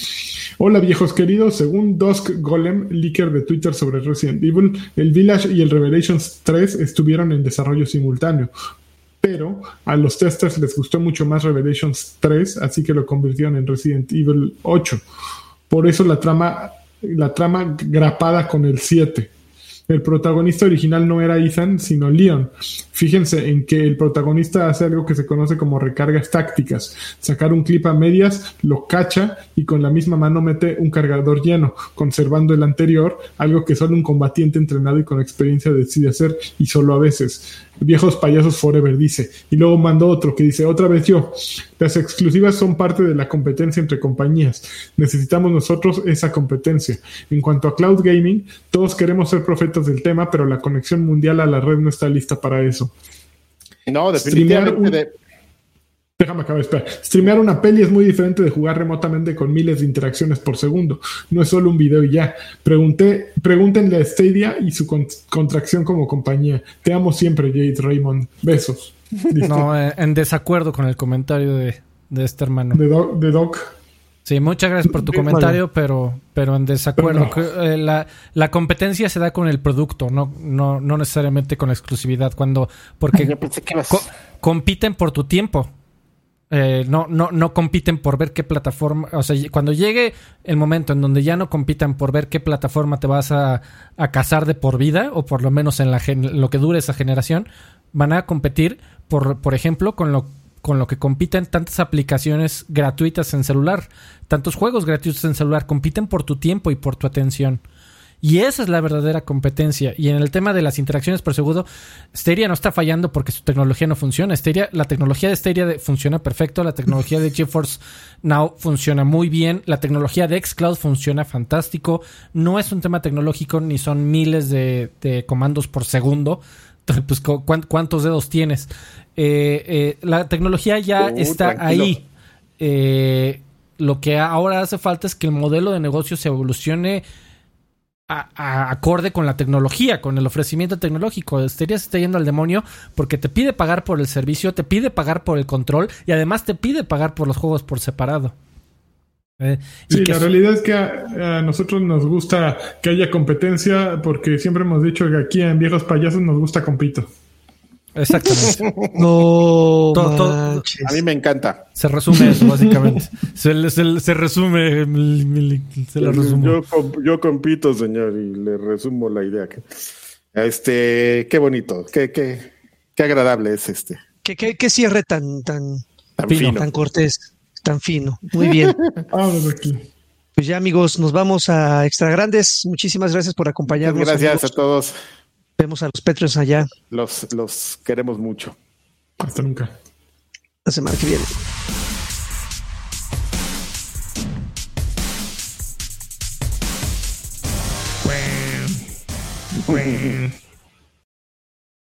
Hola viejos queridos, según Dusk Golem, leaker de Twitter sobre Resident Evil, el Village y el Revelations 3 estuvieron en desarrollo simultáneo. Pero a los testers les gustó mucho más Revelations 3, así que lo convirtieron en Resident Evil 8. Por eso la trama, la trama grapada con el 7. El protagonista original no era Ethan, sino Leon. Fíjense en que el protagonista hace algo que se conoce como recargas tácticas. Sacar un clip a medias, lo cacha y con la misma mano mete un cargador lleno, conservando el anterior, algo que solo un combatiente entrenado y con experiencia decide hacer y solo a veces. Viejos payasos forever dice. Y luego mandó otro que dice, otra vez yo. Las exclusivas son parte de la competencia entre compañías. Necesitamos nosotros esa competencia. En cuanto a cloud gaming, todos queremos ser profetas del tema, pero la conexión mundial a la red no está lista para eso. No, definitivamente. un- de- Déjame acabar, espera. Streamear una peli es muy diferente de jugar remotamente con miles de interacciones por segundo. No es solo un video y ya. Pregunté, pregúntenle a Stadia y su con- contracción como compañía. Te amo siempre, Jade Raymond. Besos. [LAUGHS] Listo. No, eh, en desacuerdo con el comentario de, de este hermano. De, Doc, de Doc. Sí, muchas gracias por tu comentario, pero, pero en desacuerdo. Pero eh, la, la competencia se da con el producto, no, no, no necesariamente con la exclusividad. Cuando, porque Yo pensé que ibas- co- compiten por tu tiempo. Eh, no, no, no compiten por ver qué plataforma. O sea, cuando llegue el momento en donde ya no compitan por ver qué plataforma te vas a, a casar de por vida, o por lo menos en la lo que dure esa generación, van a competir por, por ejemplo, con lo con lo que compiten tantas aplicaciones gratuitas en celular, tantos juegos gratuitos en celular, compiten por tu tiempo y por tu atención. Y esa es la verdadera competencia. Y en el tema de las interacciones por segundo, Stadia no está fallando porque su tecnología no funciona. Stadia, la tecnología de Stadia funciona perfecto, la tecnología de [LAUGHS] GeForce Now funciona muy bien, la tecnología de Xcloud funciona fantástico. No es un tema tecnológico ni son miles de, de comandos por segundo. [LAUGHS] Pues, cu- cuán- ¿cuántos dedos tienes? Eh, eh, la tecnología ya Uh, está tranquilo. ahí. Eh, lo que ahora hace falta es que el modelo de negocio se evolucione a- a- acorde con la tecnología, con el ofrecimiento tecnológico. Se está yendo al demonio porque te pide pagar por el servicio, te pide pagar por el control y además te pide pagar por los juegos por separado. Eh, y Sí, que la realidad es que a, a nosotros nos gusta que haya competencia porque siempre hemos dicho que aquí en Viejos Payasos nos gusta compito. Exactamente. [LAUGHS] No. A mí me encanta. se resume eso, básicamente. [LAUGHS] Se, le- se resume, se resumo. Yo, yo compito, señor, y le resumo la idea. que- Este, qué bonito, qué, qué, qué agradable es este. ¿Qué, qué, qué cierre tan, tan, Tan Fino. fino. tan cortés, tan fino? Muy bien. [LAUGHS] Aquí. Pues ya, amigos, nos vamos a Extra Grandes. Muchísimas gracias por acompañarnos. Gracias a todos. Vemos a los Patreons allá Los, los queremos mucho. Hasta nunca. la semana que viene. Bueno.